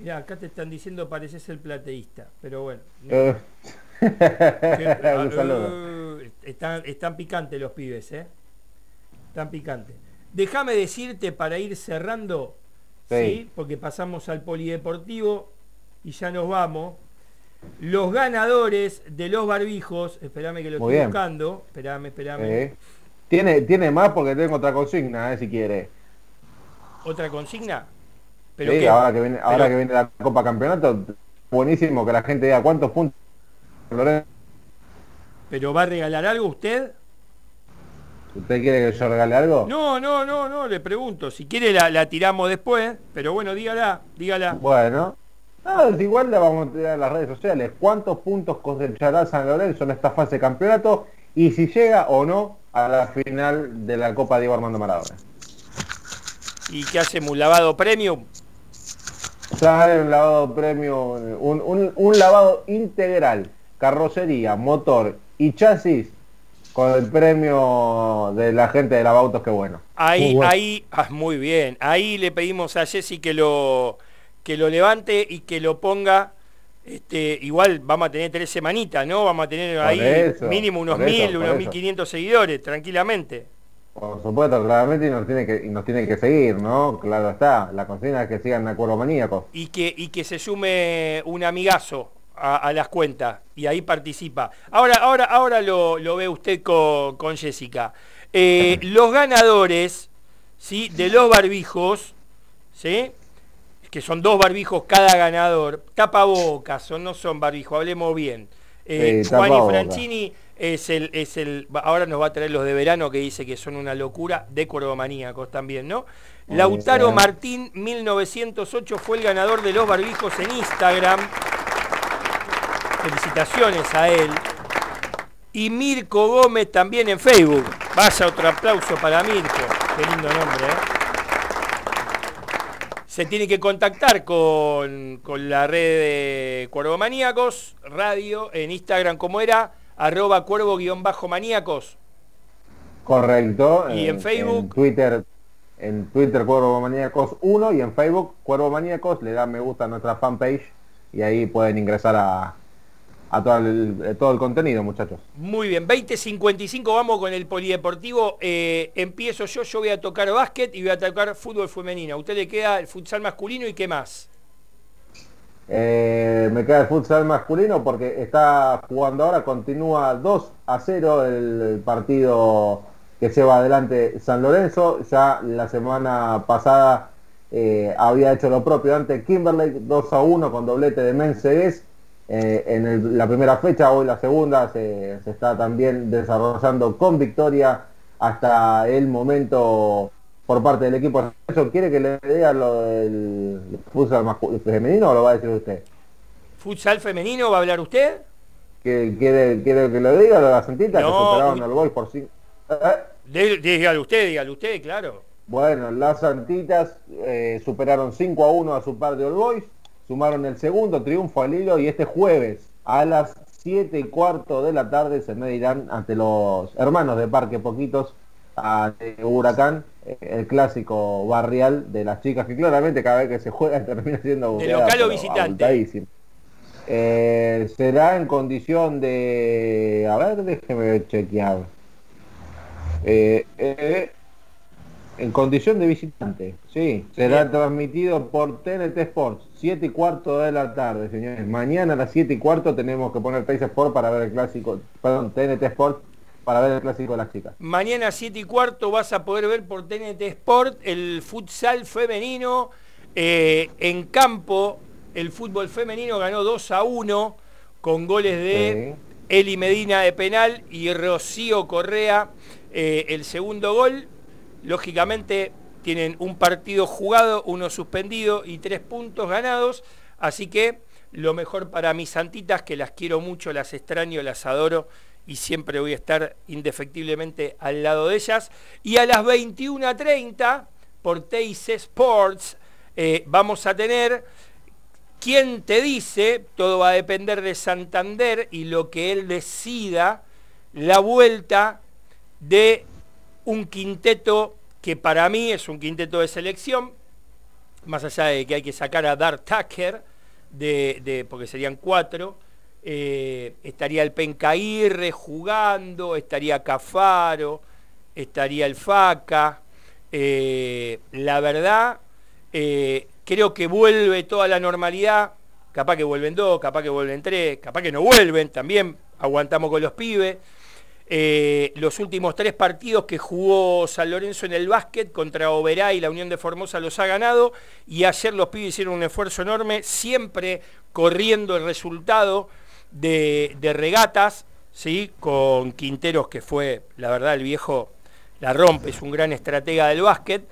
Mirá, acá te están diciendo pareces el plateísta, pero bueno. no. Eh, un saludo. uh, están, están picantes los pibes, ¿eh? Están picantes. Déjame decirte para ir cerrando, Sí. ¿sí? Porque pasamos al polideportivo y ya nos vamos. Los ganadores de los barbijos, espérame que lo Muy estoy bien. buscando, espérame, espérame. eh. Tiene, tiene más porque tengo otra consigna, eh, si quiere. ¿Otra consigna? Sí, qué? ahora que viene, ahora Pero- que viene la Copa Campeonato, buenísimo que la gente diga cuántos puntos ¿Pero va a regalar algo usted? ¿Usted quiere que yo regale algo? No, no, no, no, le pregunto. Si quiere la, la tiramos después, pero bueno, dígala, dígala. Bueno. No, es igual la vamos a tirar en las redes sociales. ¿Cuántos puntos cosechará San Lorenzo en esta fase de campeonato? Y si llega o no a la final de la Copa Diego Armando Maradona. ¿Y qué hacemos? ¿Un lavado premium? Sale un lavado premio, un, un- un lavado integral, carrocería, motor y chasis con el premio de la gente de Lavautos, qué bueno. Ahí, Muy bueno. ahí, ah, muy bien. Ahí le pedimos a Jessy que lo, que lo levante y que lo ponga. Este, igual vamos a tener tres semanitas, ¿no? Vamos a tener Por ahí eso, mínimo unos mil, unos mil quinientos seguidores, tranquilamente. Por supuesto, claramente y nos tiene que, y nos tiene que seguir, ¿no? Claro está, la consigna es que sigan Acuerdo Maníacos. Y que, y que se sume un amigazo a, a las cuentas y ahí participa. Ahora, ahora, ahora lo, lo ve usted con, con Jessica. Eh, los ganadores ¿sí? de los barbijos, ¿sí? que son dos barbijos cada ganador, tapabocas, o no son barbijos, hablemos bien. Eh, Sí, Juan y tapabocas. Franchini es el, es el, ahora nos va a traer los de verano que dice que son una locura, de Cordomaníacos también, ¿no? Muy Lautaro bien. Martín 1908 fue el ganador de los barbijos en Instagram. Felicitaciones a él. Y Mirko Gómez también en Facebook. Vaya otro aplauso para Mirko. Qué lindo nombre, ¿eh? Se tiene que contactar con, con la red de Cuervo Maníacos, radio, en Instagram, como era, arroba cuervo-maníacos. Correcto. ¿Y en Facebook? En Twitter, en Twitter Cuervo Maníacos 1 y en Facebook Cuervo Maníacos, le dan me gusta a nuestra fanpage y ahí pueden ingresar a, a todo, el, eh, todo el contenido, muchachos. Muy bien, 20.55, vamos con el polideportivo. Eh, empiezo yo, yo voy a tocar básquet y voy a tocar fútbol femenino. A usted le queda el futsal masculino y qué más. Eh, me queda el futsal masculino porque está jugando ahora, continúa 2 a 0 el, partido que lleva adelante San Lorenzo. Ya la semana pasada eh, había hecho lo propio ante Kimberley, 2 a 1 con doblete de Mensegués. Eh, en la primera fecha, hoy la segunda, se, se está también desarrollando con victoria hasta el momento por parte del equipo. ¿Eso quiere que le diga lo del futsal femenino o lo va a decir usted? ¿Futsal femenino va a hablar usted? ¿Quiere, quiere, quiere que lo diga lo de la Santita? No, que superaron al Boys por cinco. Eh, Dígalo usted, dígalo usted, claro. Bueno, las Santitas eh, superaron 5 a 1 a su par de All Boys, sumaron el segundo triunfo al hilo y este jueves a las 7 y cuarto de la tarde se medirán ante los hermanos de Parque Poquitos ante Huracán, el clásico barrial de las chicas que claramente cada vez que se juega termina siendo ¿De goleada, local o visitante? Eh, será en condición de... A ver, déjeme chequear. Eh, eh, en condición de visitante, sí. Será transmitido por TNT Sports, 7 y cuarto de la tarde, señores. Mañana a las 7 y cuarto tenemos que poner Teis Sport para ver el clásico, perdón, TNT Sport para ver el clásico de las chicas. Mañana 7 y cuarto vas a poder ver por TNT Sport el futsal femenino. Eh, en campo, el fútbol femenino ganó 2 a 1 con goles de Eli Medina de penal y Rocío Correa eh, el segundo gol. Lógicamente tienen un partido jugado, uno suspendido y tres puntos ganados. Así que lo mejor para mis santitas, que las quiero mucho, las extraño, las adoro y siempre voy a estar indefectiblemente al lado de ellas. Y a las 21.30 por Teis Sports eh, vamos a tener ¿Quién te dice? Todo va a depender de Santander y lo que él decida, la vuelta de un quinteto que para mí es un quinteto de selección, más allá de que hay que sacar a Dart Tucker, de, porque serían cuatro, eh, estaría el Pencairre jugando, estaría Cafaro, estaría el Faca. Eh, la verdad, eh, creo que vuelve toda la normalidad, capaz que vuelven dos, capaz que vuelven tres, capaz que no vuelven, también aguantamos con los pibes. Los últimos tres partidos que jugó San Lorenzo en el básquet contra Oberá y la Unión de Formosa los ha ganado y ayer los pibes hicieron un esfuerzo enorme, siempre corriendo el resultado de, regatas, ¿sí? con Quinteros que fue, la verdad, el viejo la rompe, es un gran estratega del básquet.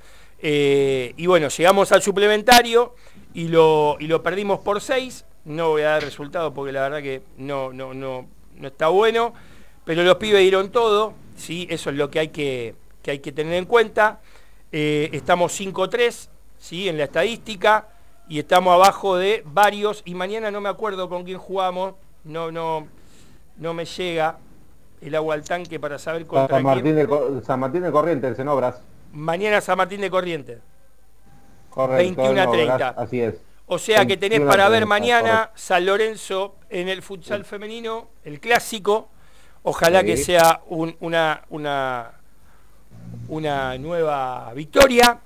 Eh, y bueno, llegamos al suplementario y lo, y lo perdimos por 6. No voy a dar resultado porque la verdad que no, no, no, no está bueno. Pero los pibes dieron todo, ¿sí? eso es lo que hay que, hay que tener en cuenta. Eh, estamos 5-3 ¿sí? en la estadística y estamos abajo de varios. Y mañana no me acuerdo con quién jugamos, no, no, no me llega el agua al tanque para saber contra San Martín, De, San Martín de Corrientes en obras. Mañana San Martín de Corrientes. Correcto, 21 a 30. Así es. O sea que tenés para ver mañana San Lorenzo en el futsal femenino, el clásico. Ojalá que sea una, una, una nueva victoria.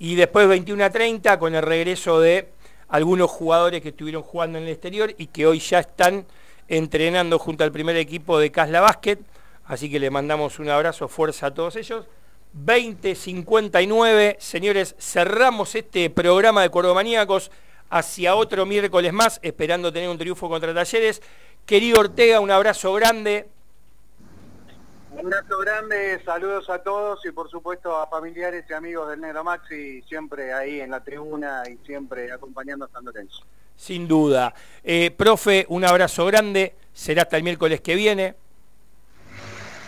Y después 21 a 30 con el regreso de algunos jugadores que estuvieron jugando en el exterior y que hoy ya están entrenando junto al primer equipo de Casla Basket. Así que le mandamos un abrazo, fuerza a todos ellos. 20.59. Señores, cerramos este programa de Cordomaníacos hacia otro miércoles más, esperando tener un triunfo contra Talleres. Querido Ortega, un abrazo grande. Un abrazo grande, saludos a todos y por supuesto a familiares y amigos del Negro Maxi, siempre ahí en la tribuna y siempre acompañando a San Lorenzo. Sin duda. Eh, profe, un abrazo grande, será hasta el miércoles que viene.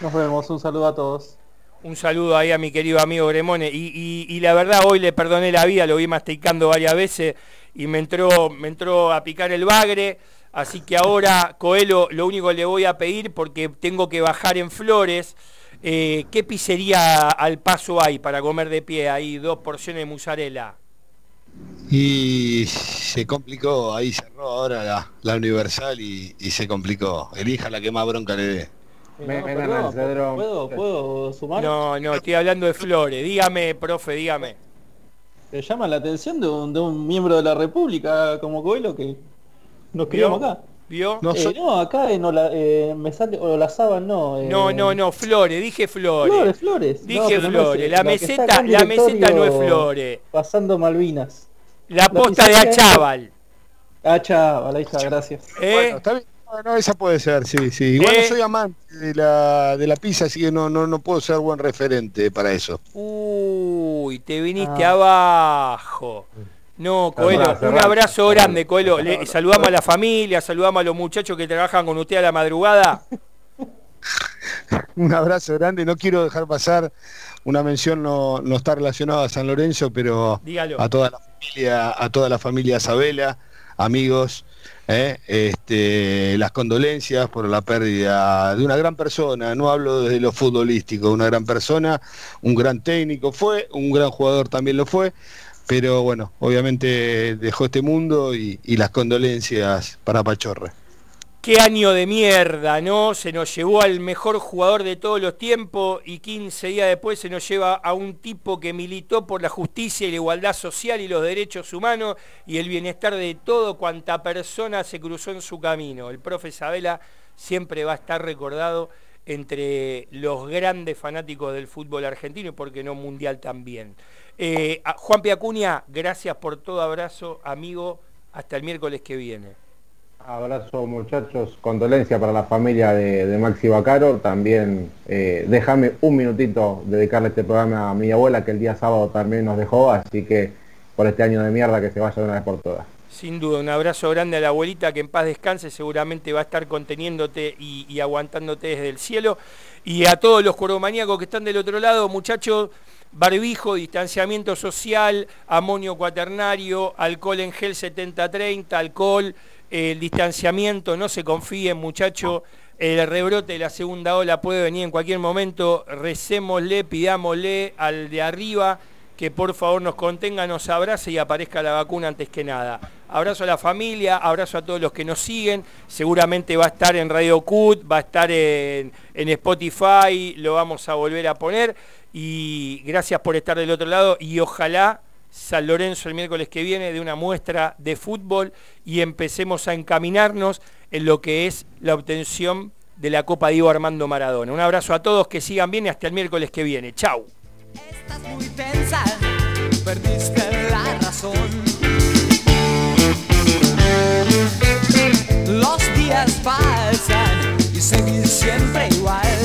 Nos vemos, un saludo a todos. Un saludo ahí a mi querido amigo Gremone. Y, la verdad, hoy le perdoné la vida, lo vi masticando varias veces y me entró, me entró a picar el bagre. Así que ahora, Coelho, lo único que le voy a pedir, porque tengo que bajar en Flores, eh, ¿qué pizzería al paso hay para comer de pie? Hay dos porciones de mozzarella. Y se complicó, ahí cerró ahora la, Universal y, y, se complicó. Elija la que más bronca le dé. ¿puedo, ¿Puedo sumar? No, no, estoy hablando de Flores. Dígame, profe, dígame. ¿Te llama la atención de un, miembro de la República como Coelho que nos criamos acá? ¿Vio? No, eh, no acá en eh, me sale Olazábal no. Eh, no, no, no, Flores, dije Flores. Flores, Flores. Dije Flores. la meseta, la meseta no es Flores. Pasando Malvinas. La posta de Achával. Achával, ahí está, gracias. ¿Eh? Bueno, está bien. No, esa puede ser, sí, sí. Igual no soy amante de la, de la pizza, así que no, no, no puedo ser buen referente para eso. Uy, te viniste ah. abajo. No, Coelho, un abrazo grande, Coelho. saludamos a la familia, saludamos a los muchachos que trabajan con usted a la madrugada. un abrazo grande, no quiero dejar pasar una mención, no, no está relacionada a San Lorenzo, pero a toda la familia, a toda la familia Sabela, amigos, ¿eh? este, las condolencias por la pérdida de una gran persona, no hablo desde lo futbolístico, una gran persona, un gran técnico fue, un gran jugador también lo fue, pero bueno, obviamente dejó este mundo y las condolencias para Pachorre. Qué año de mierda, ¿no? Se nos llevó al mejor jugador de todos los tiempos y 15 días después se nos lleva a un tipo que militó por la justicia y la igualdad social y los derechos humanos y el bienestar de todo cuanta persona se cruzó en su camino. El profe Isabela siempre va a estar recordado entre los grandes fanáticos del fútbol argentino y porque no mundial también. Eh, Juan Piacuña, gracias por todo abrazo, amigo. Hasta el miércoles que viene. Abrazo muchachos, condolencia para la familia de, Maxi Bacaro. También eh, déjame un minutito dedicarle este programa a mi abuela que el día sábado también nos dejó, así que por este año de mierda que se vaya de una vez por todas. Sin duda, un abrazo grande a la abuelita que en paz descanse, seguramente va a estar conteniéndote y, aguantándote desde el cielo. Y a todos los coromaníacos que están del otro lado, muchachos, barbijo, distanciamiento social, amonio cuaternario, alcohol en gel 70-30, alcohol, el distanciamiento, no se confíen muchachos, el rebrote de la segunda ola puede venir en cualquier momento, recémosle, pidámosle al de arriba que por favor nos contenga, nos abrace y aparezca la vacuna antes que nada. Abrazo a la familia, abrazo a todos los que nos siguen, seguramente va a estar en Radio Cut, va a estar en, en Spotify, lo vamos a volver a poner y gracias por estar del otro lado y ojalá San Lorenzo el miércoles que viene de una muestra de fútbol y empecemos a encaminarnos en lo que es la obtención de la Copa Diego Armando Maradona. Un abrazo a todos, que sigan bien y hasta el miércoles que viene. Chau. Estás muy tensa, perdiste la razón. Los días pasan y seguir siempre igual.